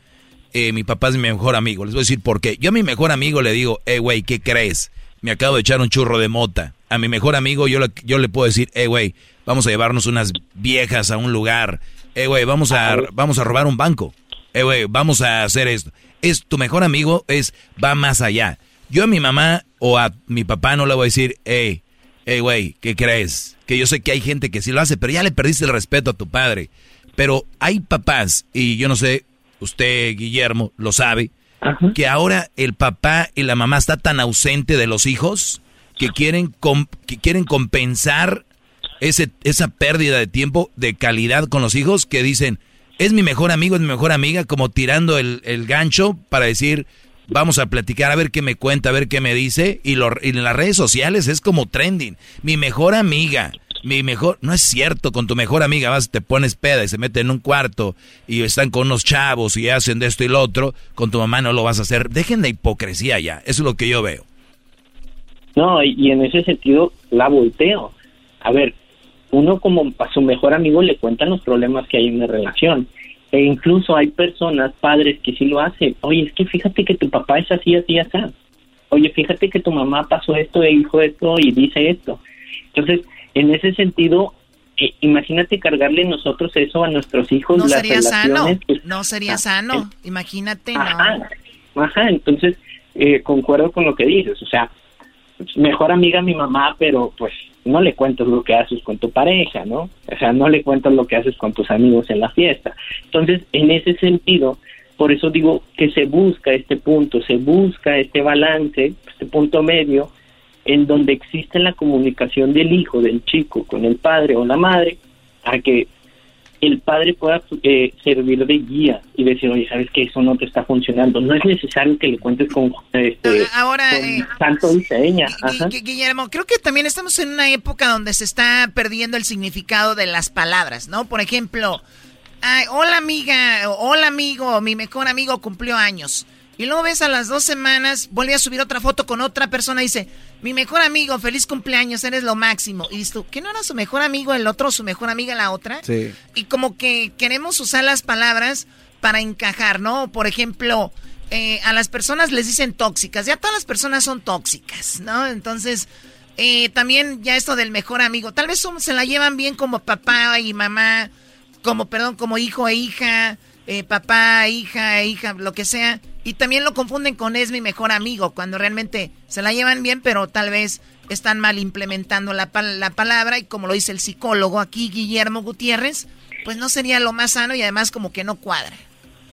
eh, mi papá es mi mejor amigo. Les voy a decir por qué. Yo a mi mejor amigo le digo, eh, güey, ¿qué crees? Me acabo de echar un churro de mota. A mi mejor amigo yo le, yo le puedo decir, eh, güey, vamos a llevarnos unas viejas a un lugar. Eh, güey, vamos a, vamos a robar un banco. Eh, güey, vamos a hacer esto. Es tu mejor amigo, es, va más allá. Yo a mi mamá o a mi papá no le voy a decir, hey, hey, güey, ¿qué crees? Que yo sé que hay gente que sí lo hace, pero ya le perdiste el respeto a tu padre. Pero hay papás, y yo no sé, usted, Guillermo, lo sabe, que ahora el papá y la mamá está tan ausente de los hijos que quieren, que quieren compensar ese, esa pérdida de tiempo, de calidad con los hijos, que dicen, es mi mejor amigo, es mi mejor amiga, como tirando el, el gancho para decir, vamos a platicar, a ver qué me cuenta, a ver qué me dice, y, lo- y en las redes sociales es como trending, mi mejor amiga, mi mejor, no es cierto, con tu mejor amiga vas, te pones peda y se mete en un cuarto y están con unos chavos y hacen de esto y lo otro, con tu mamá no lo vas a hacer, dejen de hipocresía ya, eso es lo que yo veo. No, y en ese sentido la volteo. A ver, uno como a su mejor amigo le cuentan los problemas que hay en la relación. E incluso hay personas, padres, que sí lo hacen. Oye, es que fíjate que tu papá es así, así, así. Oye, fíjate que tu mamá pasó esto e dijo esto y dice esto. Entonces, en ese sentido, eh, imagínate cargarle nosotros eso a nuestros hijos. No las sería sano, pues, no sería ah, sano. Imagínate, no. Ajá, ajá, entonces eh, concuerdo con lo que dices, o sea, mejor amiga mi mamá, pero pues no le cuentas lo que haces con tu pareja, ¿no? O sea, no le cuentas lo que haces con tus amigos en la fiesta. Entonces, en ese sentido, por eso digo que se busca este punto, se busca este balance, este punto medio, en donde existe la comunicación del hijo, del chico, con el padre o la madre, a que el padre pueda eh, servir de guía y decir, oye, sabes que eso no te está funcionando. No es necesario que le cuentes con este, Ahora, con eh. Ajá. Guillermo, creo que también estamos en una época donde se está perdiendo el significado de las palabras, ¿no? Por ejemplo, ay, hola amiga, hola amigo, mi mejor amigo cumplió años. Y luego ves a las dos semanas, vuelve a subir otra foto con otra persona y dice, mi mejor amigo, feliz cumpleaños, eres lo máximo. Y dices tú, ¿qué no era su mejor amigo el otro, su mejor amiga la otra? Sí. Y como que queremos usar las palabras para encajar, ¿no? Por ejemplo, eh, a las personas les dicen tóxicas, ya todas las personas son tóxicas, ¿no? Entonces, eh, también ya esto del mejor amigo, tal vez se la llevan bien como papá y mamá, como, perdón, como hijo e hija, eh, papá, hija, e hija, lo que sea, y también lo confunden con es mi mejor amigo, cuando realmente se la llevan bien, pero tal vez están mal implementando la, pal- la palabra, y como lo dice el psicólogo aquí, Guillermo Gutiérrez, pues no sería lo más sano y además como que no cuadra.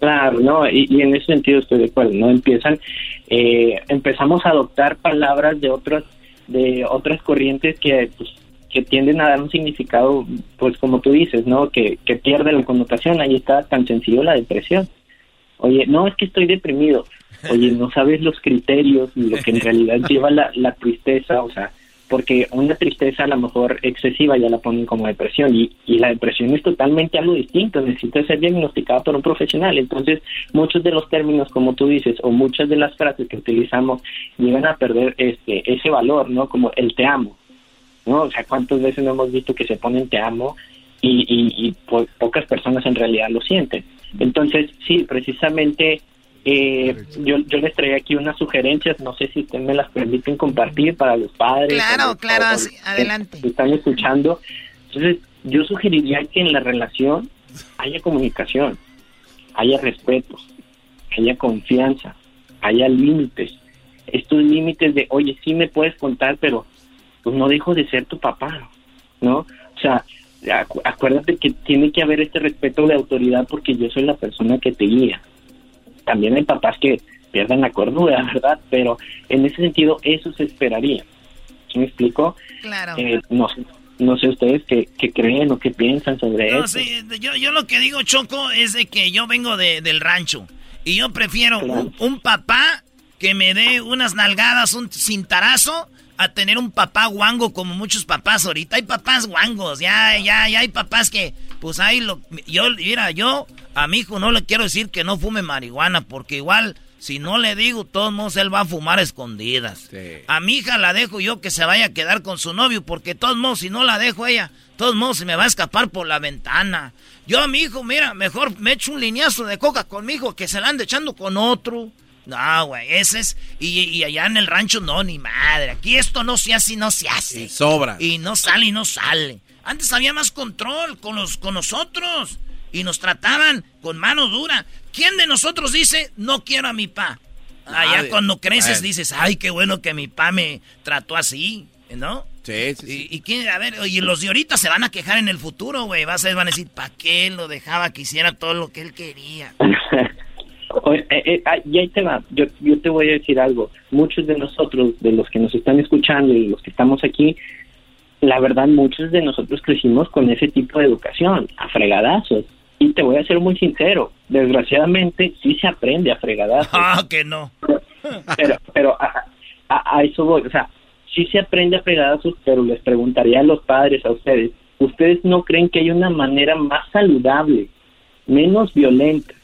Claro, no, y, y en ese sentido estoy de acuerdo, ¿no? Empiezan, eh, empezamos a adoptar palabras de otras, de otras corrientes que, pues, que tienden a dar un significado, pues como tú dices, ¿no? Que, que pierde la connotación, ahí está tan sencillo la depresión. Oye, no, es que estoy deprimido. Oye, no sabes los criterios y lo que en (laughs) realidad lleva la, la tristeza, o sea, porque una tristeza a lo mejor excesiva ya la ponen como depresión y, y la depresión es totalmente algo distinto, necesita ser diagnosticada por un profesional. Entonces, muchos de los términos, como tú dices, o muchas de las frases que utilizamos llegan a perder este ese valor, ¿no? Como el te amo, ¿no? O sea, ¿cuántas veces no hemos visto que se ponen te amo y, y, y po- pocas personas en realidad lo sienten? Entonces, sí, precisamente eh, yo, yo les traía aquí unas sugerencias, no sé si ustedes me las permiten compartir para los padres. Claro, los- claro, los que adelante. Están escuchando. Entonces, yo sugeriría que en la relación haya comunicación, haya respeto, haya confianza, haya límites. Estos límites de, oye, sí me puedes contar, pero pues no dejo de ser tu papá, ¿no? O sea, acu- acuérdate que tiene que haber este respeto de autoridad porque yo soy la persona que te guía. También hay papás que pierden la cordura, (laughs) ¿verdad? Pero en ese sentido, eso se esperaría. ¿Sí me explico? Claro. Eh, no, sé- no sé ustedes qué, qué creen o qué piensan sobre No, eso. sí, yo, yo lo que digo, Choco, es de que yo vengo de- del rancho. Y yo prefiero un, un papá que me dé unas nalgadas, un cintarazo, a tener un papá guango como muchos papás ahorita. Hay papás guangos, ya, ya, ya hay papás que, pues ahí lo... Yo, mira, yo a mi hijo no le quiero decir que no fume marihuana, porque igual, si no le digo, todos modos él va a fumar a escondidas. A mi hija la dejo yo que se vaya a quedar con su novio, porque todos modos, si no la dejo ella, todos modos se me va a escapar por la ventana. Yo a mi hijo, mira, mejor me echo un lineazo de coca con mi hijo que se la ande echando con otro. No, güey, ese es. Y, y allá en el rancho, no, ni madre. Aquí esto no se hace y no se hace. sobra. Y no sale y no sale. Antes había más control con, los, con nosotros. Y nos trataban con mano dura. ¿Quién de nosotros dice, no quiero a mi pa? Allá Nadie. cuando creces dices, ay, qué bueno que mi pa me trató así, ¿no? Sí, sí, Y, y quién- a ver, y los de ahorita se van a quejar en el futuro, güey. Vas a, van a decir, ¿para qué lo dejaba que hiciera todo lo que él quería? (laughs) Oye, eh, eh, ah, y ahí te va, yo, yo te voy a decir algo. Muchos de nosotros, de los que nos están escuchando y los que estamos aquí, la verdad, muchos de nosotros crecimos con ese tipo de educación, a fregadazos. Y te voy a ser muy sincero, desgraciadamente sí se aprende a fregadazos. (laughs) Ah, que no. Pero, pero a, a- a eso voy, o sea, sí se aprende a fregadazos, pero les preguntaría a los padres, a ustedes, ¿ustedes no creen que hay una manera más saludable, menos violenta,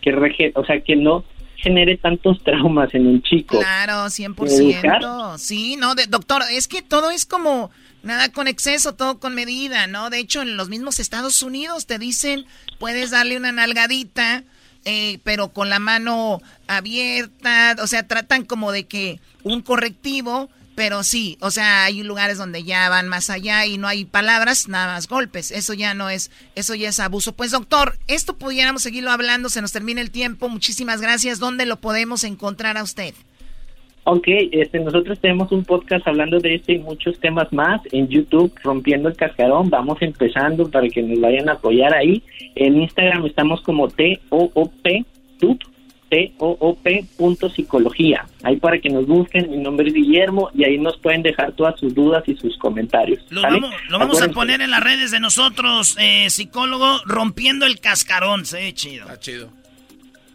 que rege- o sea, que no genere tantos traumas en un chico? Claro, Educar. 100%. Sí, no, de- doctor, es que todo es como nada con exceso, todo con medida, ¿no? De hecho, en los mismos Estados Unidos te dicen, puedes darle una nalgadita, eh, pero con la mano abierta, o sea, tratan como de que un correctivo, pero sí, o sea, hay lugares donde ya van más allá y no hay palabras, nada más golpes. Eso ya no es, eso ya es abuso. Pues doctor, esto pudiéramos seguirlo hablando, se nos termina el tiempo. Muchísimas gracias. ¿Dónde lo podemos encontrar a usted? Ok, este, nosotros tenemos un podcast hablando de este y muchos temas más en YouTube, Rompiendo el Cascarón. Vamos empezando para que nos vayan a apoyar ahí. En Instagram estamos como T-O-O-P, T-O-O-P punto psicología. Ahí para que nos busquen, mi nombre es Guillermo y ahí nos pueden dejar todas sus dudas y sus comentarios. Lo vamos, lo vamos a poner en las redes de nosotros, eh, psicólogo, rompiendo el cascarón. Se ve chido. Está chido.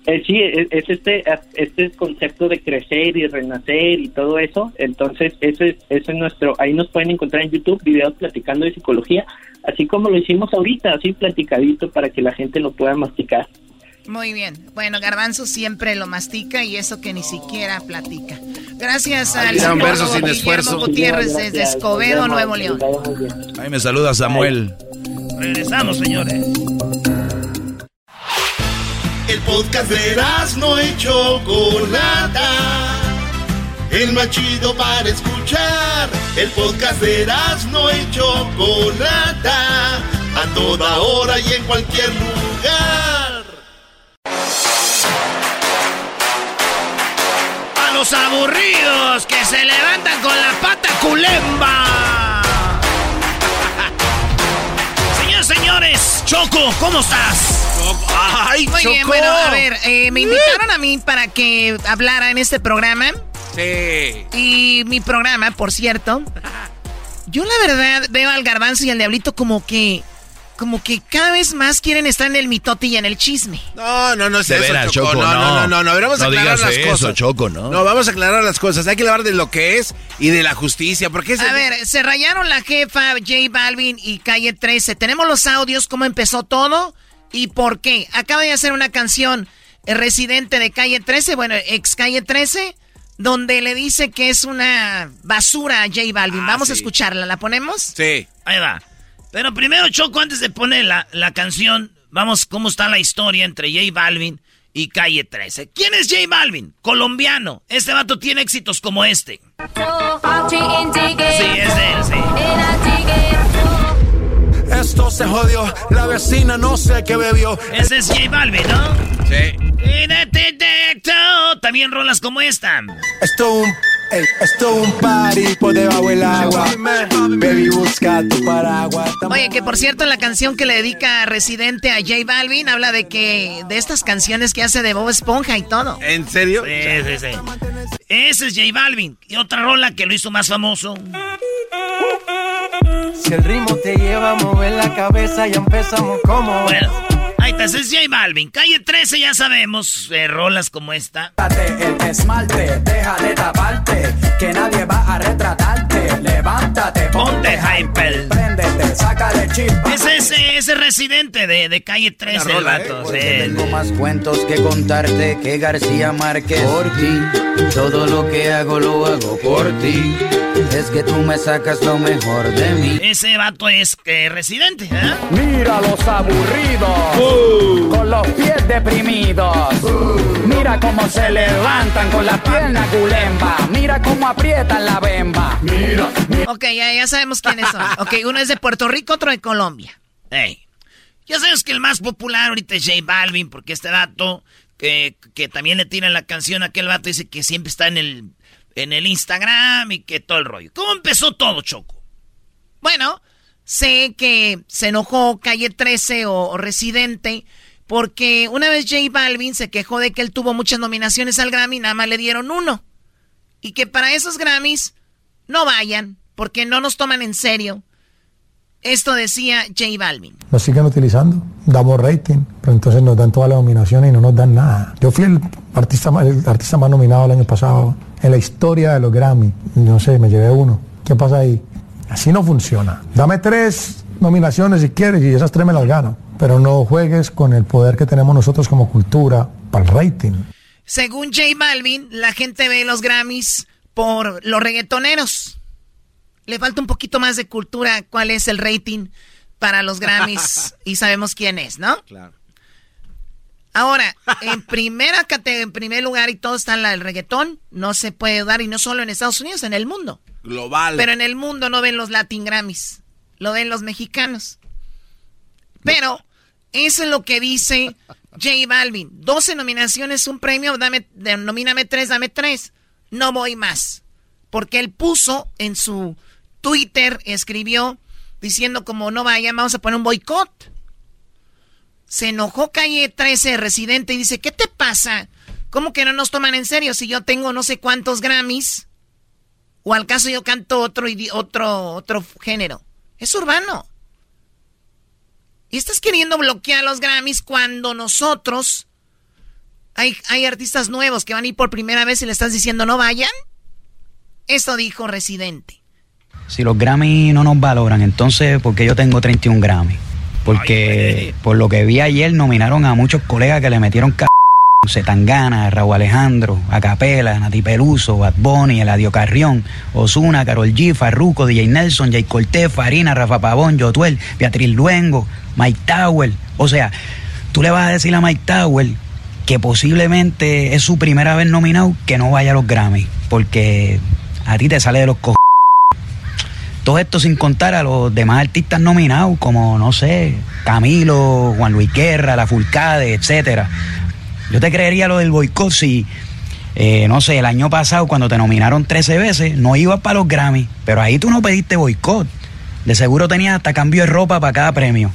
Eh, sí, es, es este, este concepto de crecer y renacer y todo eso. Entonces, eso es, eso es nuestro. Ahí nos pueden encontrar en YouTube videos platicando de psicología, así como lo hicimos ahorita, así platicadito para que la gente lo pueda masticar. Muy bien. Bueno, Garbanzo siempre lo mastica y eso que ni siquiera platica. Gracias Ay, al mira, un verso psicólogo sin Guillermo esfuerzo. Gutiérrez desde Escobedo, Nuevo León. Ahí me saluda Samuel. Regresamos, señores. El podcast de no y Chocolata. El más chido para escuchar. El podcast de no y Chocolata. A toda hora y en cualquier lugar. A los aburridos que se levantan con la pata culemba. (laughs) Señores, señores, Choco, ¿cómo estás? Ay, Muy bien, bueno, a ver, eh, me invitaron a mí para que hablara en este programa. Sí. Y mi programa, por cierto, yo la verdad veo al garbanzo y al diablito como que, como que cada vez más quieren estar en el mitote y en el chisme. No, no, no es De eso, veras, Choco. Choco, no, no, no. no, no, no, a ver, vamos a No aclarar digas las eso, cosas. Choco, ¿no? No, vamos a aclarar las cosas. Hay que hablar de lo que es y de la justicia, porque es A ver, se rayaron la jefa J Balvin y Calle 13. Tenemos los audios, cómo empezó todo y por qué. Acaba de hacer una canción, el residente de Calle 13, bueno, ex Calle 13, donde le dice que es una basura a J Balvin. Vamos a escucharla, ¿la ponemos? Sí. Ahí va. Pero primero, Choco, antes de poner la, la canción, vamos, ¿cómo está la historia entre J Balvin y Calle 13? ¿Quién es J Balvin? Colombiano. Este vato tiene éxitos como este. Sí, es él, sí. Esto se jodió, la vecina no sé qué bebió. Ese es J Balvin, ¿no? Sí. Y de detecto, También rolas como esta. Esto un, ey, esto un party por debajo del agua. Baby, busca tu paraguas. Oye, que por cierto, la canción que le dedica Residente a J Balvin habla de que de estas canciones que hace de Bob Esponja y todo. ¿En serio? Sí, sí, sí. Ese es J Balvin. Y otra rola que lo hizo más famoso. (laughs) Si el ritmo te lleva a mover la cabeza, ya empezamos como. Bueno, ahí está, es J Balvin. Calle 13, ya sabemos, eh, rolas como esta. El esmalte, deja de taparte, que nadie va a retratarte. Levántate, Ponte hyper. préndete, sácale chispa. Ese es eh, ese residente de, de Calle 13, el vato. sí. Tengo más cuentos que contarte que García Márquez. Por ti, todo lo que hago lo hago por ti. Es que tú me sacas lo mejor de mí. Ese vato es eh, residente, ¿eh? Mira los aburridos, con los pies deprimidos. Mira cómo se levantan con la pierna gulemba. Mira cómo aprietan la bemba. Mira, Ok, ya, ya sabemos quiénes son. (laughs) Ok, uno es de Puerto Rico, otro de Colombia. Ey. Ya sabes que el más popular ahorita es J Balvin, porque este vato, que, que también le tiran la canción a aquel vato, dice que siempre está en el, en el Instagram y que todo el rollo. ¿Cómo empezó todo, Choco? Bueno, sé que se enojó Calle 13 o, o Residente Porque una vez J Balvin se quejó de que él tuvo muchas nominaciones al Grammy, nada más le dieron uno. Y que para esos Grammys no vayan, porque no nos toman en serio. Esto decía J Balvin. Nos siguen utilizando, damos rating, pero entonces nos dan todas las nominaciones y no nos dan nada. Yo fui el artista, el artista más nominado el año pasado en la historia de los Grammy. No sé, me llevé uno. ¿Qué pasa ahí? Así no funciona. Dame tres nominaciones si quieres y esas tres me las gano. Pero no juegues con el poder que tenemos nosotros como cultura para el rating. Según J Balvin, la gente ve los Grammys por los reggaetoneros le falta un poquito más de cultura cuál es el rating para los Grammys (laughs) y sabemos quién es, ¿no? Claro. Ahora, en (laughs) primera en primer lugar y todo está en la del reggaetón, no se puede dar y no solo en Estados Unidos, en el mundo. Global. Pero en el mundo no ven los Latin Grammys, lo ven los mexicanos. Pero eso es lo que dice (laughs) J Balvin. 12 nominaciones, un premio, dame, nomíname tres, dame tres. No voy más. Porque él puso en su Twitter escribió diciendo como no vayan, vamos a poner un boicot. Se enojó Calle 13, residente, y dice, ¿qué te pasa? ¿Cómo que no nos toman en serio si yo tengo no sé cuántos Grammys? O al caso yo canto otro, otro, otro género. Es urbano. Y estás queriendo bloquear los Grammys cuando nosotros... Hay, hay artistas nuevos que van a ir por primera vez y le estás diciendo no vayan. Esto dijo Residente. Si los Grammy no nos valoran, entonces, ¿por qué yo tengo 31 Grammy? Porque por lo que vi ayer nominaron a muchos colegas que le metieron c Zetangana, Raúl Alejandro, Acapela, Nati Peluso, Bad Bunny, Eladio Carrión, Osuna, Carol G, Farruko, DJ Nelson, Jay Cortés, Farina, Rafa Pavón, Yotuel, Beatriz Luengo, Mike Tower. O sea, tú le vas a decir a Mike Tower que posiblemente es su primera vez nominado que no vaya a los Grammy, porque a ti te sale de los cojones todo esto sin contar a los demás artistas nominados, como, no sé, Camilo, Juan Luis Guerra, La Fulcade, etcétera. Yo te creería lo del boicot si, eh, no sé, el año pasado cuando te nominaron 13 veces, no ibas para los Grammy, pero ahí tú no pediste boicot. De seguro tenías hasta cambio de ropa para cada premio.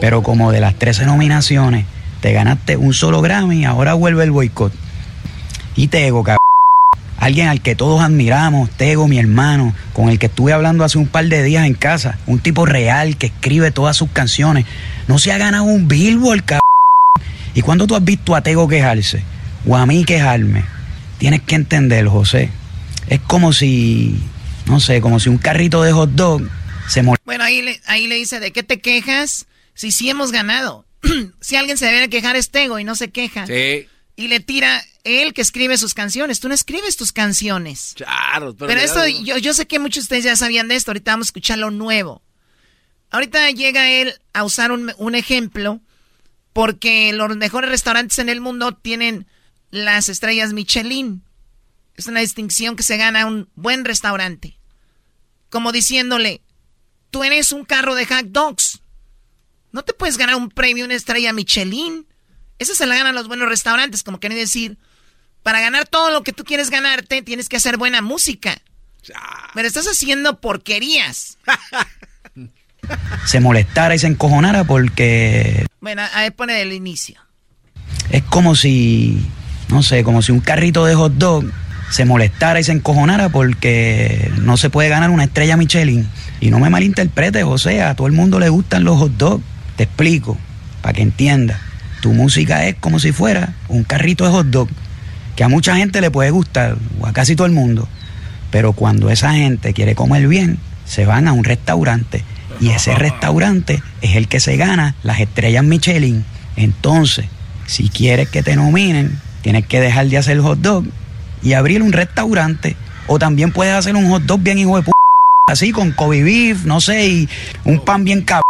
Pero como de las 13 nominaciones te ganaste un solo Grammy, ahora vuelve el boicot. Y te ego, cabrón alguien al que todos admiramos, Tego, mi hermano, con el que estuve hablando hace un par de días en casa, un tipo real que escribe todas sus canciones, no se ha ganado un billboard, cabrón. ¿Y cuando tú has visto a Tego quejarse o a mí quejarme? Tienes que entender, José. Es como si, no sé, como si un carrito de hot dog se molesta. Bueno, ahí le, ahí le dice, ¿de qué te quejas? Si sí hemos ganado. (clears throat) si alguien se debe quejar es Tego y no se queja. Sí. Y le tira él que escribe sus canciones. Tú no escribes tus canciones. Claro, pero, pero esto, yo, yo sé que muchos de ustedes ya sabían de esto. Ahorita vamos a escuchar lo nuevo. Ahorita llega él a usar un, un ejemplo porque los mejores restaurantes en el mundo tienen las estrellas Michelin. Es una distinción que se gana un buen restaurante. Como diciéndole, tú eres un carro de hot dogs. No te puedes ganar un premio, una estrella Michelin. Eso se la ganan los buenos restaurantes, como quieren decir, para ganar todo lo que tú quieres ganarte, tienes que hacer buena música. Pero estás haciendo porquerías. se molestara y se encojonara porque... Bueno, a ver, pone del inicio. Es como si, no sé, como si un carrito de hot dog se molestara y se encojonara porque no se puede ganar una estrella Michelin. Y no me malinterpretes, o sea, a todo el mundo le gustan los hot dogs. Te explico, para que entiendas. Tu música es como si fuera un carrito de hot dog que a mucha gente le puede gustar, o a casi todo el mundo. Pero cuando esa gente quiere comer bien, se van a un restaurante. Y ese restaurante es el que se gana las estrellas Michelin. Entonces, si quieres que te nominen, tienes que dejar de hacer hot dog y abrir un restaurante. O también puedes hacer un hot dog bien hijo de p así con Kobe beef, no sé, y un pan bien cabrón.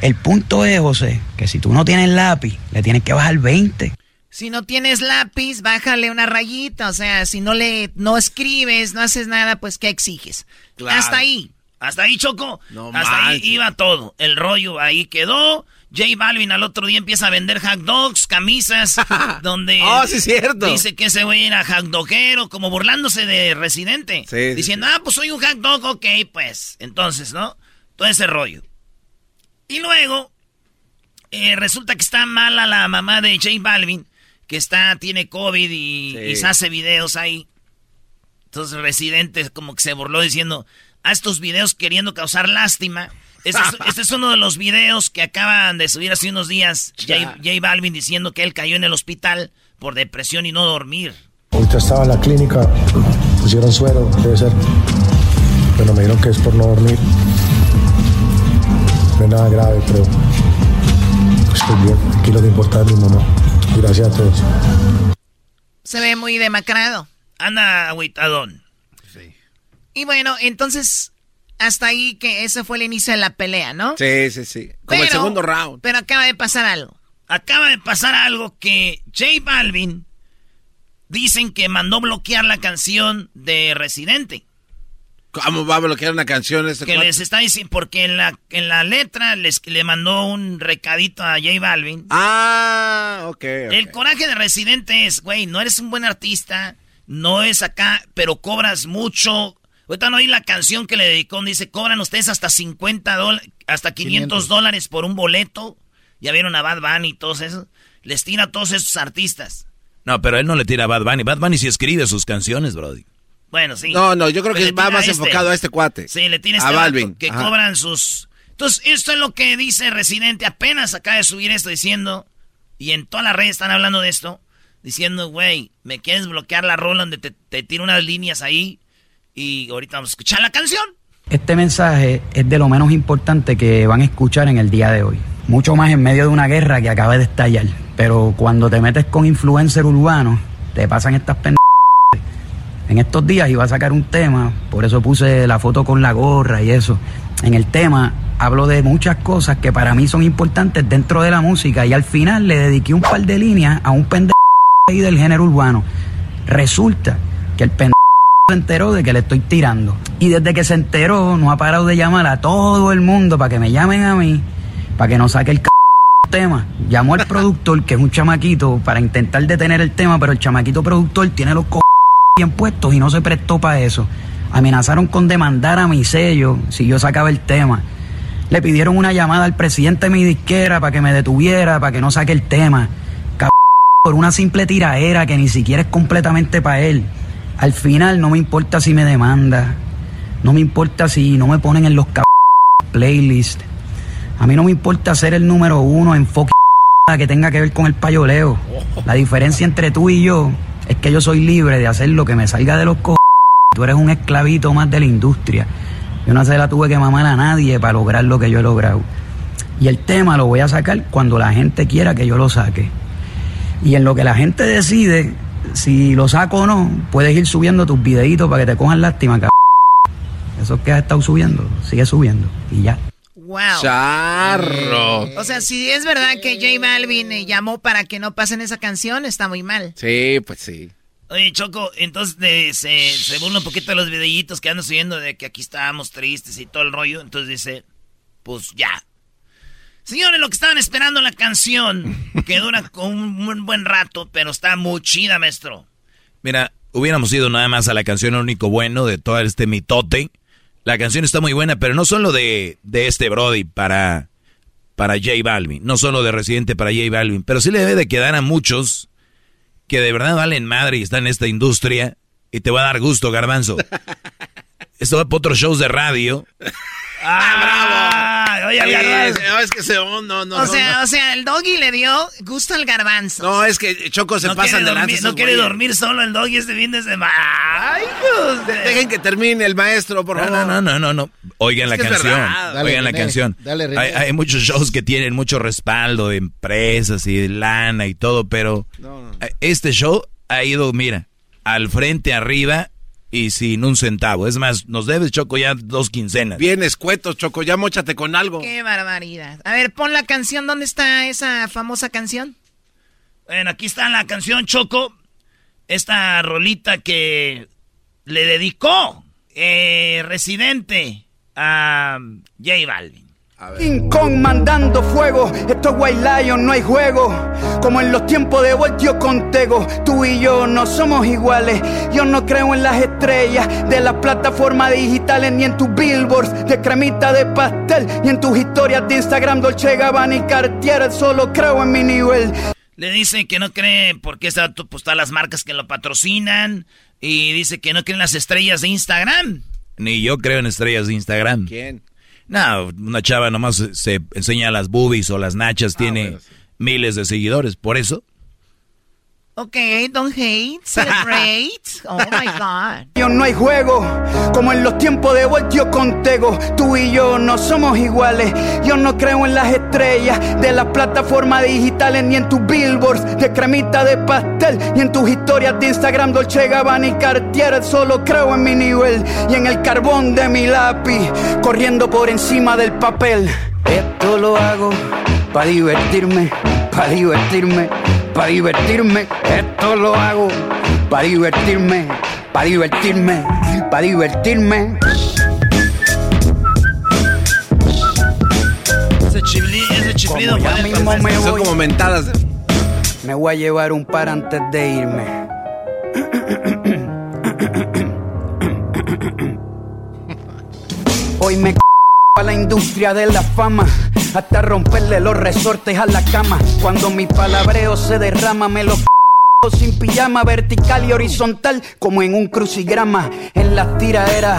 El punto es, José, que si tú no tienes lápiz, le tienes que bajar 20. Si no tienes lápiz, bájale una rayita. O sea, si no le, no escribes, no haces nada, pues ¿qué exiges? Hasta ahí. Hasta ahí, Choco. Hasta ahí iba todo. El rollo ahí quedó. J Balvin al otro día empieza a vender hot dogs, camisas, (laughs) donde oh, sí, cierto. dice que ese güey era hot dogero, como burlándose de Residente. diciendo, ah, pues soy un hot dog, ok, pues. Entonces, ¿no? Todo ese rollo. Y luego, Eh, resulta que está mala la mamá de J Balvin, que está, tiene COVID y, se hace videos ahí. Entonces Residente como que se burló diciendo, a estos videos queriendo causar lástima. Este es, (laughs) este es, uno de los videos que acaban de subir hace unos días J, Balvin diciendo que él cayó en el hospital por depresión y no dormir. Ahorita estaba en la clínica, pusieron suero, debe ser. Pero me dijeron que es por no dormir. No es nada grave, pero estoy bien. Aquí lo que importa es mi mamá. Gracias a todos. Se ve muy demacrado. Anda aguitadón. Sí. Y bueno, entonces, hasta ahí que ese fue el inicio de la pelea, ¿no? Sí, sí, sí. Como el segundo round. Pero acaba de pasar algo. Acaba de pasar algo que J Balvin dicen que mandó bloquear la canción de Residente. ¿Cómo va a bloquear una canción este Que les está diciendo, porque en la, en la letra les, le mandó un recadito a J Balvin. Ah, ok. El coraje de Residente es, güey, no eres un buen artista, no es acá, pero cobras mucho. Ahorita no oí la canción que le dedicó, dice, cobran ustedes hasta 50 dólares, hasta 500 dólares por un boleto. Ya vieron a Bad Bunny y todos esos. Les tira a todos esos artistas. No, pero él no le tira a Bad Bunny. Bad Bunny sí escribe sus canciones, Brody. Bueno, sí. No, no, yo creo que va más este. enfocado a este cuate. Sí, le tiene este a Balvin. Que cobran sus. Entonces, esto es lo que dice Residente. Apenas acaba de subir esto diciendo. Y en todas las redes están hablando de esto. Diciendo, güey, me quieres bloquear la rola donde te, te tiro unas líneas ahí. Y ahorita vamos a escuchar la canción. Este mensaje es de lo menos importante que van a escuchar en el día de hoy. Mucho más en medio de una guerra que acaba de estallar. Pero cuando te metes con influencer urbano, te pasan estas pendejas en estos días iba a sacar un tema, por eso puse la foto con la gorra y eso. En el tema hablo de muchas cosas que para mí son importantes dentro de la música y al final le dediqué un par de líneas a un pendejo del género urbano. Resulta que el pendejo se enteró de que le estoy tirando. Y desde que se enteró no ha parado de llamar a todo el mundo para que me llamen a mí, para que no saque el tema. Llamó al productor, que es un chamaquito, para intentar detener el tema, pero el chamaquito productor tiene los co bien puestos y no se prestó para eso. Amenazaron con demandar a mi sello si yo sacaba el tema. Le pidieron una llamada al presidente de mi disquera para que me detuviera, para que no saque el tema. por una simple tiraera que ni siquiera es completamente para él. Al final no me importa si me demanda, no me importa si no me ponen en los playlists. A mí no me importa ser el número uno en (laughs) que tenga que ver con el payoleo. La diferencia entre tú y yo es que yo soy libre de hacer lo que me salga de los co... Tú eres un esclavito más de la industria. Yo no se la tuve que mamar a nadie para lograr lo que yo he logrado. Y el tema lo voy a sacar cuando la gente quiera que yo lo saque. Y en lo que la gente decide, si lo saco o no, puedes ir subiendo tus videitos para que te cojan lástima, cabrón. Eso que has estado subiendo, sigue subiendo. Y ya. Wow. Charro. O sea, si es verdad que J Balvin eh, llamó para que no pasen esa canción, está muy mal. Sí, pues sí. Oye, Choco, entonces se, se burla un poquito de los videitos que andan subiendo de que aquí estábamos tristes y todo el rollo. Entonces dice, pues ya. Señores, lo que estaban esperando la canción, que dura (laughs) un, un buen rato, pero está muy chida, maestro. Mira, hubiéramos ido nada más a la canción único bueno de todo este mitote la canción está muy buena, pero no solo de, de este Brody para, para J Balvin, no solo de Residente para J Balvin, pero sí le debe de quedar a muchos que de verdad valen madre y están en esta industria y te va a dar gusto, garbanzo. (laughs) Esto va para otros shows de radio. ¡Ah, bravo! Oye, es que se, no, no, o sea, o sea, el doggy le dio gusto al garbanzo. No, es que Choco se pasa de dormir, No quiere dormir solo el doggy este fin de semana. ¡Ay, Dejen que termine el maestro, por favor. No, no, no, no, no. Oigan la canción. Oigan la canción. hay, hay, muchos shows que tienen mucho respaldo de empresas y de lana y todo, pero este show ha ido, mira, al frente, arriba y sin un centavo. Es más, nos debes, Choco, ya dos quincenas. Bien escuetos, Choco, ya mochate con algo. Qué barbaridad. A ver, pon la canción, ¿dónde está esa famosa canción? Bueno, aquí está la canción, Choco. Esta rolita que le dedicó eh, Residente a J Balvin. King Kong mandando fuego, esto es White Lion, no hay juego. Como en los tiempos de Voltio Contego, tú y yo no somos iguales. Yo no creo en las estrellas de las plataformas digitales, ni en tus billboards de cremita de pastel, ni en tus historias de Instagram, Dolce Gabbana y Cartier. Solo creo en mi nivel. Le dice que no cree porque está pues, todas las marcas que lo patrocinan. Y dice que no creen las estrellas de Instagram. Ni yo creo en estrellas de Instagram. ¿Quién? No, una chava nomás se enseña las boobies o las nachas, ah, tiene miles de seguidores. Por eso Ok, don't hate, celebrate. (laughs) Oh my God. Yo no hay juego, como en los tiempos de Voltio Contego. Tú y yo no somos iguales. Yo no creo en las estrellas de las plataformas digitales, ni en tus billboards de cremita de pastel, ni en tus historias de Instagram, Dolce Gabbana y Cartier. Solo creo en mi nivel y en el carbón de mi lápiz, corriendo por encima del papel. Esto lo hago para divertirme, para divertirme para divertirme, esto lo hago para divertirme, para divertirme, para divertirme. Ese chiflido, ese chiflido ya mismo me voy. Son como mentadas. Me voy a llevar un par antes de irme. Hoy me (laughs) a la industria de la fama hasta romperle los resortes a la cama. Cuando mi palabreo se derrama, me lo sin pijama vertical y horizontal como en un crucigrama en las tiraderas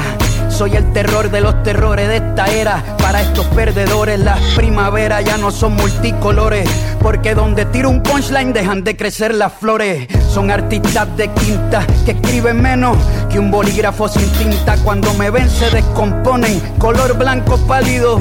soy el terror de los terrores de esta era. Para estos perdedores, las primaveras ya no son multicolores. Porque donde tiro un punchline dejan de crecer las flores. Son artistas de quinta que escriben menos que un bolígrafo sin tinta. Cuando me ven se descomponen, color blanco pálido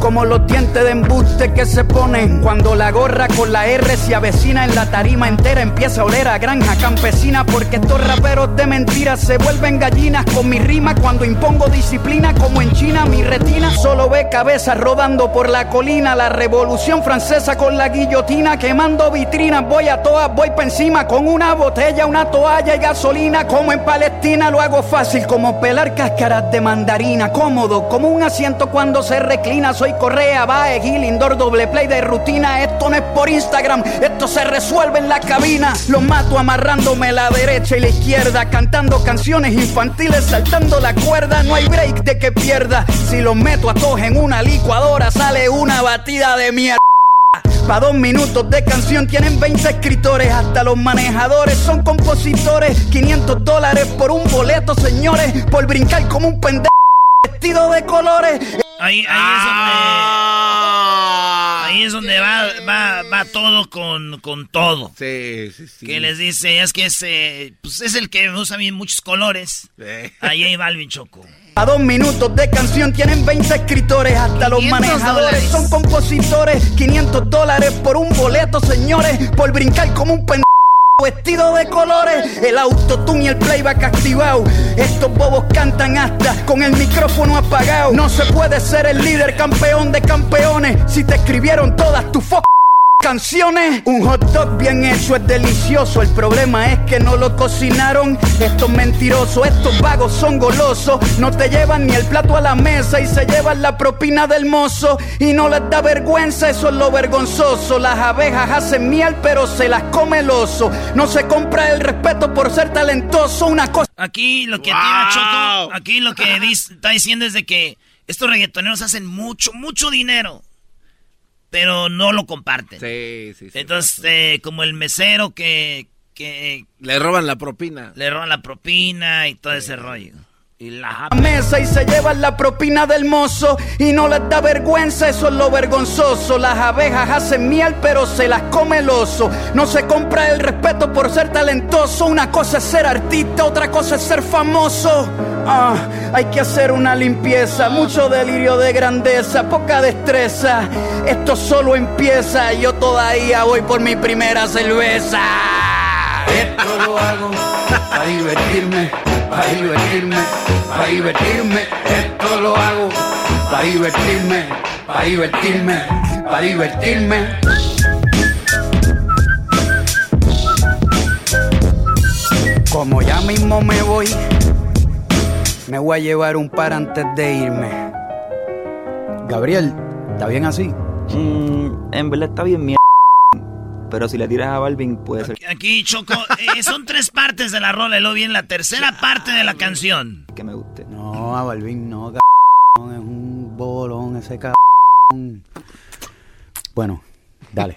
como los dientes de embuste que se ponen cuando la gorra con la R se avecina en la tarima entera empieza a oler a granja campesina porque estos raperos de mentiras se vuelven gallinas con mi rima cuando impongo disciplina como en China mi retina solo ve cabezas rodando por la colina la revolución francesa con la guillotina quemando vitrinas voy a todas voy pa encima con una botella una toalla y gasolina como en Palestina lo hago fácil como pelar cáscaras de mandarina cómodo como un asiento cuando se reclina soy Correa, Bae, Gil, Indoor, doble play de rutina. Esto no es por Instagram, esto se resuelve en la cabina. Lo mato amarrándome la derecha y la izquierda, cantando canciones infantiles, saltando la cuerda. No hay break de que pierda. Si los meto a todos en una licuadora, sale una batida de mierda. Pa' dos minutos de canción tienen 20 escritores, hasta los manejadores son compositores. 500 dólares por un boleto, señores, por brincar como un pendejo vestido de colores. Ahí, ahí es donde. Ah. Ahí es donde va, va, va todo con, con todo. Sí, sí, sí. Que les dice, es que es, eh, pues es el que usa bien muchos colores. Ahí hay Balvin Choco. (laughs) A dos minutos de canción tienen 20 escritores, hasta los manejadores son compositores. 500 dólares por un boleto, señores, por brincar como un pendejo vestido de colores, el autotune y el playback activado. Estos bobos cantan hasta con el micrófono apagado. No se puede ser el líder campeón de campeones si te escribieron todas tus fo canciones. Un hot dog bien hecho es delicioso. El problema es que no lo cocinaron. Estos mentirosos, estos vagos son golosos. No te llevan ni el plato a la mesa y se llevan la propina del mozo. Y no les da vergüenza, eso es lo vergonzoso. Las abejas hacen miel, pero se las come el oso. No se compra el respeto por ser talentoso. Una cosa. Aquí lo que Choco, aquí lo que está diciendo es de que estos reggaetoneros hacen mucho, mucho dinero pero no lo comparten. Sí, sí, sí. Entonces, eh, como el mesero que, que... Le roban la propina. Le roban la propina y todo ese rollo. Y la mesa y se llevan la propina del mozo y no les da vergüenza, eso es lo vergonzoso. Las abejas hacen miel, pero se las come el oso. No se compra el respeto por ser talentoso. Una cosa es ser artista, otra cosa es ser famoso. Ah, hay que hacer una limpieza, mucho delirio de grandeza, poca destreza. Esto solo empieza, yo todavía voy por mi primera cerveza. Esto lo hago para divertirme para divertirme, para divertirme, esto lo hago, para divertirme, para divertirme, para divertirme. Como ya mismo me voy, me voy a llevar un par antes de irme. Gabriel, ¿Está bien así? Mm, en verdad está bien mierda. Pero si le tiras a Balvin, puede ser. Aquí, Choco, eh, son tres partes de la rola y luego viene la tercera parte de la canción. Que me guste. No, a Balvin no, cabrón. Es un bolón ese cabrón. Bueno, dale.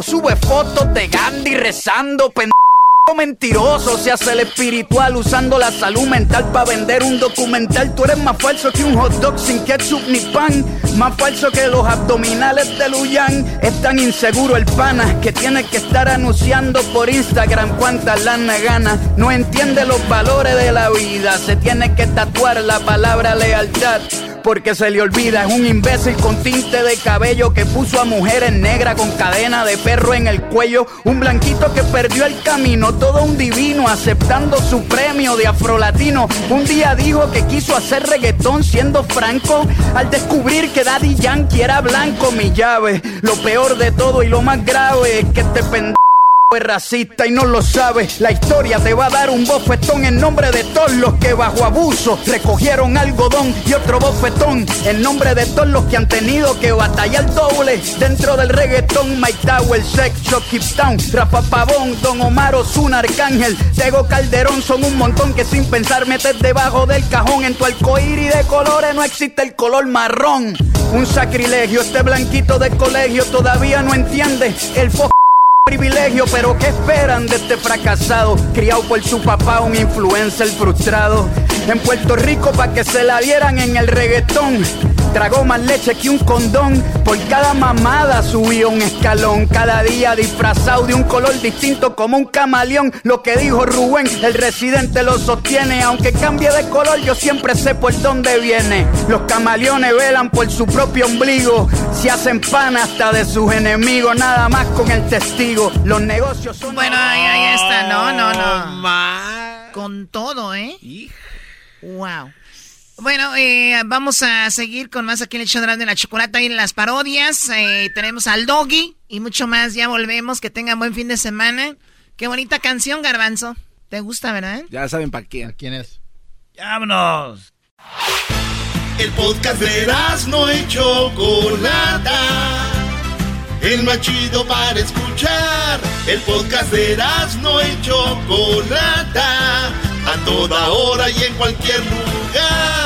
sube fotos de Gandhi rezando, pendejo mentiroso, se hace el espiritual usando la salud mental para vender un documental. Tú eres más falso que un hot dog sin ketchup ni pan, más falso que los abdominales de Luyan. Es tan inseguro el pana que tiene que estar anunciando por Instagram cuánta lana gana. No entiende los valores de la vida, se tiene que tatuar la palabra lealtad porque se le olvida. Es un imbécil con tinte de cabello que puso a mujeres negras con cadena de perro en el cuello. Un blanquito que perdió el camino, todo un divino aceptando su premio de afrolatino. Un día dijo que quiso hacer reggaetón siendo franco al descubrir que Daddy Yankee era blanco. Mi llave, lo peor de todo y lo más grave es que este pendejo es racista y no lo sabes. La historia te va a dar un bofetón en nombre de todos los que bajo abuso recogieron algodón y otro bofetón en nombre de todos los que han tenido que batallar doble dentro del reggaetón. Mike Tower, Sex Keep Town, Rafa Pavón, Don Omar Ozuna, Arcángel, Tego Calderón son un montón que sin pensar metes debajo del cajón. En tu arcoíris de colores no existe el color marrón. Un sacrilegio, este blanquito de colegio todavía no entiende el fo privilegio, pero ¿qué esperan de este fracasado? Criado por su papá, un influencer frustrado. En Puerto Rico pa' que se la dieran en el reggaetón. Tragó más leche que un condón. Por cada mamada subió un escalón. Cada día disfrazado de un color distinto como un camaleón. Lo que dijo Rubén, el residente lo sostiene. Aunque cambie de color, yo siempre sé por dónde viene. Los camaleones velan por su propio ombligo. Se hacen pan hasta de sus enemigos. Nada más con el testigo. Los negocios son. Bueno, ahí, ahí está. No, no, no. Con todo, ¿eh? Wow. Bueno, eh, vamos a seguir con más aquí en el show de la chocolata y en las parodias. Eh, tenemos al Doggy y mucho más. Ya volvemos. Que tengan buen fin de semana. Qué bonita canción, Garbanzo. ¿Te gusta, verdad? Ya saben para quién. ¿Quién es? ¡Vámonos! El podcast de no hecho Chocolata. El más chido para escuchar. El podcast de no hecho Chocolata. A toda hora y en cualquier lugar.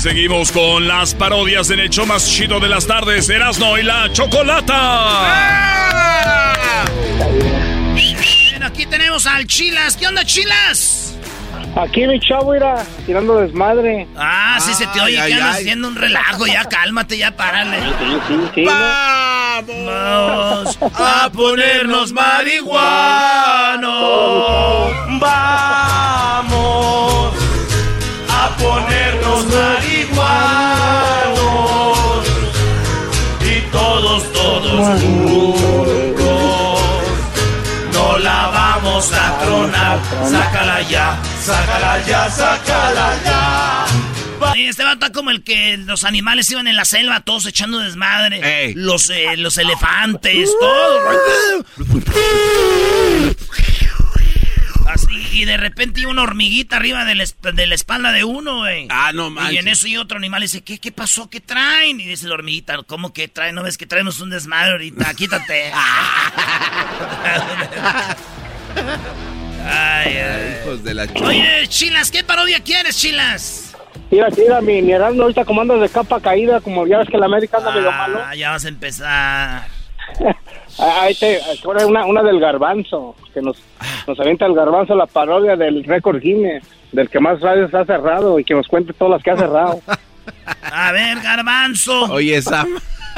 Seguimos con las parodias en el show más chido de las tardes, Erasno y la Chocolata. Bueno, aquí tenemos al Chilas. ¿Qué onda, Chilas? Aquí mi chavo irá tirando desmadre. Ah, sí se te oye Ay, que ay, andas ay. haciendo un relajo. Ya cálmate, ya párale. sí, Vamos a ponernos marihuanos. Vamos No la vamos a tronar. Sácala ya, sácala ya, sácala ya. Y este vato está como el que los animales iban en la selva, todos echando desmadre. Los, eh, los elefantes, todo. Así, y de repente iba una hormiguita arriba de la, esp- de la espalda de uno, güey. Ah, no Y manches. en eso y otro animal dice, ¿qué, qué pasó? ¿Qué traen? Y dice la hormiguita, ¿cómo que traen? ¿No ves que traemos un desmadre ahorita? Quítate. (laughs) ay, ay. Hijos de la ch- Oye, Chilas, ¿qué parodia quieres, Chilas? Mira, mira, mi, mi Erasmo ahorita como anda de capa caída, como ya ves que la América anda medio malo. Ah, ya vas a empezar. (laughs) Ah, Ahí te, ahora una, una del garbanzo, que nos, nos avienta el garbanzo la parodia del récord Guinness, del que más radios ha cerrado y que nos cuente todas las que ha cerrado. A ver, garbanzo. Oye, Sam.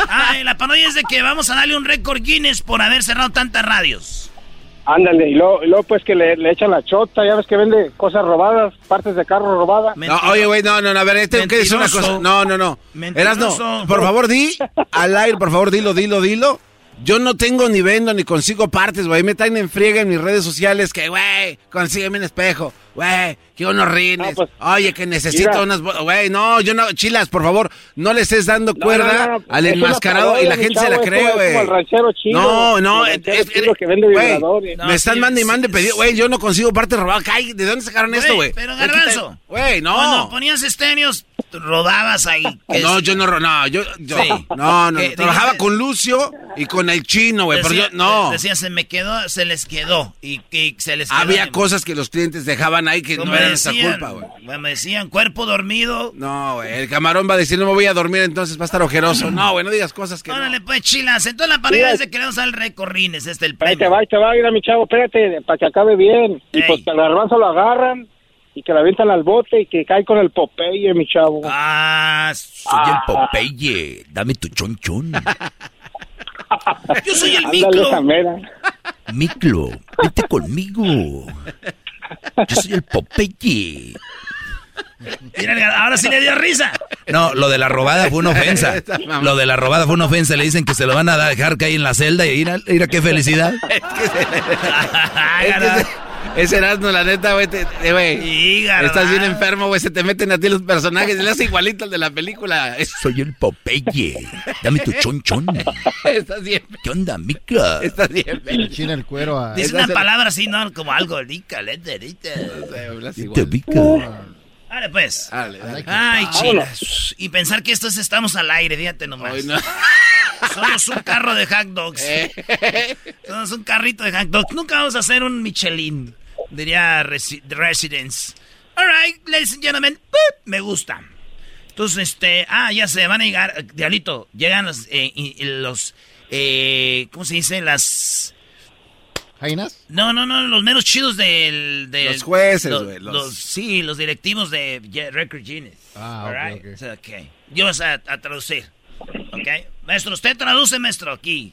Ay, la parodia es de que vamos a darle un récord Guinness por haber cerrado tantas radios. Ándale, y luego, y luego, pues que le, le echan la chota, ya ves que vende cosas robadas, partes de carro robadas. No, oye, güey, no, no, no, a ver, este, ¿qué es una cosa? No, no, no. Eras no, por favor, di al aire, por favor, dilo, dilo, dilo. Yo no tengo ni vendo ni consigo partes, güey. Me traen en friega en mis redes sociales que, güey, consígueme un espejo. Güey, que unos rines. pues, Oye, que necesito mira. unas... Güey, no, yo no... Chilas, por favor, no le estés dando No, cuerda no, no, al es enmascarado y la gente se la es cree, es güey. No, el no, es- chino que vende vibradores. me están mandando y mande pedido. Güey, yo no consigo partes robadas. ¿De dónde sacaron esto, güey? Pero Garbanzo. Güey, no. Cuando ponías estéreos, rodabas ahí. que No, es- yo no, no, yo, yo Sí. no, no, Que trabajaba dijiste- con Lucio y con el chino, güey, pero Decía- yo, no. Decían, se me quedó, se les quedó. Y que se les quedó. Había cosas que los clientes dejaban ahí que no eran nuestra decían, culpa, güey. Me decían, cuerpo dormido. No, güey, el camarón va a decir, no me voy a dormir, entonces va a estar ojeroso. No, güey, no digas cosas que no. Órale, pues, chilas. Entonces la pareja Mira. es de que le vamos al recorrines. Este es el Ahí premio. te va, ahí te va, mira mi chavo, espérate, para que acabe bien. Y pues que al garbanzo lo agarran y que la avientan al bote y que cae con el Popeye, mi chavo. Ah, Soy el Popeye. Dame tu chonchón. Yo soy el mera. Miclo, vete conmigo. Yo soy el Popeye. Mira, ahora sí le dio risa. No, lo de la robada fue una ofensa. (laughs) Lo de la robada fue una ofensa. Le dicen que se lo van a dejar caer en la celda y mira, mira qué felicidad. (laughs) Es que ese, (laughs) ese Erasmo, la neta, güey, te- güey. Estás bien enfermo, güey, se te meten a ti los personajes, le hace igualito al de la película. (laughs) Soy el Popeye. Dame tu chonchón. Estás bien, ¿Qué onda, mica? estás bien. Le china el cuero a... Dice una palabra así, ¿no? Como algo rica, lente, rica. Hablas Te igual. Pues. Dale, dale. Ay, chilas. Y pensar que estos estamos al aire, fíjate nomás. Hoy no. (laughs) Somos un carro de hot dogs. Eh. (laughs) Somos un carrito de hot dogs. Nunca vamos a hacer un Michelin, diría Resi- Residence. All right, ladies and gentlemen, me gusta. Entonces, este, ah, ya se van a llegar, eh, Diablito, llegan eh, los, eh, ¿cómo se dice? Las... ¿Jainas? No, no, no, los menos chidos del... del- Los jueces, güey, los- los- Sí, los directivos de Record Guinness. Ah, All ok, right? ok. So, ok. Yo vas a, a traducir. ¿Ok? Maestro, usted traduce, maestro, aquí.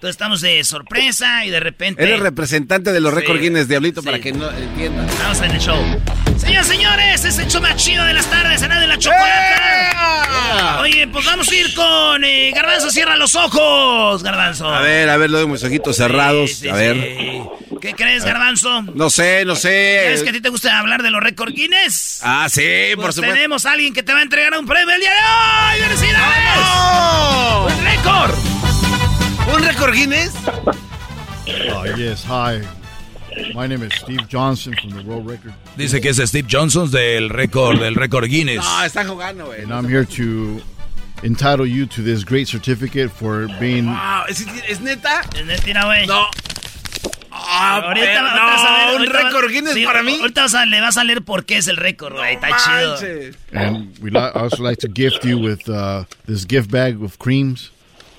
Entonces estamos de sorpresa y de repente... Eres representante de los Sí, récord Guinness, Diablito, sí. para que no entiendan. Estamos en el show. Señoras señores, es el show más chido de las tardes, en de la chocolata. Oye, pues vamos a ir con eh, Garbanzo, cierra los ojos, Garbanzo. A ver, a ver, lo de mis ojitos cerrados. Sí, a ver. ¿Qué crees, Garbanzo? No sé, no sé. ¿Crees que a ti te gusta hablar de los récord Guinness? Ah, sí, por Pues supuesto. tenemos a alguien que te va a entregar un premio el día de hoy. ¡Felicidades! ¡Oh! ¡Un récord! ¿Un récord Guinness? Oh, yes, hi. My name is Steve Johnson from the World Record. Dice que es Steve Johnson del récord del récord Guinness. No, está jugando, güey. And I'm here to entitle you to this great certificate for being... Wow, ¿es, es neta? Es mentira, güey. No. Ah, Ahorita, pero ahorita vas a ver, no, un récord Guinness sí, para mí. Ahorita vas a- le vas a leer por qué es el récord, güey. Está chido. And we'd also like to gift you with uh, this gift bag of creams.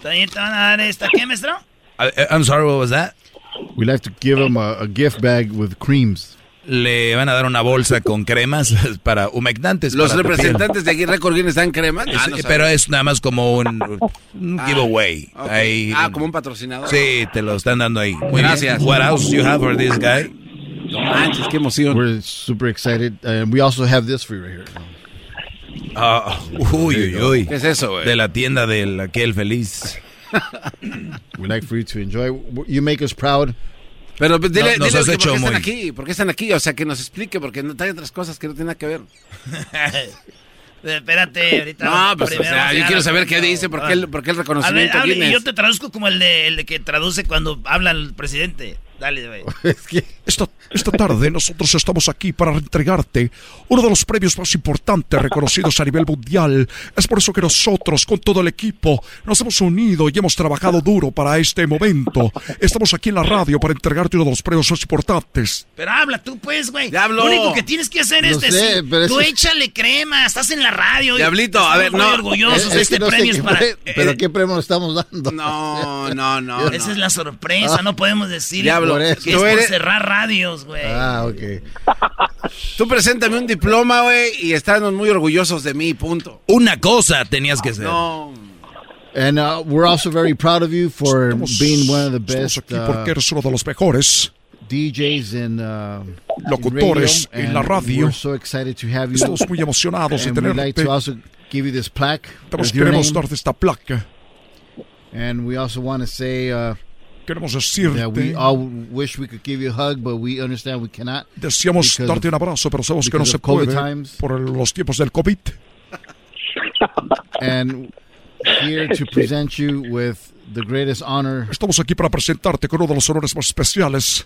También te van a dar esta, ¿qué, maestro? I- I'm sorry, what was that? We'd like to give them a, a gift bag with creams. Le van a dar una bolsa con cremas (laughs) para humectantes. Los para representantes de aquí, récord Guinness, dan crema. Es- Ah, no pero es nada más como un, un Ah, giveaway. Ahí- Ah, como un patrocinador. Sí, te lo están dando ahí. Muy Gracias. bien. What else you have for this guy? No manches, qué emoción. We're super excited. And we also have this for you right here. Ah, uy, uy, uy. ¿Qué es eso, güey? De la tienda del aquel feliz. We'd like for you to enjoy. You make us proud. Pero pues, dile, No- nos dile has que hecho por qué están aquí, por qué están aquí, o sea, que nos explique, porque no trae otras cosas que no tienen nada que ver. (laughs) Espérate, ahorita. No, pues, o sea, a yo quiero saber qué dice, por qué el, por qué el A ver, reconocimiento hable, y Guinness. yo te traduzco como el de, el de que traduce cuando habla el presidente. Dale, güey. (laughs) Esta, esta tarde nosotros estamos aquí para entregarte uno de los premios más importantes reconocidos a nivel mundial. Es por eso que nosotros, con todo el equipo, nos hemos unido y hemos trabajado duro para este momento. Estamos aquí en la radio para entregarte uno de los premios más importantes. Pero habla tú, pues, güey. Lo único que tienes que hacer No es sé, decir, pero tú eso- échale crema, estás en la radio. Diablito, a ver, muy no. orgullosos Es- de es que este no premio. es para... pre- pero (laughs) qué premio le estamos dando. No, no, (laughs) no. Esa no. es la sorpresa, no podemos decir Diablo, por es tú por eres- cerrar radios, güey. Ah, okay. Tú preséntame un diploma, güey, y estamos muy orgullosos de mí, punto. Una cosa tenías que hacer. No. And uh, we're also very proud of you for Estamos, being one of the estamos best. aquí uh, porque eres uno de los mejores. DJs and uh, locutores en la radio. We're so excited to have you. Estamos muy emocionados de tenerte. like to also give you this plaque. Queremos name. darte esta placa. And we also want to say uh, Queremos we decirte, all wish we could give you a hug, but we understand we cannot. deseamos darte un abrazo, pero sabemos que no se puede times. por los tiempos del COVID. And here to present you with the greatest honor Estamos aquí para presentarte con uno de los honores más especiales.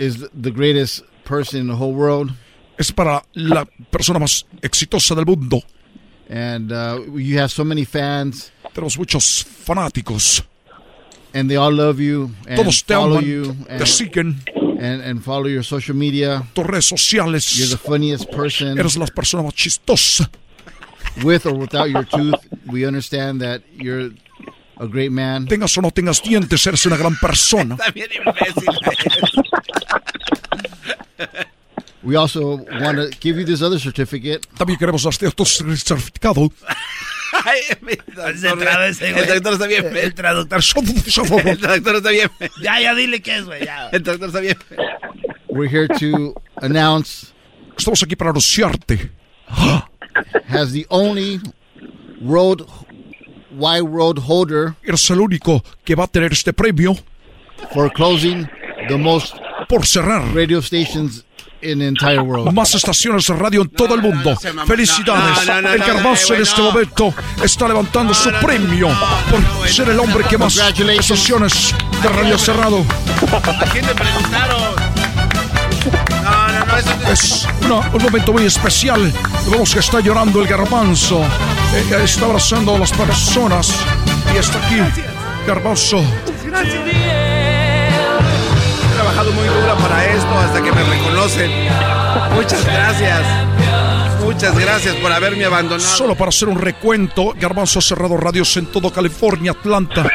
is the greatest person in the whole world. Es para la persona más exitosa del mundo. And uh, you have so many fans. Tenemos muchos fanáticos. And they all love you and Todos te follow aman, you te and, siguen. and, and follow your social media. Tus redes sociales. You're the funniest person. Eres la persona más chistosa. With or without your tooth, we understand that you're a great man. Tengas o no tengas dientes, eres una gran persona. También imbécil. We also want to give you this other certificate. También queremos darte tu certificado. Ese. El traductor está bien. El traductor. (laughs) El traductor está bien. Ya, ya, dile qué es, güey. El traductor está bien. We're here to announce Estamos aquí para anunciarte. has the only road wide road holder Eres el único que va a tener este premio for closing the most por cerrar radio stations in the entire world. más estaciones de radio en todo el mundo. Felicidades. No, no, no, el Garbanzo en este momento está levantando su premio por ser el hombre que más estaciones de radio cerrado. ¿A quién le preguntaron? No, no, no, eso no Es una- un momento muy especial. Vemos que está llorando el garbanzo. Eh, está abrazando a las personas. Y está aquí. Garbanzo. Trabajado muy duro para esto hasta que me reconocen. Muchas gracias. Muchas gracias por haberme abandonado. Solo para hacer un recuento, Garbanzo ha cerrado radios en todo California, Atlanta,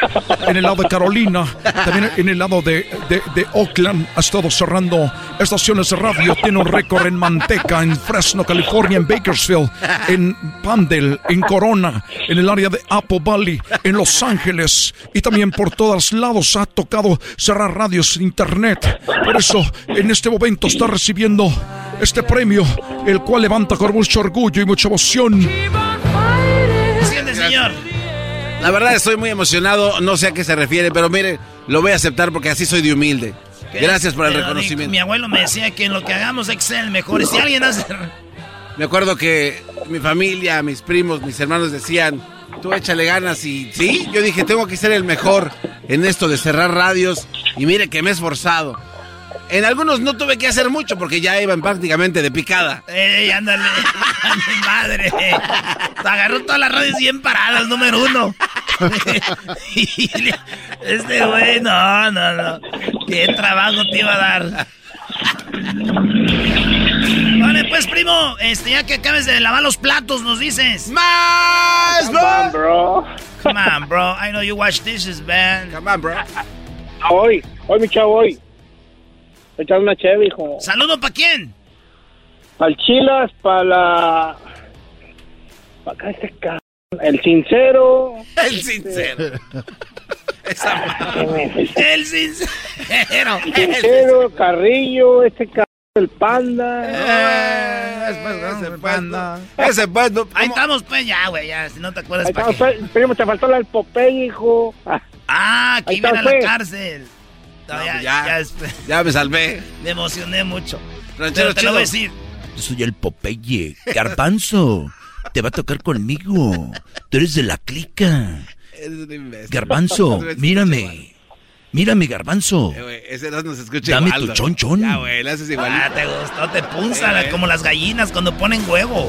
en el lado de Carolina, también en el lado de, de- Oakland. Ha estado cerrando estaciones de radio. Tiene un récord en Manteca, en Fresno, California, en Bakersfield, en Pandel, en Corona, en el área de Apple Valley, en Los Ángeles y también por todos lados ha tocado cerrar radios en internet. Por eso, en este momento está recibiendo este premio, el cual levanta con mucho orgullo y mucha emoción. Siente, señor. La verdad estoy muy emocionado, no sé a qué se refiere, pero mire, lo voy a aceptar porque así soy de humilde. Gracias por el reconocimiento. Mi abuelo me decía que en lo que hagamos hay que ser el mejor. Y si alguien hace. (laughs) Me acuerdo que mi familia, mis primos, mis hermanos decían, tú échale ganas y sí, yo dije, tengo que ser el mejor en esto de cerrar radios y mire que me he esforzado. En algunos no tuve que hacer mucho porque ya iban prácticamente de picada. ¡Ey, ándale! (laughs) ¡A mi madre! Agarró todas las radios bien paradas, número uno. (laughs) Este güey, no, no, no. ¿Qué trabajo te iba a dar? Vale, pues, primo, este, ya que acabes de lavar los platos, nos dices. ¡Más, Come on, bro. Come on, bro. I know you wash dishes, man. Come on, bro. Hoy, hoy, mi chavo, hoy. Echar una cheve, hijo. ¿Saludo para quién? Para el Chilas, para la... Para acá este c... (laughs) (laughs) El sincero. El sincero. Esa madre. El sincero. El sincero, Carrillo, este c... El panda. Ese pues, no. Ese pues, no. Ahí estamos, pues, ya, güey, ya. Si no te acuerdas, pues, primo, te faltó la del Popeye, hijo. Ah, Ah, que Ahí iba a la pues. cárcel. No, No, ya, pues ya, ya. es- (laughs) Ya me salvé. me emocioné mucho. Ranchero Pero te lo voy a decir. Yo soy el Popeye. Garbanzo, te va a tocar conmigo. Tú eres de la clica. Eres un imbécil. Garbanzo, (laughs) mírame. Mírame, Garbanzo. Eh, ese no se escucha Dame igual. tu ¿no? chonchón. Ya, güey, le haces igual. Ah, te gustó, te punza, Eh, la- eh. como las gallinas cuando ponen huevo.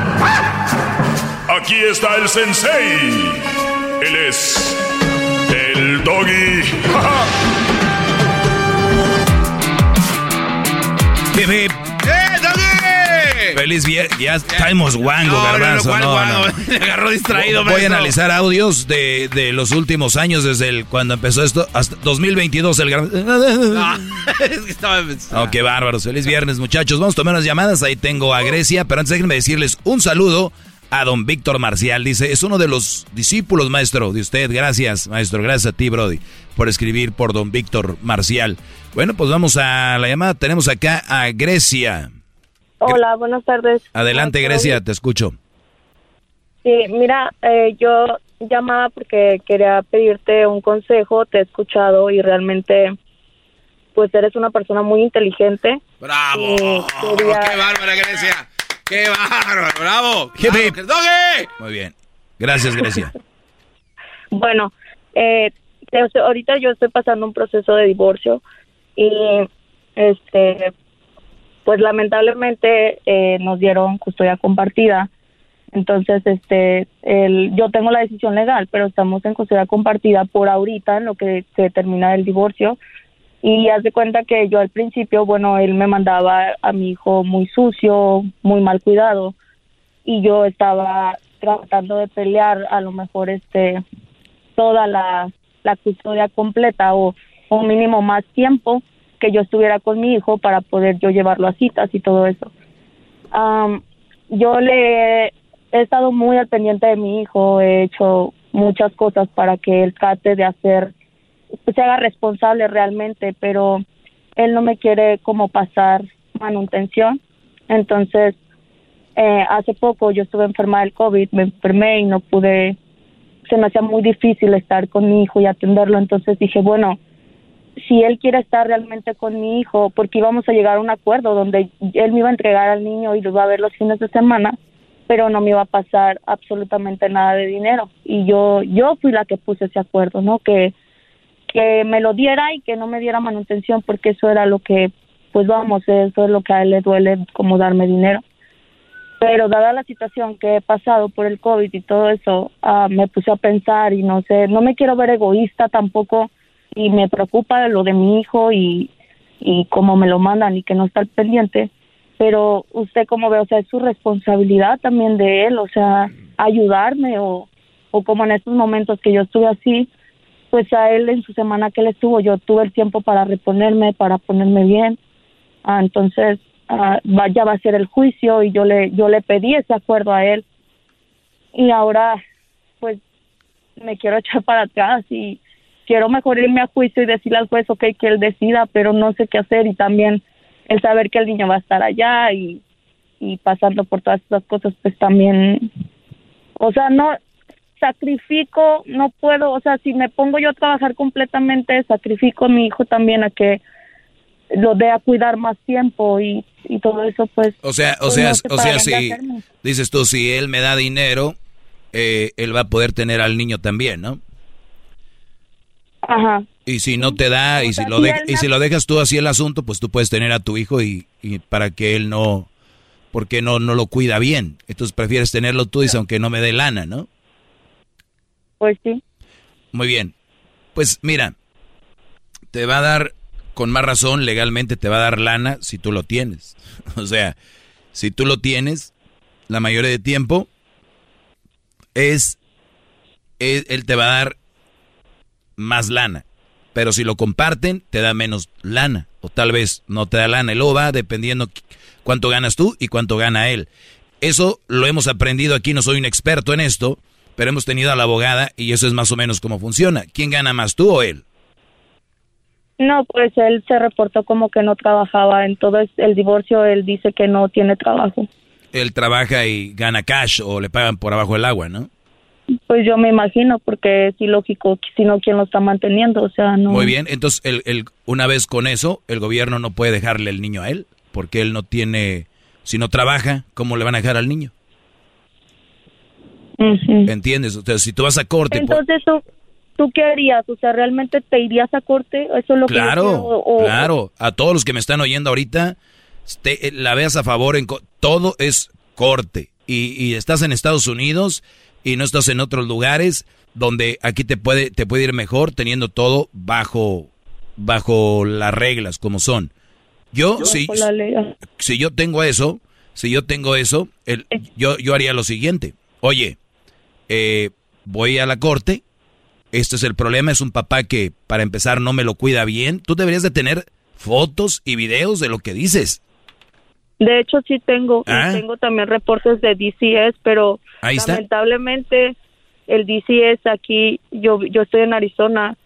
Aquí está el sensei. Él es el doggy. ¡Ja! Bip, bip. ¡Eh, doggy! Feliz viernes. Ya estamos guango, no, garbanzo. No, no, no, (laughs) Me agarró distraído, Voy a analizar audios de, de, los últimos años, desde el, cuando empezó esto hasta 2022. El (laughs) no, es que estaba. Oh, qué bárbaros. Feliz viernes, muchachos. Vamos a tomar unas llamadas. Ahí tengo a Grecia. Pero antes déjenme decirles un saludo a don Víctor Marcial. Dice, es uno de los discípulos, maestro, de usted. Gracias, maestro. Gracias a ti, Brody, por escribir por don Víctor Marcial. Bueno, pues vamos a la llamada. Tenemos acá a Grecia. Hola, buenas tardes. Adelante, Grecia, te escucho. Sí, mira, eh, yo llamaba porque quería pedirte un consejo, te he escuchado y realmente, pues eres una persona muy inteligente. ¡Bravo! ¡Qué bárbara, Grecia! ¡Qué bárbaro! ¡Bravo! ¡Bravo, Muy bien. Gracias, Grecia. (laughs) bueno, eh, ahorita yo estoy pasando un proceso de divorcio y este pues lamentablemente eh, nos dieron custodia compartida. Entonces, este, el, yo tengo la decisión legal, pero estamos en custodia compartida por ahorita, en lo que se termina el divorcio. Y haz de cuenta que yo al principio, bueno, él me mandaba a mi hijo muy sucio, muy mal cuidado, y yo estaba tratando de pelear a lo mejor este toda la, la custodia completa o un mínimo más tiempo que yo estuviera con mi hijo para poder yo llevarlo a citas y todo eso. yo le he estado muy al pendiente de mi hijo, he hecho muchas cosas para que él trate de hacer, se haga responsable realmente, pero él no me quiere como pasar manutención. Entonces, eh, hace poco yo estuve enferma del COVID, me enfermé y no pude, se me hacía muy difícil estar con mi hijo y atenderlo. Entonces dije, bueno, si él quiere estar realmente con mi hijo, porque íbamos a llegar a un acuerdo donde él me iba a entregar al niño y lo iba a ver los fines de semana, pero no me iba a pasar absolutamente nada de dinero. Y yo, yo fui la que puse ese acuerdo, ¿no? Que, que me lo diera y que no me diera manutención, porque eso era lo que, pues vamos, eso es lo que a él le duele, como darme dinero. Pero dada la situación que he pasado por el COVID y todo eso, ah, me puse a pensar y no sé, no me quiero ver egoísta tampoco y me preocupa lo de mi hijo y, y cómo me lo mandan y que no está al pendiente. Pero usted cómo ve, o sea, es su responsabilidad también de él, o sea, ayudarme o, o como en estos momentos que yo estuve así, pues a él en su semana que él estuvo, yo tuve el tiempo para reponerme, para ponerme bien. Ah, entonces, ah, ya va a ser el juicio y yo le, yo le pedí ese acuerdo a él. Y ahora, pues, me quiero (laughs) echar para atrás y, quiero mejor irme a juicio y decirle al juez, ok, que él decida, pero no sé qué hacer y también el saber que el niño va a estar allá y, y pasando por todas esas cosas, pues también, o sea, no sacrifico, no puedo, o sea, si me pongo yo a trabajar completamente, sacrifico a mi hijo también a que lo dé a cuidar más tiempo y, y todo eso, pues. O sea, o pues, sea, o sea, si dices tú, si él me da dinero, eh, él va a poder tener al niño también, ¿no? Ajá. Y si no te da, y si, lo y si lo dejas tú así el asunto, pues tú puedes tener a tu hijo y, para que él no, porque no, no lo cuida bien. Entonces prefieres tenerlo tú, dice, aunque no me dé lana, ¿no? Pues sí. Muy bien. Pues mira, te va a dar, con más razón, legalmente te va a dar lana si tú lo tienes. (laughs) o sea, si tú lo tienes, la mayoría de tiempo es, es él te va a dar más lana. Pero si lo comparten, te da menos lana. O tal vez no te da lana. el va dependiendo cuánto ganas tú y cuánto gana él. Eso lo hemos aprendido aquí. No soy un experto en esto, pero hemos tenido a la abogada y eso es más o menos cómo funciona. ¿Quién gana más, tú o él? No, pues él se reportó como que no trabajaba. En todo el divorcio él dice que no tiene trabajo. Él trabaja y gana cash o le pagan por abajo el agua, ¿no? Pues yo me imagino, porque es ilógico, si no, ¿quién lo está manteniendo? O sea, no. Muy bien, entonces, el, el, una vez con eso, el gobierno no puede dejarle el niño a él, porque él no tiene, si no trabaja, ¿cómo le van a dejar al niño? ¿Entiendes? O sea, si tú vas a corte... Entonces, ¿tú, ¿tú qué harías? O sea, ¿realmente te irías a corte? Eso es lo claro, que Claro, a todos los que me están oyendo ahorita, te, eh, la veas a favor, en todo es corte. Y, y estás en Estados Unidos y no estás en otros lugares donde aquí te puede, te puede ir mejor teniendo todo bajo, bajo las reglas como son. Yo, sí, si, yo tengo eso, si yo tengo eso, el, yo, yo haría lo siguiente. Oye, eh, voy a la corte, este es el problema, es un papá que para empezar no me lo cuida bien. Tú deberías de tener fotos y videos de lo que dices. De hecho, sí tengo. Ah. Tengo también reportes de DCS, pero lamentablemente el DCS aquí, yo, yo estoy en Arizona.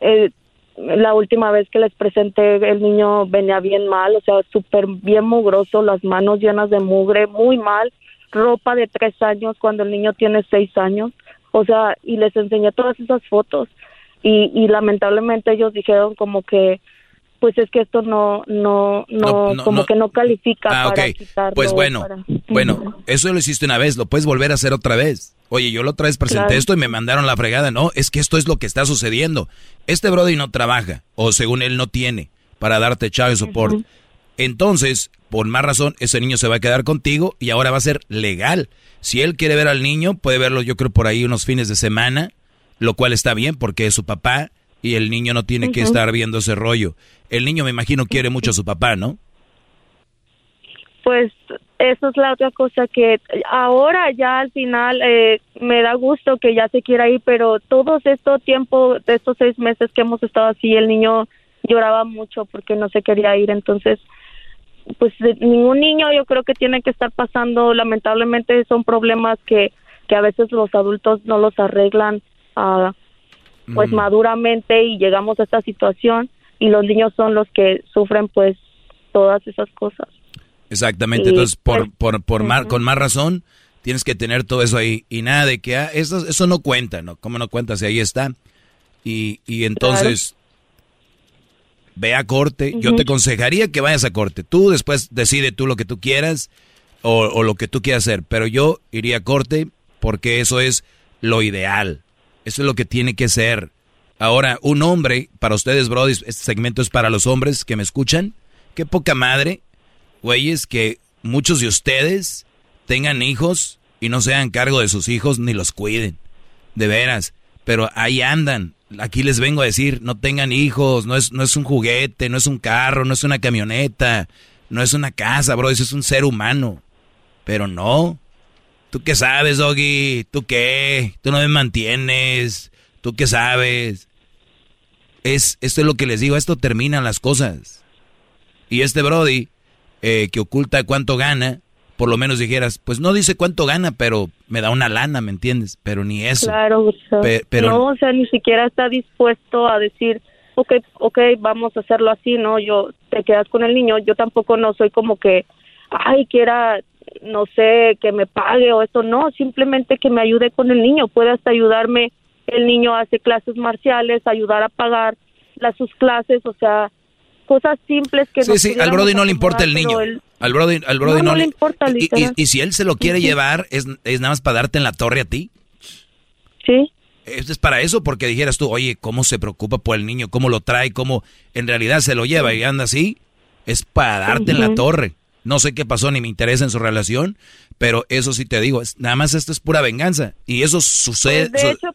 Eh, la última vez que les presenté, el niño venía bien mal, o sea, súper bien mugroso, las manos llenas de mugre, muy mal, ropa de tres años cuando el niño tiene seis años, o sea, y les enseñé todas esas fotos. Y, y lamentablemente ellos dijeron como que pues es que esto no, no, no, como que no califica ah, para quitarlo. Pues bueno, bueno, eso lo hiciste una vez, lo puedes volver a hacer otra vez. Oye, yo la otra vez presenté esto y me mandaron la fregada. No, es que esto es lo que está sucediendo. Este Brody no trabaja, o según él no tiene, para darte chavo soporte. Entonces, por más razón, ese niño se va a quedar contigo y ahora va a ser legal. Si él quiere ver al niño, puede verlo yo creo por ahí unos fines de semana, lo cual está bien porque es su papá y el niño no tiene que estar viendo ese rollo. El niño me imagino quiere mucho a su papá, ¿no? Pues eso es la otra cosa que ahora ya al final eh, me da gusto que ya se quiera ir, pero todo este tiempo, de estos seis meses que hemos estado así, el niño lloraba mucho porque no se quería ir, entonces pues ningún niño yo creo que tiene que estar pasando, lamentablemente son problemas que, que a veces los adultos no los arreglan. Uh, pues maduramente y llegamos a esta situación y los niños son los que sufren pues todas esas cosas. Exactamente, entonces por, por, por con más razón tienes que tener todo eso ahí y nada de que ah, eso, eso no cuenta, ¿no? ¿Cómo no cuenta si ahí está? Y, y entonces ve a corte, yo te aconsejaría que vayas a corte, tú después decide tú lo que tú quieras o, o lo que tú quieras hacer, pero yo iría a corte porque eso es lo ideal. Eso es lo que tiene que ser. Ahora, un hombre, para ustedes, Brody, este segmento es para los hombres que me escuchan. Qué poca madre, güeyes, que muchos de ustedes tengan hijos y no sean cargo de sus hijos ni los cuiden. De veras. Pero ahí andan. Aquí les vengo a decir, no tengan hijos, no es, no es un juguete, no es un carro, no es una camioneta, no es una casa, bro, eso es un ser humano. Pero no, ¿Tú qué sabes, Doggy? ¿Tú qué? ¿Tú no me mantienes? ¿Tú qué sabes? Es, esto es lo que les digo, esto terminan las cosas. Y este Brody, eh, que oculta cuánto gana, por lo menos dijeras, pues no dice cuánto gana, pero me da una lana, ¿me entiendes? Pero ni eso. Claro, pero no, o sea, ni siquiera está dispuesto a decir, ok, ok, vamos a hacerlo así, ¿no? Yo, te quedas con el niño, yo tampoco no soy como que, ay, quiera no sé, que me pague o eso, no, simplemente que me ayude con el niño, puede hasta ayudarme, el niño hace clases marciales, ayudar a pagar las sus clases, o sea, cosas simples que Sí, sí, al Brody no le importa el niño. Al Brody, al Brody no, le importa. Y, y, si él se lo quiere llevar, ¿es, ¿es nada más para darte en la torre a ti? Sí. Es para eso, porque dijeras tú, oye, ¿cómo se preocupa por el niño? ¿Cómo lo trae? ¿Cómo en realidad se lo lleva y anda así? Es para darte en la torre. No sé qué pasó ni me interesa en su relación, pero eso sí te digo, nada más esto es pura venganza y eso sucede. Pues, de hecho,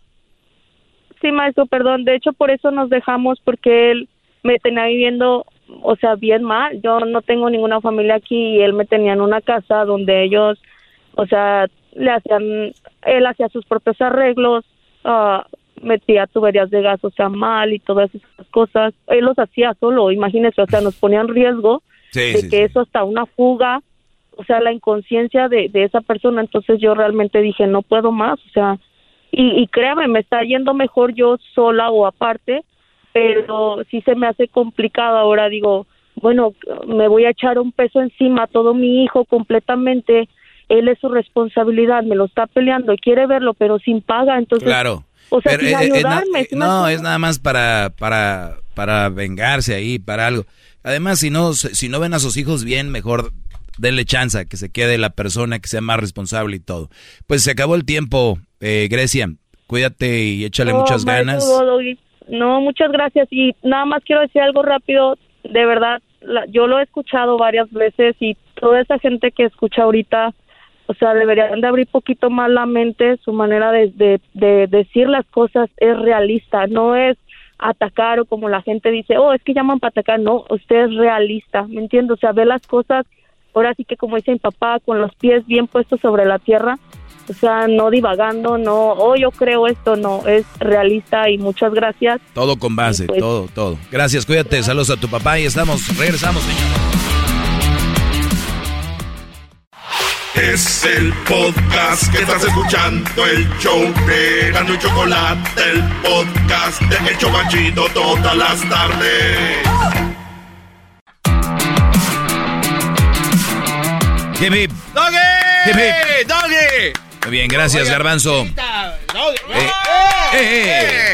sí, maestro, perdón, de hecho por eso nos dejamos porque él me tenía viviendo, o sea, bien mal. Yo no tengo ninguna familia aquí y él me tenía en una casa donde ellos, o sea, le hacían, él hacía sus propios arreglos, uh, metía tuberías de gas, o sea, mal y todas esas cosas. Él los hacía solo, imagínese, o sea, nos ponía en riesgo de que eso hasta una fuga, o sea, la inconsciencia de, de esa persona, entonces yo realmente dije, no puedo más, o sea, y, y créame, me está yendo mejor yo sola o aparte, pero sí se me hace complicado ahora, digo, bueno, me voy a echar un peso encima a todo mi hijo completamente, él es su responsabilidad, me lo está peleando y quiere verlo, pero sin paga, entonces... Claro. O sea, sin ayudarme. no, es nada más para, para, para vengarse ahí, para algo. Además, si no, si no ven a sus hijos bien, mejor denle chance que se quede la persona que sea más responsable y todo. Pues se acabó el tiempo, eh, Grecia. Cuídate y échale muchas ganas. No, muchas gracias. Y nada más quiero decir algo rápido. De verdad, yo lo he escuchado varias veces y toda esa gente que escucha ahorita, o sea, deberían de abrir poquito más la mente. Su manera de, de decir las cosas es realista, no es atacar o como la gente dice, oh, es que llaman para atacar. No, usted es realista, ¿me entiendo? O sea, ve las cosas, ahora sí que como dice mi papá, con los pies bien puestos sobre la tierra, o sea, no divagando, no, oh, yo creo esto, no, es realista y muchas gracias. Todo con base, pues, todo, todo. Gracias, cuídate, saludos a tu papá y estamos, regresamos, señor. Es el podcast que estás escuchando, el show de Gano y Chocolate, el podcast de El Chocachito todas las tardes. Hip, hip. ¡Doggy! Hip, hip. ¡Doggy! Muy bien, gracias, Garbanzo. ¡Doggy! Eh,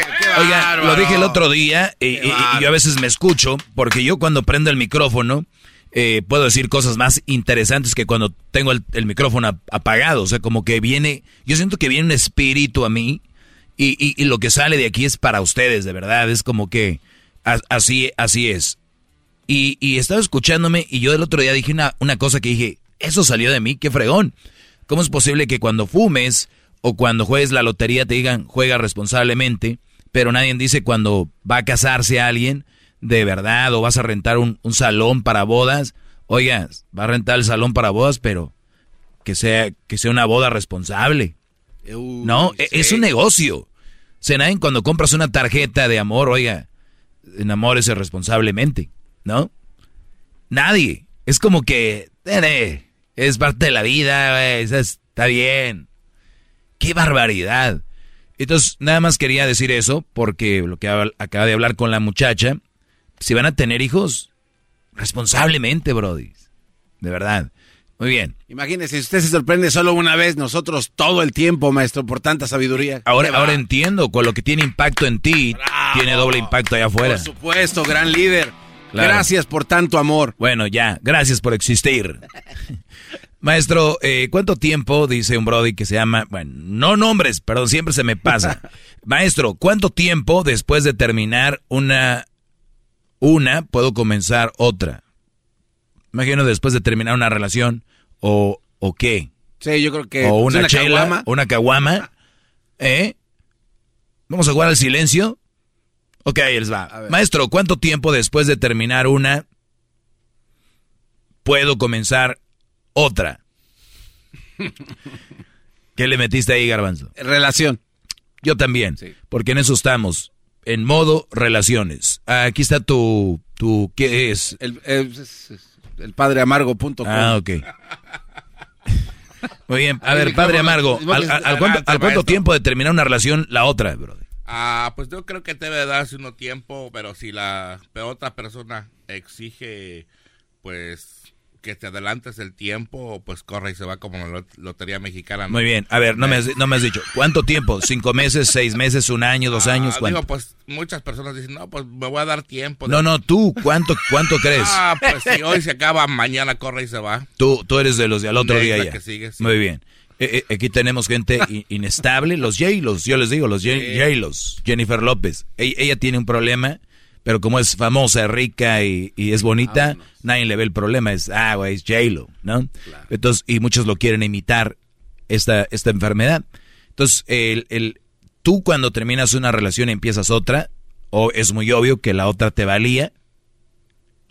eh. Oiga, lo dije el otro día y, y- y yo a veces me escucho porque yo cuando prendo el micrófono eh, puedo decir cosas más interesantes que cuando tengo el, el micrófono ap- apagado. O sea, como que viene, yo siento que viene un espíritu a mí y, y- y lo que sale de aquí es para ustedes, de verdad. Es como que a- así, así es. Y, y estaba escuchándome y yo el otro día dije una, una cosa que dije, eso salió de mí, qué fregón. ¿Cómo es posible que cuando fumes o cuando juegues la lotería te digan juega responsablemente, pero nadie dice cuando va a casarse alguien de verdad o vas a rentar un, un salón para bodas? Oiga, va a rentar el salón para bodas, pero que sea, que sea una boda responsable. no, e- es un negocio. O sea, nadie cuando compras una tarjeta de amor, oiga, enamórese responsablemente, ¿no? Nadie. Es como que, "Nene, es parte de la vida, güey, es- está bien. ¡Qué barbaridad! Entonces, nada más quería decir eso, porque lo que acaba de hablar con la muchacha, si van a tener hijos, responsablemente, Brody. De verdad. Muy bien. Imagínese, si usted se sorprende solo una vez, nosotros todo el tiempo, maestro, por tanta sabiduría. Ahora, ahora entiendo, con lo que tiene impacto en ti, tiene doble impacto allá afuera. Por supuesto, gran líder. Claro. Gracias por tanto amor. Bueno, ya, gracias por existir. (laughs) Maestro, eh, ¿cuánto tiempo, dice un Brody que se llama, bueno, no nombres, perdón, siempre se me pasa. (laughs) Maestro, ¿cuánto tiempo después de terminar una, una, puedo comenzar otra? Imagino después de terminar una relación, o, o qué. Sí, yo creo que o una, una chela, caguama. una caguama, ¿eh? ¿Vamos a jugar al silencio? Ok, ahí les va. Maestro, ¿cuánto tiempo después de terminar una puedo comenzar otra? (laughs) ¿Qué le metiste ahí, Garbanzo? Relación. Yo también, porque en eso estamos, en modo relaciones. Aquí está tu, tu ¿qué es? El, el, el padreamargo.com. Ah, ok. (laughs) Muy bien, a ver, padre Amargo, ¿al, al- al cuánto, cuánto tiempo de terminar una relación la otra, bro? Ah, pues yo creo que debe darse uno tiempo, pero si la otra persona exige, pues, que te adelantes el tiempo, pues corre y se va como la lot- lotería mexicana. ¿no? Muy bien, a ver, no me, has, no me has dicho, ¿cuánto tiempo? ¿Cinco meses, seis meses, un año, dos Ah, años? ¿Cuánto? Digo, pues muchas personas dicen, no, pues me voy a dar tiempo. No, no, tú, ¿cuánto, cuánto crees? Ah, pues si hoy se acaba, mañana corre y se va. Tú, tú eres de los de al otro De día ya. que sigue, sí. Muy bien. Eh, eh, aquí tenemos gente (laughs) inestable, los J-Los, yo les digo, los. J-Los, Jennifer López. Ella, ella tiene un problema, pero como es famosa, rica y, y es bonita, nadie le ve el problema. Es, ah, güey, es J-Lo, ¿no? Entonces, y muchos lo quieren imitar, esta, esta enfermedad. Entonces, el, el, tú cuando terminas una relación y empiezas otra, o es muy obvio que la otra te valía,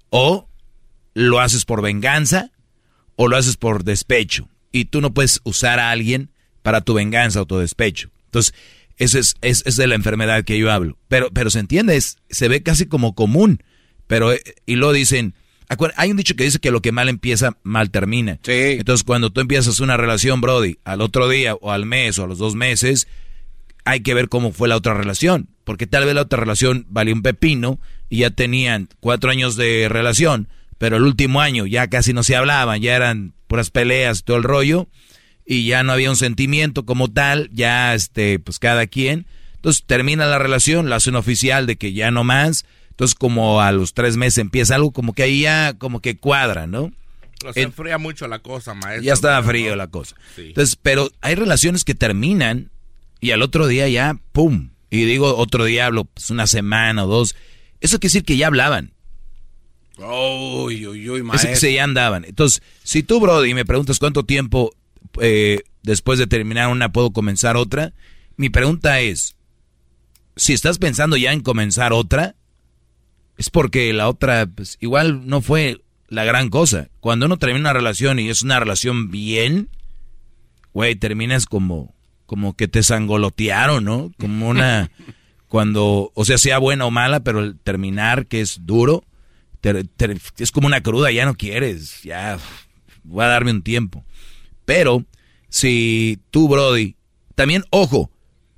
o lo haces por venganza, o lo haces por despecho. Y tú no puedes usar a alguien para tu venganza o tu despecho. Entonces, esa es, es, es de la enfermedad que yo hablo. Pero, pero se entiende, es- se ve casi como común. Pero, eh, y luego dicen, hay un dicho que dice que lo que mal empieza, mal termina. Entonces, cuando tú empiezas una relación, Brody, al otro día, o al mes, o a los dos meses, hay que ver cómo fue la otra relación. Porque tal vez la otra relación valió un pepino y ya tenían cuatro años de relación, pero el último año ya casi no se hablaban, ya eran puras peleas, todo el rollo, y ya no había un sentimiento como tal, ya este, pues cada quien. Entonces termina la relación, la hacen oficial de que ya no más. Entonces como a los tres meses empieza algo como que ahí ya como que cuadra, ¿no? Se En- enfría mucho la cosa, maestro. ya estaba frío la cosa. Sí. Entonces, pero hay relaciones que terminan y al otro día ya, ¡pum! Y digo otro diablo, pues una semana o dos. Eso quiere decir que ya hablaban. Uy, uy, uy, maestro. que se ya andaban. Entonces, si tú, Brody, me preguntas cuánto tiempo eh, después de terminar una puedo comenzar otra, mi pregunta es, si estás pensando ya en comenzar otra, es porque la otra, pues, igual no fue la gran cosa. Cuando uno termina una relación y es una relación bien, güey, terminas como, como que te sangolotearon, ¿no? Como una, (laughs) cuando, o sea, sea buena o mala, pero el terminar, que es duro, es como una cruda, ya no quieres, ya, voy a darme un tiempo. Pero, si tú, Brody, también, ojo,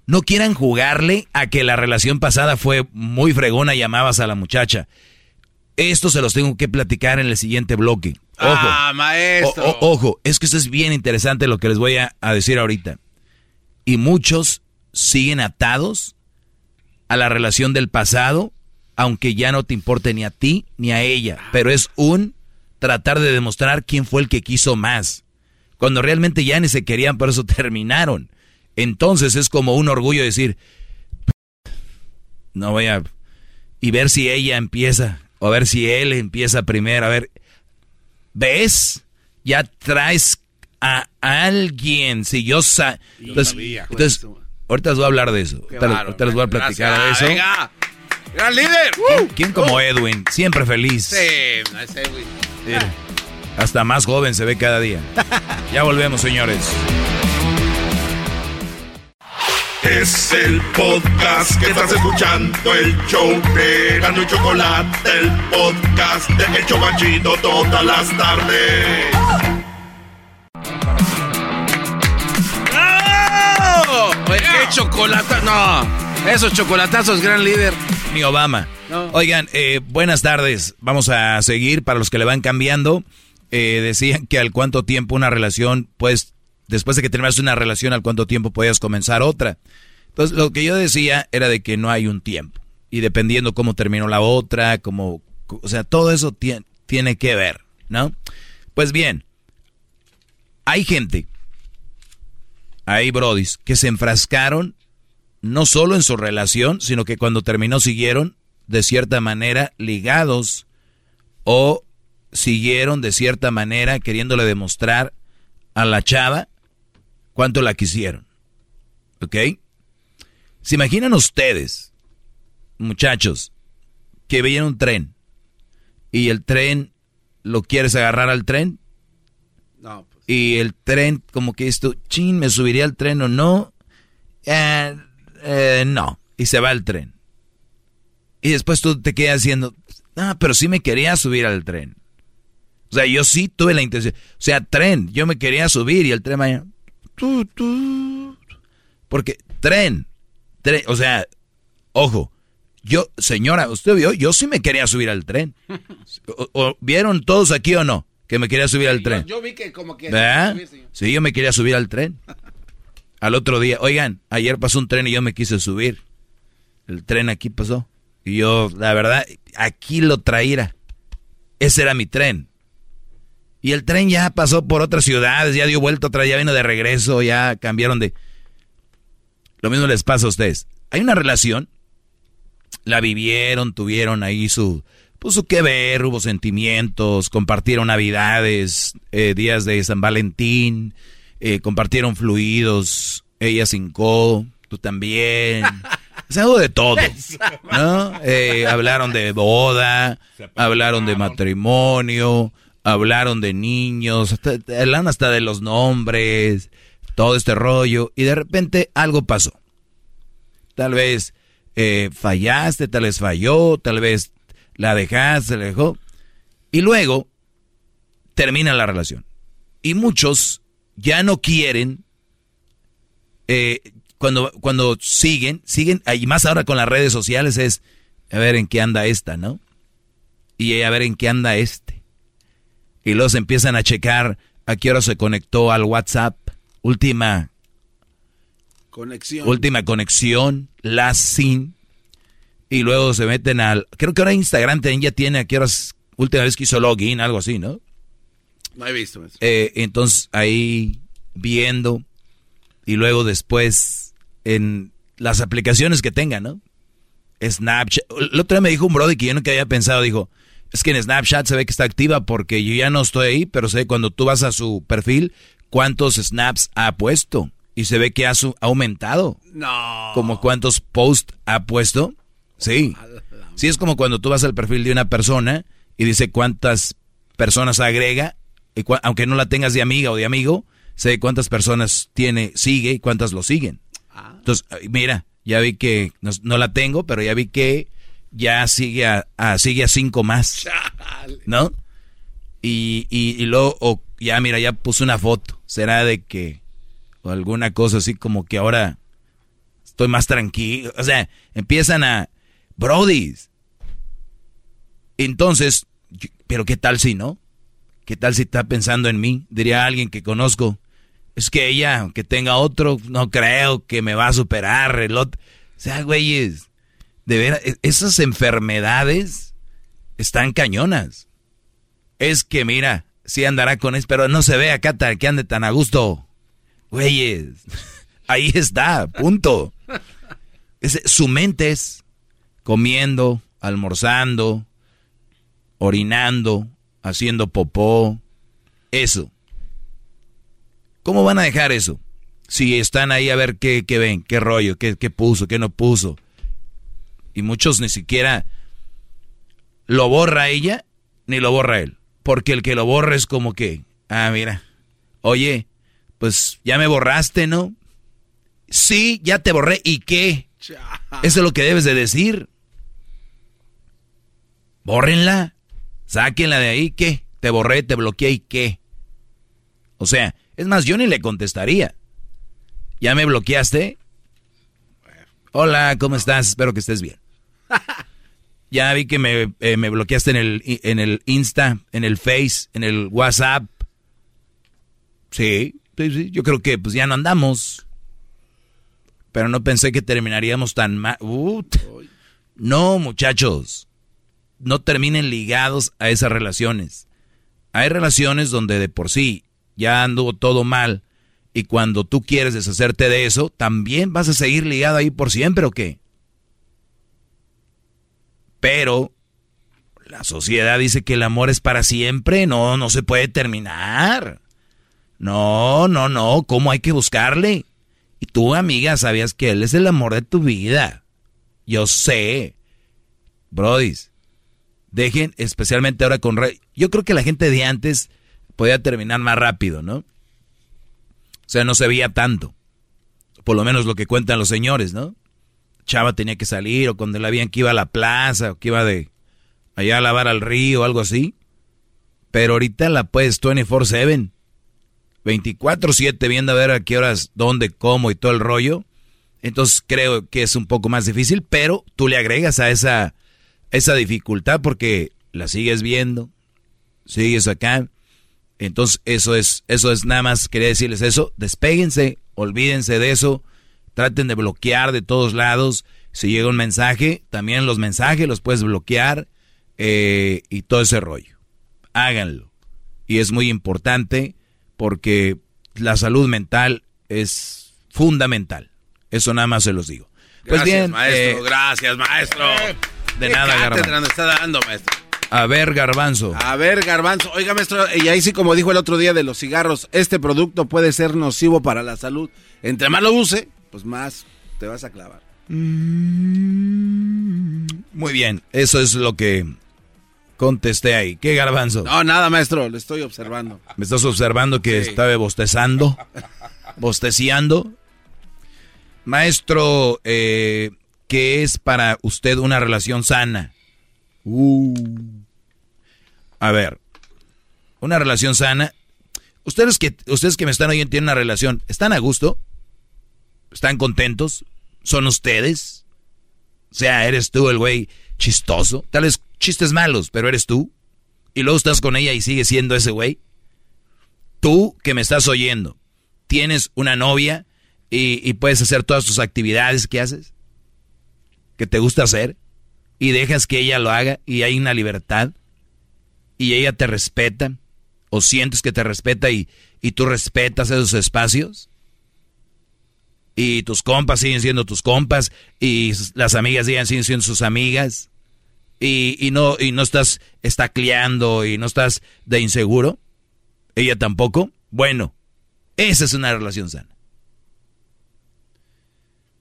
no quieran jugarle a que la relación pasada fue muy fregona y amabas a la muchacha. Esto se los tengo que platicar en el siguiente bloque. Ojo. Ah, maestro. ojo, es que esto es bien interesante lo que les voy a, a decir ahorita. Y muchos siguen atados a la relación del pasado, aunque ya no te importe ni a ti ni a ella. Pero es un tratar de demostrar quién fue el que quiso más. Cuando realmente ya ni se querían, por eso (laughs) terminaron. Entonces es como un orgullo decir, no voy a... Y ver si ella empieza, o a ver si él empieza primero, a ver, ¿ves? Ya traes a alguien, si yo sa entonces, entonces ahorita les voy a hablar de eso. Ahorita, les voy a platicar de eso. Venga. ¡Gran líder! ¿Quién, como uh. Edwin? Siempre feliz. Sí, es Edwin. hasta más joven se ve cada día. (laughs) ya volvemos, señores. Es el podcast que estás escuchando, el show de Gano y Chocolate, el podcast de El Chocachito todas las tardes. ¡Oh! ¡Qué chocolate! No, esos chocolatazos, gran líder. Mi Obama. Oigan, eh, buenas tardes. Vamos a seguir para los que le van cambiando. Eh, decían que al cuánto tiempo una relación, pues después de que terminaste una relación, al cuánto tiempo podías comenzar otra. Entonces, lo que yo decía era de que no hay un tiempo. Y dependiendo cómo terminó la otra, como, o sea, todo eso tiene, tiene que ver, ¿no? Pues bien, hay gente, hay brodis, que se enfrascaron no solo en su relación, sino que cuando terminó siguieron de cierta manera ligados o siguieron de cierta manera queriéndole demostrar a la chava cuánto la quisieron. ¿Ok? ¿Se imaginan ustedes, muchachos, que veían un tren y el tren lo quieres agarrar al tren? No. Pues. Y el tren, como que esto, chin, ¿me subiría al tren o no? Eh, eh, no. Y se va el tren. Y después tú te quedas diciendo, ah, pero sí me quería subir al tren. O sea, yo sí tuve la intención. O sea, tren, yo me quería subir y el tren vaya. Porque tren, tren, o sea, ojo, yo, señora, usted vio, yo sí me quería subir al tren. O, ¿Vieron todos aquí o no? Que me quería subir al tren. Yo, vi que como que... Sí, yo me quería subir al tren. Al otro día, oigan, ayer pasó un tren y yo me quise subir. El tren aquí pasó. Y yo, la verdad, aquí lo traía. Ese era mi tren. Y el tren ya pasó por otras ciudades, ya dio vuelta otra, ya vino de regreso, ya cambiaron de... Lo mismo les pasa a ustedes. Hay una relación, la vivieron, tuvieron ahí su, pues su que ver, hubo sentimientos, compartieron navidades, eh, días de San Valentín, eh, compartieron fluidos, ella cincó, tú también. Se algo de todo, (laughs) ¿no? Eh, hablaron de boda, hablaron de matrimonio, hablaron de niños, hablaron hasta de los nombres, todo este rollo, y de repente algo pasó. Tal vez eh, fallaste, tal vez falló, tal vez la dejaste, la dejó, y luego termina la relación. Y muchos ya no quieren, eh, cuando, cuando siguen, siguen, y más ahora con las redes sociales es, a ver en qué anda esta, ¿no? Y a ver en qué anda este y los empiezan a checar a qué hora se conectó al WhatsApp. Última conexión. Última conexión, la sin. Y luego se meten al. Creo que ahora Instagram ya tiene a qué horas. Última vez que hizo login, algo así, ¿no? No he visto eso. Eh, entonces ahí viendo. Y luego después en las aplicaciones que tengan, ¿no? Snapchat. El otro día me dijo un brother que yo nunca había pensado, dijo, es que en Snapchat se ve que está activa porque yo ya no estoy ahí, pero sé cuando tú vas a su perfil cuántos snaps ha puesto. y se ve que ha aumentado. No. Como cuántos posts ha puesto. Sí. Sí, es como cuando tú vas al perfil de una persona y dice cuántas personas agrega, aunque no la tengas de amiga o de amigo, sé cuántas personas tiene, sigue y cuántas lo siguen. Ah. Entonces, mira, ya vi que no, la tengo, pero ya vi que ya sigue a, sigue a cinco más. ¿No? Y, y, luego, ya mira, ya puse una foto. ¿Será de que, o alguna cosa así como que ahora estoy más tranquilo? O sea, empiezan a, Brody. Entonces, pero ¿qué tal si no? ¿Qué tal si está pensando en mí? Diría alguien que conozco. Es que ella, aunque tenga otro, no creo que me va a superar. El otro. O sea, güeyes, de veras, e-, esas enfermedades están cañonas. Es que, mira, sí andará con eso, pero no se ve acá que ande tan a gusto. Güeyes, (laughs) ahí está, punto. su mente es comiendo, almorzando, orinando, haciendo popó, eso. ¿Cómo van a dejar eso? Si están ahí a ver qué, qué ven, qué rollo, qué, qué puso, qué no puso. Y muchos ni siquiera lo borra ella, ni lo borra él. Porque el que lo borra es como que, ah, mira, oye, pues ya me borraste, ¿no? Sí, ya te borré, ¿y qué? Eso es lo que debes de decir. Bórrenla, sáquenla de ahí, ¿qué? Te borré, te bloqueé, ¿y qué? O sea, es más, yo ni le contestaría. ¿Ya me bloqueaste? Hola, ¿cómo estás? Espero que estés bien. (laughs) ya vi que me, eh, me, bloqueaste en el, en el Insta, en el Face, en el WhatsApp. Sí, sí, sí, yo creo que pues ya no andamos. Pero no pensé que terminaríamos tan mal. No, muchachos. No terminen ligados a esas relaciones. Hay relaciones donde de por sí ya anduvo todo mal y cuando tú quieres deshacerte de eso, también vas a seguir ligado ahí por siempre o qué? Pero la sociedad dice que el amor es para siempre, no, no se puede terminar. No, no, no, ¿cómo hay que buscarle? Y tú, amiga, sabías que él es el amor de tu vida. Yo sé. Brodis, dejen, especialmente ahora con... Yo creo que la gente de antes podía terminar más rápido, ¿no? O sea, no se veía tanto. Por lo menos lo que cuentan los señores, ¿no? Chava tenía que salir o cuando la veían que iba a la plaza o que iba de allá a lavar al río o algo así. Pero ahorita la puedes 24/7. 24/7 viendo a ver a qué horas, dónde, cómo y todo el rollo. Entonces creo que es un poco más difícil, pero tú le agregas a esa, esa dificultad porque la sigues viendo, sigues acá entonces, eso es, eso es nada más, quería decirles eso, despéguense, olvídense de eso, traten de bloquear de todos lados. Si llega un mensaje, también los mensajes los puedes bloquear eh, y todo ese rollo. Háganlo. Y es muy importante porque la salud mental es fundamental. Eso nada más se los digo. Pues bien, maestro, eh, gracias, maestro. De nada, Garbanzo. está dando, maestro. A ver, garbanzo. A ver, garbanzo. Oiga, maestro, y ahí sí, como dijo el otro día de los cigarros, este producto puede ser nocivo para la salud. Entre más lo use, pues más te vas a clavar. Mm. Muy bien, eso es lo que contesté ahí. ¿Qué garbanzo? No, nada, maestro, lo estoy observando. ¿Me estás observando que estaba bostezando? (laughs) ¿Bosteciando? Maestro, eh, ¿qué es para usted una relación sana? Uh. A ver, una relación sana. Ustedes que, ustedes que me están oyendo tienen una relación, ¿están a gusto? ¿Están contentos? ¿Son ustedes? O sea, eres tú el güey chistoso. Tal vez chistes malos, pero eres tú. Y luego estás con ella y sigues siendo ese güey. Tú que me estás oyendo, tienes una novia y, y puedes hacer todas tus actividades que haces, que te gusta hacer, y dejas que ella lo haga y hay una libertad y ella te respeta o sientes que te respeta y, y tú respetas esos espacios y tus compas siguen siendo tus compas y las amigas siguen siendo sus amigas y, y no y no estás estacleando y no estás de inseguro ella tampoco. Bueno esa es una relación sana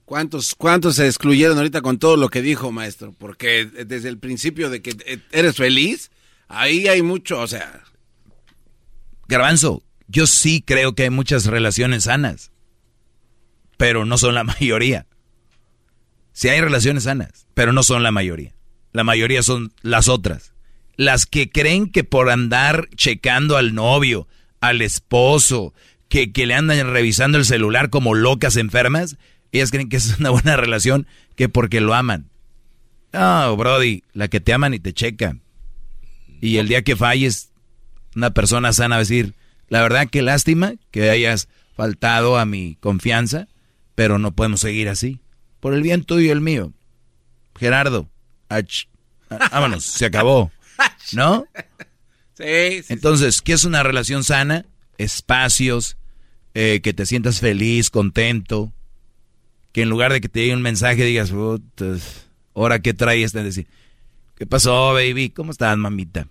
¿Cuántos, ¿Cuántos se excluyeron ahorita con todo lo que dijo, maestro? Porque desde el principio de que eres feliz, ahí hay mucho, o sea... Garbanzo, yo sí creo que hay muchas relaciones sanas, pero no son la (laughs) mayoría. Sí hay relaciones sanas, pero no son la mayoría. La mayoría son las otras. Las que creen que por andar checando al novio, al esposo, que, que le andan revisando el celular como locas enfermas, ellas creen que es una buena relación que porque lo aman. No, Brody, la que te aman y te checan. Y el día que falles, una persona sana va a decir, la verdad que lástima que hayas faltado a mi confianza, pero no podemos seguir así. Por el bien tuyo y el mío. Gerardo, (laughs) vámonos, se acabó. ¿No? Sí, Entonces, ¿qué es una relación sana? Espacios, eh, que te sientas feliz, contento, que en lugar de que te llegue un mensaje digas, ahora qué traes, este decir, ¿qué pasó, baby? ¿Cómo estás, mamita?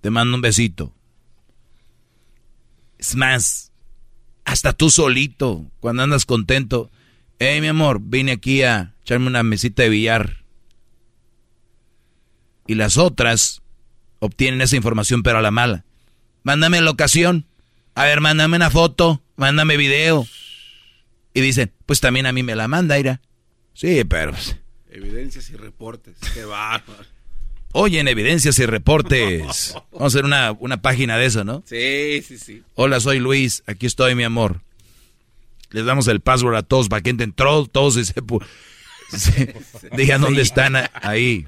Te mando un besito. Es más, hasta tú solito, cuando andas contento, hey, mi amor, vine aquí a echarme una mesita de billar. Y las otras obtienen esa información, pero a la mala. Mándame la ocasión. A ver, mándame una foto, mándame video. Y dicen, pues también a mí me la manda, Ira. Sí, pero... Pues, evidencias y reportes, qué bárbaro. Oye, en evidencias y reportes. (laughs) Vamos a hacer una, una página de eso, ¿no? Sí, sí, sí. Hola, soy Luis, aquí estoy, mi amor. Les damos el password a todos para que entren todos y se... (laughs) Digan dónde están ahí.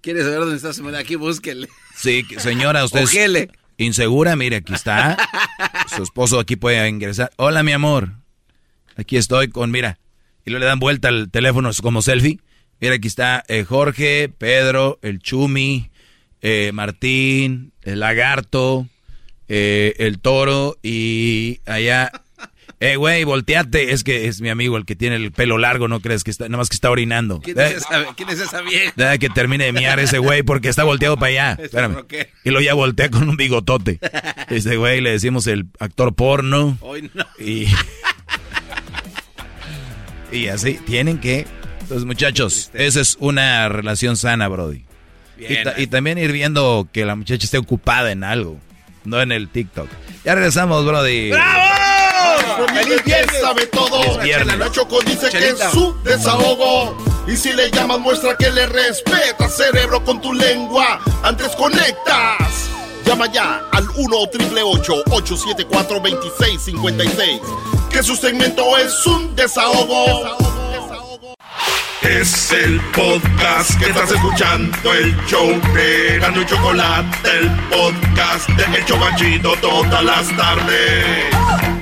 ¿Quieres saber dónde está su Aquí búsquele. Sí, señora, usted es insegura, mire, aquí está. Su esposo aquí puede ingresar. Hola, mi amor. Aquí estoy con, mira, y luego le dan vuelta al teléfono como selfie. Mira, aquí está eh, Jorge, Pedro, el Chumi, eh, Martín, el Lagarto, eh, el Toro y allá... Eh, güey, volteate. Es que es mi amigo el que tiene el pelo largo, ¿no crees que está, nada más que está orinando? ¿Quién es esa, ¿quién es esa vieja? Deja que termine de miar ese güey porque está volteado para allá. (laughs) Espérame. Y lo ya voltea con un bigotote. (laughs) Ese güey le decimos el actor porno. Hoy no. Y... Y así, tienen que... Entonces, muchachos, esa es una relación sana, Brody. y, también ir viendo que la muchacha esté ocupada en algo, no en el TikTok. Ya regresamos, Brody. ¡Bravo! ¡Feliz viernes! sabe todo. La Choco dice que es su desahogo. Y si le llamas, muestra que le respeta, cerebro, con tu lengua. Antes conectas. Llama ya al 1-888-874-2656. Que su segmento es un desahogo. Es el podcast que estás escuchando, el show de Gano y Chocolate, el podcast de El Chocachito todas las tardes.